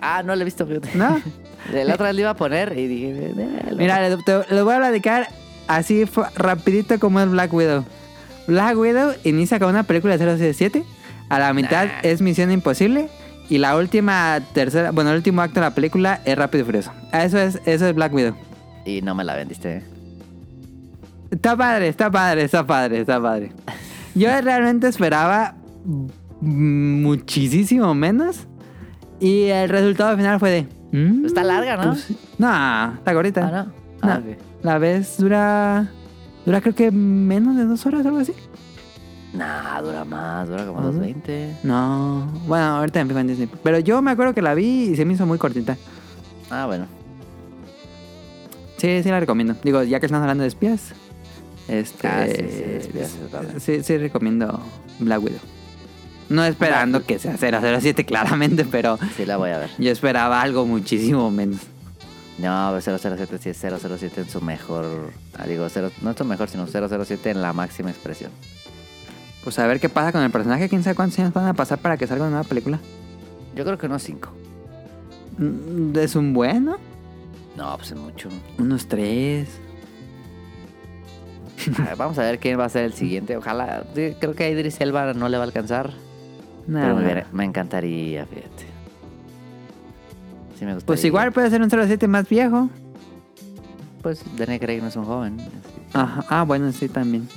Ah, no la he visto. ¿no? [laughs] La otra le iba a poner y dije, eh, lo- Mira, le, te- le voy a platicar así rapidito como es Black Widow. Black Widow inicia con una película de 007. A la mitad Nah. es Misión Imposible. Y la última tercera, bueno, el último acto de la película es Rápido y Furioso. Eso es, eso es Black Widow. Y no me la vendiste. eh. Está padre, está padre, está padre, está padre. [laughs] Yo realmente esperaba muchísimo menos. Y el resultado final fue de. mm, Está larga, ¿no? pues, no, está cortita. Ah, no. No. Ah, ok. La vez dura. Dura creo que menos de dos horas, algo así. Nah, dura más, dura como Ajá. 2.20. No. Bueno, ahorita me fijo en Disney. Pero yo me acuerdo que la vi y se me hizo muy cortita. Ah, bueno. Sí, sí la recomiendo. Digo, ya que estamos hablando de espías. Este, ah, sí, sí, recomiendo Black Widow. No esperando que sea 007, [laughs] claramente, pero. Sí, la voy a ver. Yo esperaba algo muchísimo menos. No, pues 007 sí es 007 en su mejor. Ah, digo, cero, no en su mejor, sino 007 en la máxima expresión. Pues a ver qué pasa con el personaje. Quién sabe cuántos años van a pasar para que salga una nueva película. Yo creo que unos 5. Mm, ¿Es un bueno? No, pues mucho. Unos 3. [laughs] Vamos a ver quién va a ser el siguiente. Ojalá, creo que a Idris Elba no le va a alcanzar. Nada. Pero me, encantaría, fíjate. Sí me gustaría. Pues igual puede ser un 07 más viejo. Pues Daniel Craig no es un joven. Ajá. Ah, bueno, sí, también.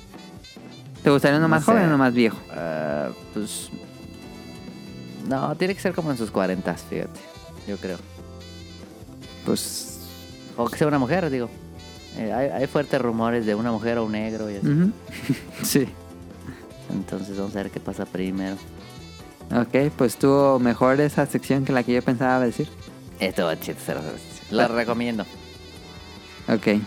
¿Te gustaría uno No más sé. joven o uno más viejo? Ah, pues... No, tiene que ser como en sus 40, fíjate. Yo creo. Pues. O que sea una mujer, digo. Eh, hay, hay fuertes rumores de una mujer o un negro y así. ujú. [laughs] sí. Entonces vamos a ver qué pasa primero. Ok, pues tuvo mejor esa sección que la que yo pensaba decir. Esto va chido. Lo recomiendo. Ok.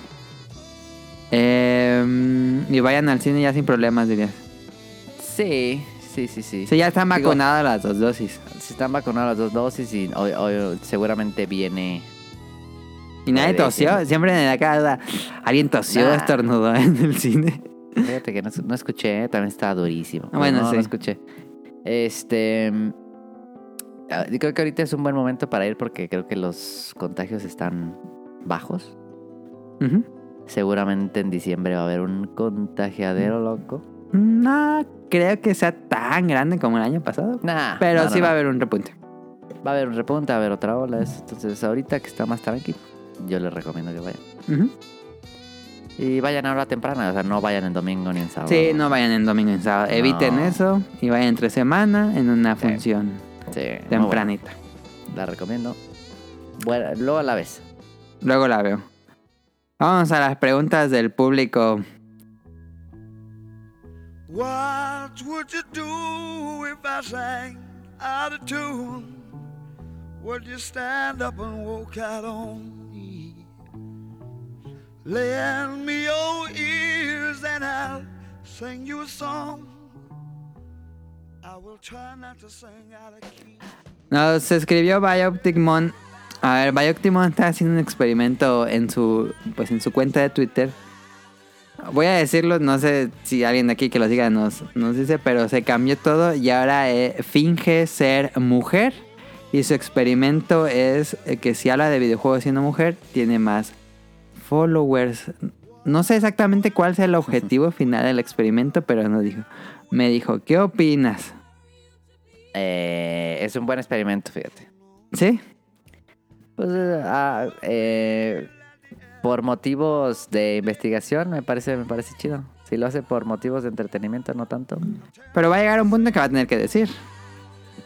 Em, y vayan al cine ya sin problemas, dirías. Sí, sí, sí, sí. Sí, ya están vacunadas las dos dosis. Si están vacunadas las dos dosis y hoy, hoy seguramente viene... Y nadie tosió. Siempre en la cara alguien tosió, Nah. estornudó en el cine. Fíjate que no, no escuché, ¿eh? también estaba durísimo. Ah, bueno, no, sí. no escuché. Este... mm, Yo creo que ahorita es un buen momento para ir porque creo que los contagios están bajos. Seguramente en diciembre va a haber un contagiadero loco. No creo que sea tan grande como el año pasado. Nah, Pero no, no, sí va a haber un repunte. Va a haber un repunte, va a haber otra ola. Entonces, ahorita que está más tranquilo, yo les recomiendo que vayan. Y vayan a hora temprana, o sea, no vayan en domingo ni en sábado. Sí, no vayan en domingo y en sábado. Eviten No. eso y vayan entre semana en una Sí. función Sí, tempranita. La recomiendo. Bueno, luego a la vez. Luego la veo. Vamos a las preguntas del público. What would you do if I sang out of tune? Would you stand up and walk out on? Lend me your ears and I'll sing you a song. I will try not to sing out of key. Nos escribió Bioptic Mon. A ver, Bioptic Mon está haciendo un experimento en su, pues en su cuenta de Twitter. Voy a decirlo, no sé si alguien de aquí que lo siga nos, nos dice, pero se cambió todo y ahora eh, finge ser mujer. Y su experimento es eh, que si habla de videojuegos siendo mujer, tiene más followers. No sé exactamente cuál sea el objetivo [laughs] final del experimento, pero nos dijo, me dijo, ¿qué opinas? Eh, es un buen experimento, fíjate. ¿Sí? Pues, ah, eh, por motivos de investigación, me parece, me parece chido. Si lo hace por motivos de entretenimiento, no tanto. Pero va a llegar un punto en que va a tener que decir.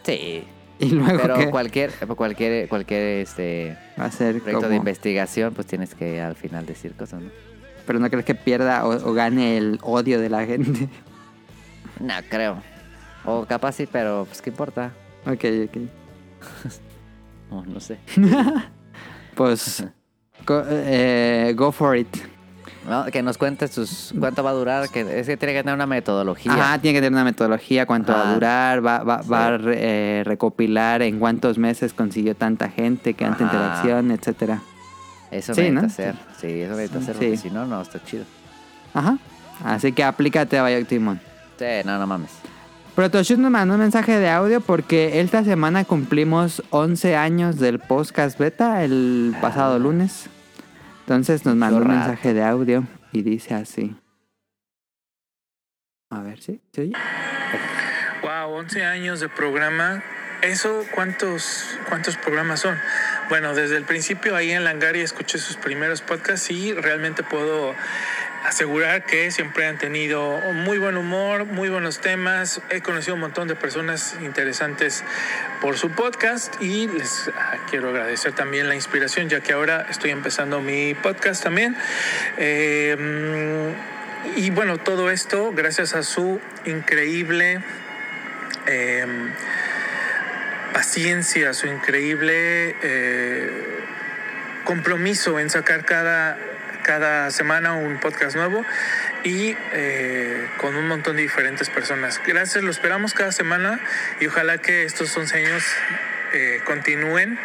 Sí. [laughs] Y luego Pero ¿qué? cualquier, cualquier, cualquier este va a ser proyecto como... de investigación, pues tienes que al final decir cosas, ¿no? Pero no crees que pierda o, o gane el odio de la gente. [laughs] No, creo. O capaz sí, pero pues qué importa. ok, ok. [laughs] No, no sé. Pues... go, eh, go for it. No, que nos cuentes sus, cuánto va a durar, que es que tiene que tener una metodología. Ajá, tiene que tener una metodología, cuánto va a Ah. durar, va, va, va a Sí. eh, recopilar en cuántos meses consiguió tanta gente, qué tanta interacción, etcétera. Eso Sí, necesita ¿no? hacer. Sí, eso necesita hacer, Sí. porque si no, no, está chido. Ajá. Así que aplícate a Bioctimon. Sí, no, no mames. Protoshoot nos mandó un mensaje de audio porque esta semana cumplimos 11 años del podcast beta el pasado lunes. Entonces nos mandó un rato. mensaje de audio y dice así. A ver, ¿sí? ¿Se oye? Wow, 11 años de programa. ¿Eso cuántos, cuántos programas son? Bueno, desde el principio ahí en Langari escuché sus primeros podcasts y realmente puedo asegurar que siempre han tenido muy buen humor, muy buenos temas. He conocido un montón de personas interesantes por su podcast y les ah, quiero agradecer también la inspiración ya que ahora estoy empezando mi podcast también. Mm, y bueno, todo esto gracias a su increíble... em, paciencia, su increíble eh, compromiso en sacar cada, cada semana un podcast nuevo y eh, con un montón de diferentes personas. Gracias, lo esperamos cada semana y ojalá que estos 11 años eh, continúen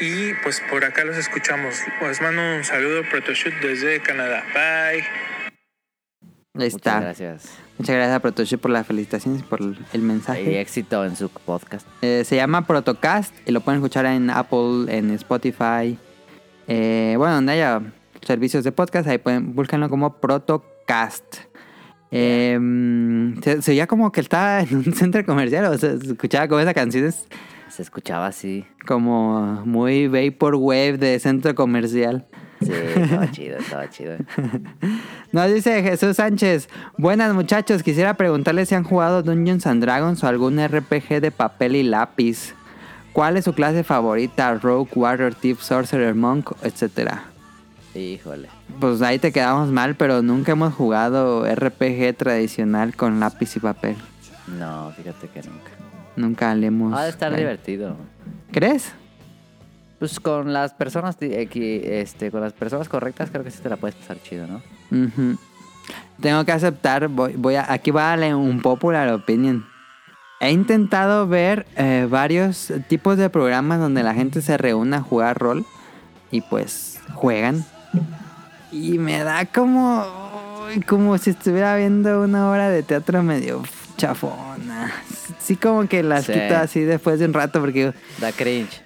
y pues por acá los escuchamos. Les mando un saludo Protoshoot desde Canadá. Bye. Ahí está. Muchas gracias. Muchas gracias a Protoshoot por las felicitaciones y por el Y mensaje. éxito en su podcast. Eh, se llama Protocast y lo pueden escuchar en Apple, en Spotify. Eh, bueno, donde haya servicios de podcast, ahí pueden, búsquenlo como Protocast. Eh, se, se oía como que estaba en un [laughs] centro comercial, o sea, se escuchaba como esa canción es Se escuchaba así. como muy vaporwave de centro comercial. Sí, estaba chido, estaba chido. [laughs] Nos dice Jesús Sánchez, buenas muchachos, quisiera preguntarles si han jugado Dungeons and Dragons o algún RPG de papel y lápiz. ¿Cuál es su clase favorita? Rogue, Warrior, Thief, Sorcerer, Monk, etcétera. Híjole. Pues ahí te quedamos mal, pero nunca hemos jugado RPG tradicional con lápiz y papel. No, fíjate que nunca. Nunca le hemos... Ha de estar divertido. ¿Crees? Pues con las personas este, con las personas correctas creo que sí te la puedes pasar chido, ¿no? Tengo que aceptar, voy, voy a, aquí vale un popular opinion. he intentado ver eh, varios tipos de programas donde la gente se reúne a jugar rol y pues juegan. Y me da como, como si estuviera viendo una obra de teatro medio chafona. Sí, como que las Sí. quito así después de un rato porque Da cringe.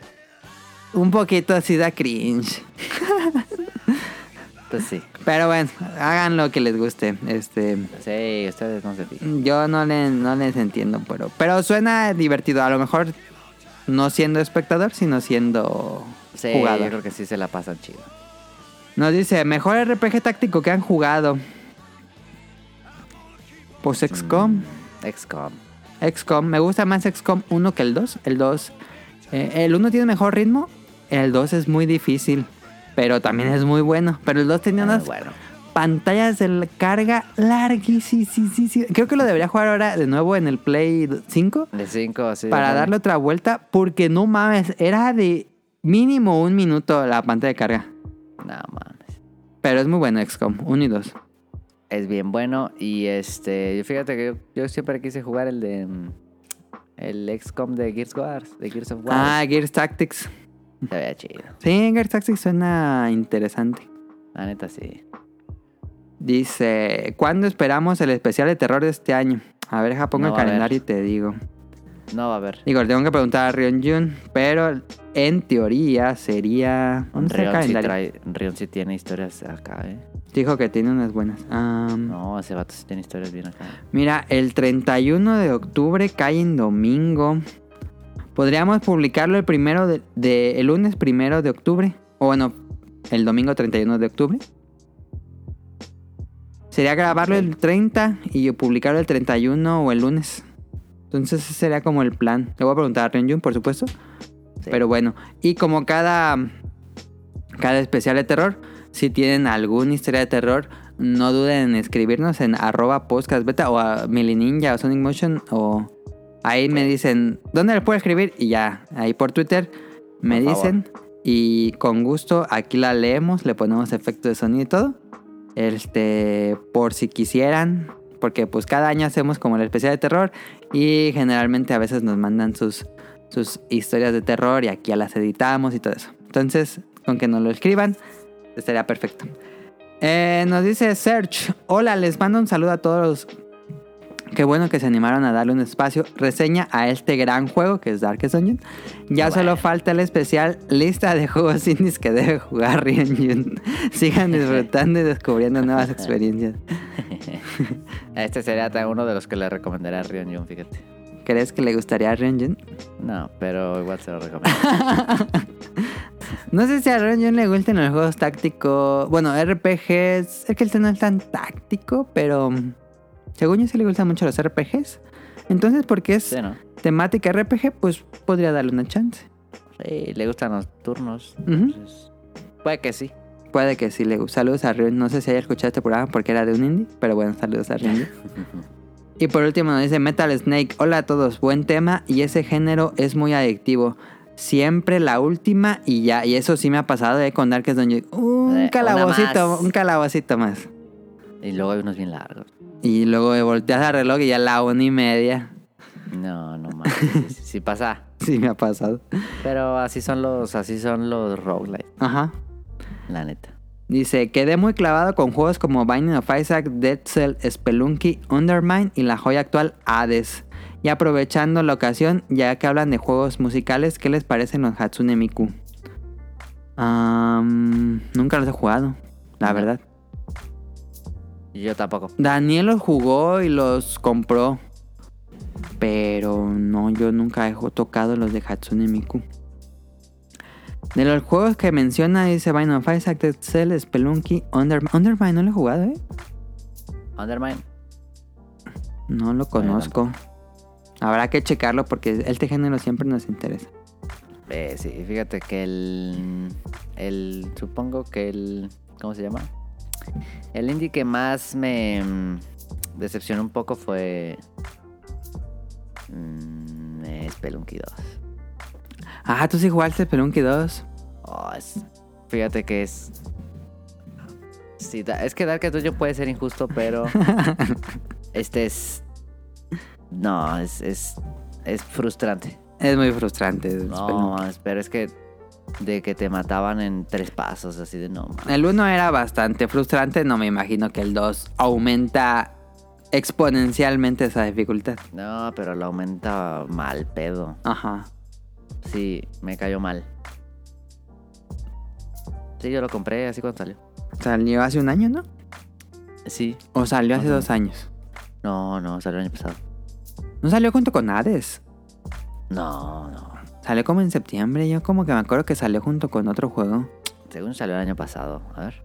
un poquito así da cringe. [laughs] Pues sí. Pero bueno, hagan lo que les guste. Este, Sí, ustedes no se fijan. yo no, le, no les entiendo, pero, pero suena divertido. A lo mejor no siendo espectador, sino siendo Sí, yo jugador. creo que sí se la pasan chido. Nos dice, mejor RPG táctico que han jugado. Pues XCOM. XCOM. XCOM. Me gusta más XCOM 1 que el 2. El 2. eh, el 1 tiene mejor ritmo. El 2 es muy difícil. Pero también es muy bueno. Pero el 2 tenía Ah, unas bueno. pantallas de carga larguísimas. Creo que lo debería jugar ahora de nuevo en el Play 5. De 5, sí. Para darle otra vuelta. Porque no mames. Era de mínimo un minuto la pantalla de carga. No mames. Pero es muy bueno XCOM 1 y 2. Es bien bueno. Y este. Yo fíjate que yo, yo siempre quise jugar el de. mm, El XCOM de Gears Wars. De Gears of War. Ah, Gears Tactics. Se veía chido. Sí, Gears Tactics suena interesante. La neta sí. Dice, ¿cuándo esperamos el especial de terror de este año? A ver, deja pongo No el calendario y te digo. No va a haber. Digo, le tengo que preguntar a Rion Jun, pero en teoría sería... ¿Dónde está el Rion sí, trae, Rion sí tiene historias acá, eh. Dijo que tiene unas buenas. No, ese vato sí tiene historias bien acá. Mira, el 31 de octubre cae en domingo. Podríamos publicarlo el primero de, de- el lunes primero de octubre. O bueno, el domingo 31 de octubre. Sería grabarlo el 30 y publicarlo el 31 o el lunes. Entonces ese sería como el plan. Le voy a preguntar a Renjun, por supuesto. Sí. Pero bueno, y como cada, cada especial de terror, si tienen alguna historia de terror, no duden en escribirnos en arroba podcastbeta o a Milininja o Sonic Motion o ahí me dicen, ¿dónde le puedo escribir? Y ya, ahí por Twitter me Por dicen y con gusto aquí la leemos, le ponemos efectos de sonido y todo. Este, por si quisieran, porque pues cada año hacemos como el especial de terror y generalmente a veces nos mandan sus, sus historias de terror y aquí ya las editamos y todo eso. Entonces, con que nos lo escriban, estaría perfecto. Eh, nos dice Serge, hola, les mando un saludo a todos los... Qué bueno que se animaron a darle un espacio. Reseña a este gran juego que es Darkest Dungeon. Ya solo falta el especial lista de juegos [laughs] indies que debe jugar Ryujin. Sigan disfrutando y descubriendo nuevas experiencias. [laughs] Este sería uno de los que le recomendaría a Rion Jun, fíjate. ¿Crees que le gustaría a Ryujin? No, pero igual se lo recomiendo. [laughs] No sé si a Ryujin le gustan los juegos tácticos. Bueno, RPGs. Es que este no es tan táctico, pero según yo sí le gustan mucho los RPGs. Entonces, porque es Sí, ¿no? temática RPG, pues podría darle una chance. Sí, le gustan los turnos. Entonces, puede que sí. Puede que sí le guste. Saludos a Ryujin. No sé si haya escuchado este programa porque era de un indie, pero bueno, saludos a Ryujin. [laughs] Y por último nos dice Metal Snake, hola a todos, buen tema y ese género es muy adictivo. Siempre la última y ya, y eso sí me ha pasado eh, con Darkest Dungeon. Un Eh, calabocito, un calabocito más. Y luego hay unos bien largos. Y luego volteas al reloj y ya la una y media. No, no más. Sí, sí, sí pasa. [laughs] Sí me ha pasado. Pero así son los, así son los roguelites, Ajá. la neta. Dice, quedé muy clavado con juegos como Binding of Isaac, Dead Cell, Spelunky, Undermine y la joya actual Hades. Y aprovechando la ocasión, ya que hablan de juegos musicales, ¿qué les parecen los Hatsune Miku? Am, nunca los he jugado, la verdad. Yo tampoco. Daniel los jugó y los compró. Pero no, yo nunca he tocado los de Hatsune Miku. De los juegos que menciona, dice Binding of Isaac, Dead Cell, Spelunky, Undermine. Undermine no lo he jugado, ¿eh? Undermine. No lo conozco. Habrá que checarlo porque este género siempre nos interesa. Eh, sí, fíjate que el, el. Supongo que el. ¿Cómo se llama? El indie que más me mm, decepcionó un poco fue. mm, eh, Spelunky 2. Ah, tú sí jugaste Spelunky 2. Oh, es- fíjate que es. Sí, da- es que Dark Dungeon puede ser injusto, pero. [laughs] este es. No, es, es es frustrante. Es muy frustrante. No, pero es que de que te mataban en tres pasos, así de no, mames. El 1 era bastante frustrante, no me imagino que el 2 aumenta exponencialmente esa dificultad. No, pero lo aumenta mal pedo. Ajá. Sí, me cayó mal. Sí, yo lo compré así cuando salió. Salió hace un año, ¿no? Sí. O salió hace dos años. No, no, salió el año pasado. No salió junto con Hades. No, no. Salió como en septiembre. Yo como que me acuerdo que salió junto con otro juego. Según salió el año pasado. A ver.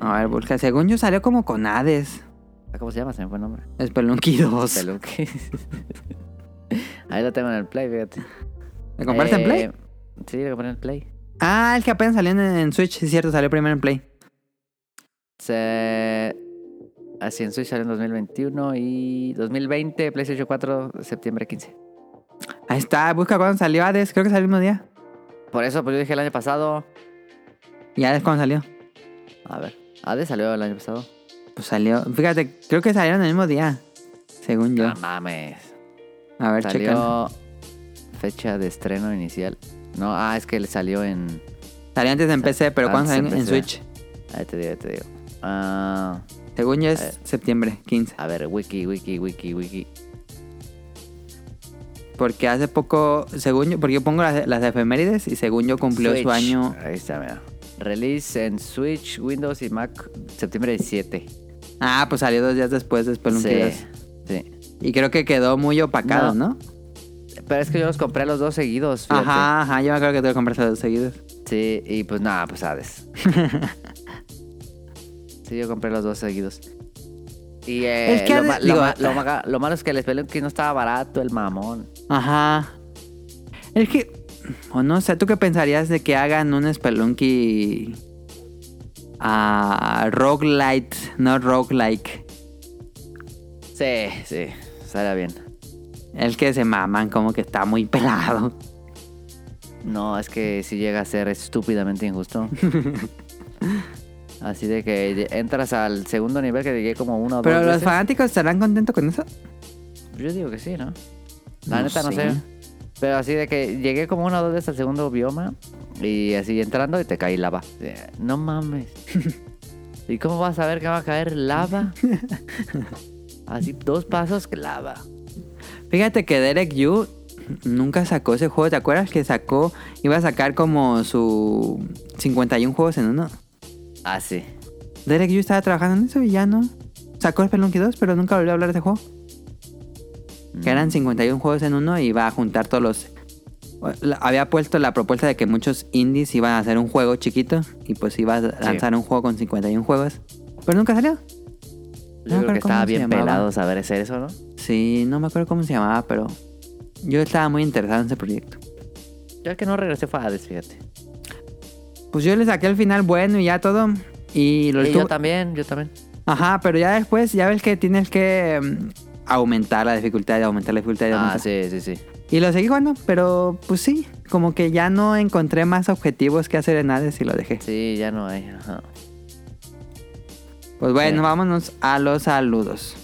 A ver, busca. Según yo salió como con Hades. Ah, ¿Cómo se llama? Se me fue el nombre. Spelunky 2. Spelunky. [laughs] Ahí lo tengo en el Play, fíjate. ¿Le compraste en Play? Eh, Sí, lo compré en el Play. Ah, el que apenas salió en, en Switch, es cierto, salió primero en Play. Se... Así en Switch salió en 2021 y 2020, PlayStation 4, septiembre 15. Ahí está, busca cuándo salió Hades, creo que salió el mismo día. Por eso, pues yo dije el año pasado. ¿Y Hades cuándo salió? A ver, Hades salió el año pasado. Pues salió, fíjate, creo que salieron el mismo día, según yo. No mames. A ver. Salió fecha de estreno inicial. No, ah, es que le salió en. Salió antes en PC, pero ¿cuándo salió en en PC. Switch? Ahí te digo, ahí te digo. Ah, Según yo es septiembre 15. a ver, wiki, wiki, wiki, wiki. Porque hace poco, según yo, porque yo pongo las, las efemérides y según yo cumplió su año. Ahí está, mira. Release en Switch, Windows y Mac septiembre 17. Ah, pues salió dos días después de Spelunky Sí, 2. sí. Y creo que quedó muy opacado, ¿no? Pero es que yo los compré los dos seguidos. fíjate. Ajá, ajá, yo me acuerdo que tú lo compraste dos seguidos. Sí, y pues nada, pues Hades. [laughs] sí, yo compré los dos seguidos. Y eh, Es que lo, ma- lo digo- ma- lo maga- lo malo es que el Spelunky no estaba barato, el mamón. Ajá. Es que, o no sé, ¿tú qué pensarías de que hagan un Spelunky a roguelite, no roguelike? Sí, sí, sale bien. El que se maman, como que está muy pelado. No, es que si llega a ser estúpidamente injusto. [laughs] Así de que entras al segundo nivel que llegué como uno o Pero dos los veces. fanáticos estarán contentos con eso. Yo digo que sí, ¿no? La No neta no sé. Pero así de que llegué como una o dos veces al segundo bioma y así entrando y te caí lava. No mames. [laughs] ¿Y cómo vas a ver que va a caer lava? [laughs] Así dos pasos que lava. Fíjate que Derek Yu nunca sacó ese juego. ¿Te acuerdas que sacó? Iba a sacar como su 51 juegos en uno. Ah, sí. Derek Yu estaba trabajando en eso y ya no. Sacó Spelunky 2, pero nunca volvió a hablar de ese juego. Que eran 51 juegos en uno y iba a juntar todos los... Había puesto la propuesta de que muchos indies iban a hacer un juego chiquito y pues iba a lanzar un juego con 51 juegos. Pero nunca salió. Yo No creo que estaba bien pelado saber hacer eso, ¿no? Sí, no me acuerdo cómo se llamaba, pero yo estaba muy interesado en ese proyecto. Yo el que no regresé fue a Hades, fíjate. Pues yo le saqué el final bueno y ya todo. Y lo estuvo- yo también, yo también. Ajá, pero ya después, ya ves que tienes que mm, aumentar la dificultad, y aumentar la dificultad y Ah, aumentar. sí, sí, sí. Y lo seguí jugando, pero pues sí, como que ya no encontré más objetivos que hacer en Hades y lo dejé. Sí, ya no hay. Ajá. Pues bueno, Sí. vámonos a los saludos.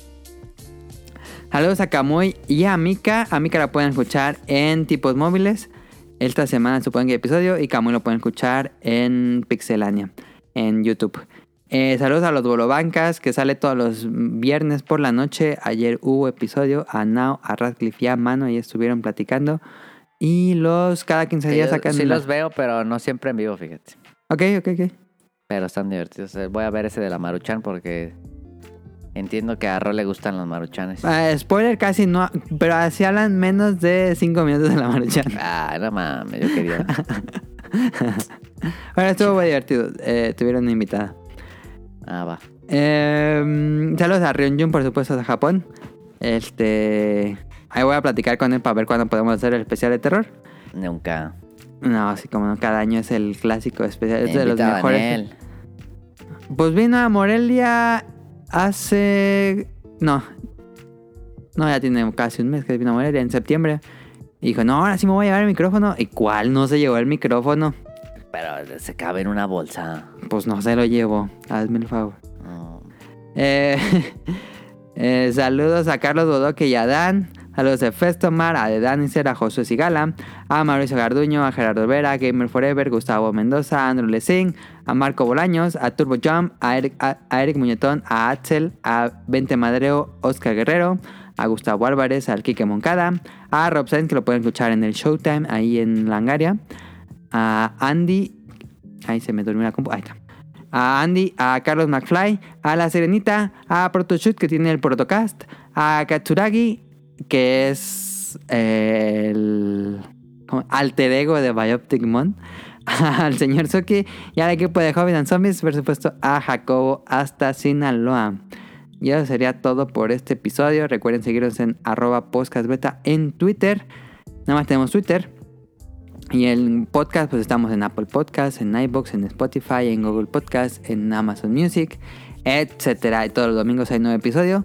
Saludos a Kamui y a Mika. A Mika la pueden escuchar en tipos móviles. Esta semana supongo que hay episodio. Y Kamui lo pueden escuchar en Pixelania, en YouTube. Eh, saludos a los Bolobancas, que sale todos los viernes por la noche. Ayer hubo episodio. A Nao, a Radcliffe y a Mano, y estuvieron platicando. Y los cada 15 Sí, días yo- sacan. sí la- los veo, pero no siempre en vivo, fíjate. Ok, ok, ok. Pero están divertidos. Eh, Voy a ver ese de la Maruchan porque entiendo que a Ro le gustan los Maruchanes. Ah, spoiler casi no, pero así hablan menos de 5 minutos de la marcha. [laughs] Ah, no mames, yo quería. [laughs] Bueno, estuvo muy divertido. Eh, tuvieron una invitada. Ah, va. Eh, saludos a Ryunjun, por supuesto, de Japón. Este. Ahí voy a platicar con él para ver cuándo podemos hacer el especial de terror. Nunca. No, así como no, cada año es el clásico especial. Es de los mejores. Pues vino a Morelia hace. No. No, ya tiene casi un mes que vino a Morelia, en septiembre. Y dijo, no, ahora sí me voy a llevar el micrófono. ¿Y cuál no se llevó el micrófono? Pero se cabe en una bolsa. Pues no se lo llevo. Hazme el favor. No. Eh, [laughs] eh, saludos a Carlos Bodoque y a Dan. Saludos de Festomar, a de Danicer, a Josué Sigala, a Mauricio Garduño, a Gerardo Vera, Gamer Forever, Gustavo Mendoza, a Andrew Lessing, a Marco Bolaños, a Turbo Jump, a Eric, a, a Eric Muñetón, a Axel, a Vente Madreo, Oscar Guerrero, a Gustavo Álvarez, al Quique Moncada, a Rob Sainz, que lo pueden escuchar en el Showtime ahí en Langaria, a Andy, ahí se me durmió la compu, ahí está. A Andy, a Carlos McFly, a La Serenita, a Protoshoot que tiene el Protocast, a Katsuragi, que es el alter ego de Bioptic Mon, [laughs] al señor Suki y al equipo de Hobbit and Zombies, por supuesto a Jacobo hasta Sinaloa. Y eso sería todo por este episodio. Recuerden seguirnos en arroba podcastbeta en Twitter. Nada más tenemos Twitter. Y el podcast, pues estamos en Apple Podcasts, en iBox, en Spotify, en Google Podcasts, en Amazon Music, etcétera. Y todos los domingos hay nuevo episodio.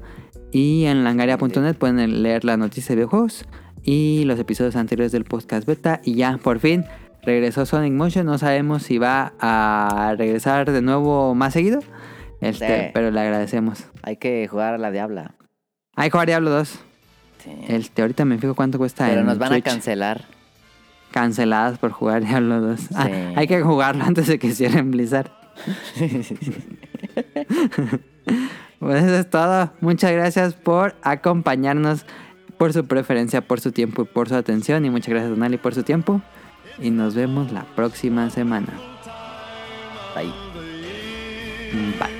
Y en langaria.net pueden leer la noticia de videojuegos y los episodios anteriores del podcast beta. Y ya, por fin, regresó Sonic Motion. No sabemos si va a regresar de nuevo más seguido. Este, Sí. Pero le agradecemos. Hay que jugar a la Diabla. Hay que jugar Diablo 2. Sí. Este, ahorita me fijo cuánto cuesta Pero en nos van a cancelar. Canceladas por jugar [laughs] Diablo 2. Ah, Sí. hay que jugarlo antes de que cierren Blizzard. [laughs] Pues eso es todo. Muchas gracias por acompañarnos, por su preferencia, por su tiempo y por su atención. Y muchas gracias, Donali, por su tiempo. Y nos vemos la próxima semana. Ahí. Bye.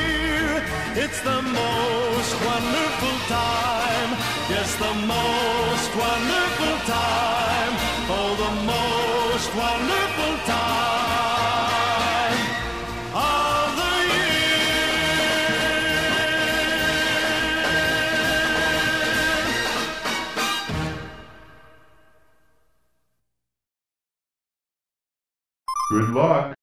It's the most wonderful time. Yes, the most wonderful time. Oh, the most wonderful time of the year. Good luck.